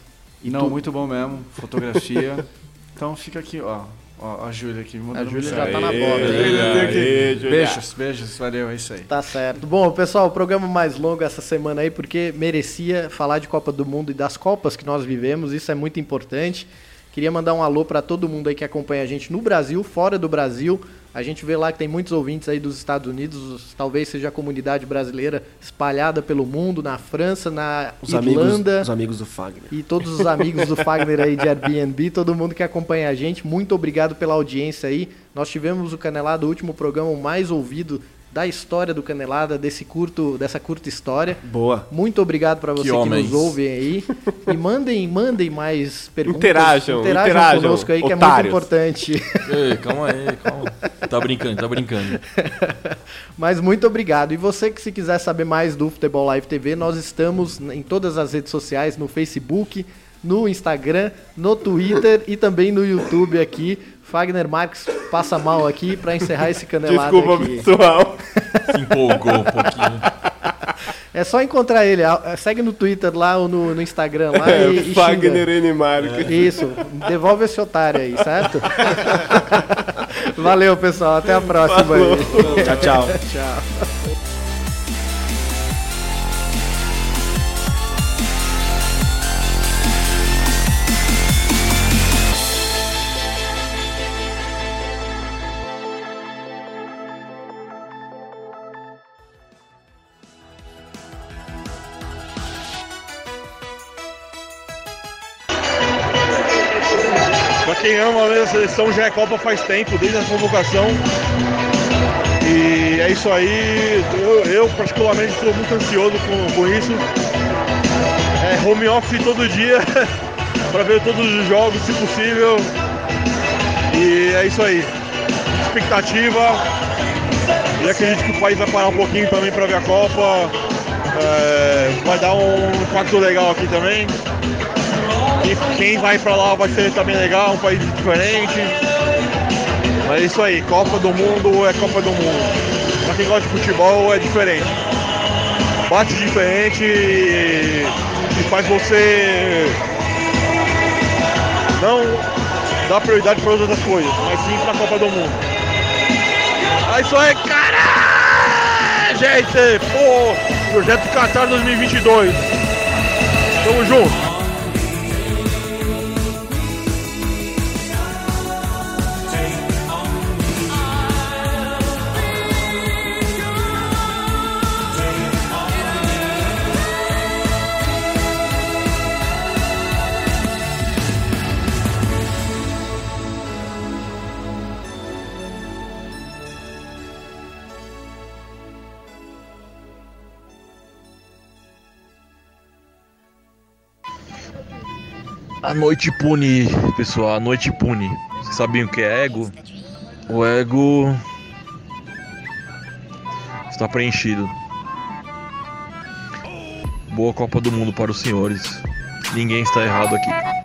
Speaker 13: E Não, muito bom mesmo, fotografia. então fica aqui, ó. Ó, a Júlia aqui me mandou
Speaker 6: A Júlia já tá na bola.
Speaker 8: Aê, Júlia.
Speaker 13: Beijos, beijos, valeu, é isso aí.
Speaker 6: Tá certo. Bom, pessoal, o programa mais longo essa semana aí, porque merecia falar de Copa do Mundo e das Copas que nós vivemos, isso é muito importante. Queria mandar um alô para todo mundo aí que acompanha a gente no Brasil, fora do Brasil. A gente vê lá que tem muitos ouvintes aí dos Estados Unidos, talvez seja a comunidade brasileira espalhada pelo mundo, na França, na
Speaker 10: Os amigos,
Speaker 6: Irlanda.
Speaker 10: os amigos do Fagner.
Speaker 6: E todos os amigos do Fagner aí de Airbnb, todo mundo que acompanha a gente, muito obrigado pela audiência aí. Nós tivemos o Canelada, o último programa mais ouvido da história do Canelada, desse curto, dessa curta história.
Speaker 10: Boa.
Speaker 6: Muito obrigado para você que,
Speaker 9: homens.
Speaker 6: nos ouvem aí. E mandem, mandem mais perguntas.
Speaker 8: Interajam,
Speaker 6: interajam
Speaker 8: interajam,
Speaker 6: conosco aí, que é muito
Speaker 8: otários.
Speaker 6: importante.
Speaker 9: Ei, calma aí, calma. Tá brincando, tá brincando.
Speaker 6: Mas muito obrigado. E você que se quiser saber mais do Futebol Live TV, nós estamos em todas as redes sociais, no Facebook, no Instagram, no Twitter e também no YouTube aqui. Fagner Marques passa mal aqui para encerrar esse canelado
Speaker 8: Desculpa,
Speaker 6: aqui.
Speaker 8: pessoal.
Speaker 9: Se empolgou um pouquinho.
Speaker 6: É só encontrar ele. a- Segue no Twitter lá ou no, no Instagram lá
Speaker 8: É,
Speaker 6: e, e
Speaker 8: Fagner. N. Marques.
Speaker 6: Isso, devolve esse otário aí, certo? Valeu, pessoal. Até a próxima.
Speaker 10: Tchau, tchau.
Speaker 6: tchau.
Speaker 32: Mesmo a seleção, já é Copa faz tempo, desde a convocação. E é isso aí. Eu, eu particularmente estou muito ansioso com, com isso. É home office todo dia para ver todos os jogos, se possível. E é isso aí. Expectativa. E acredito que o país vai parar um pouquinho também para ver a Copa. É, vai dar um impacto legal aqui também. E quem vai pra lá vai ser também legal, um país diferente. Mas é isso aí, Copa do Mundo é Copa do Mundo. Pra quem gosta de futebol é diferente. Bate diferente e, e faz você não dar prioridade para outras coisas, mas sim pra Copa do Mundo. É isso aí, cara! Gente, pô, projeto Qatar 2022. Tamo junto.
Speaker 9: Noite pune, pessoal, a noite pune. Vocês sabiam o que é ego? O ego está preenchido. Boa Copa do Mundo para os senhores. Ninguém está errado aqui.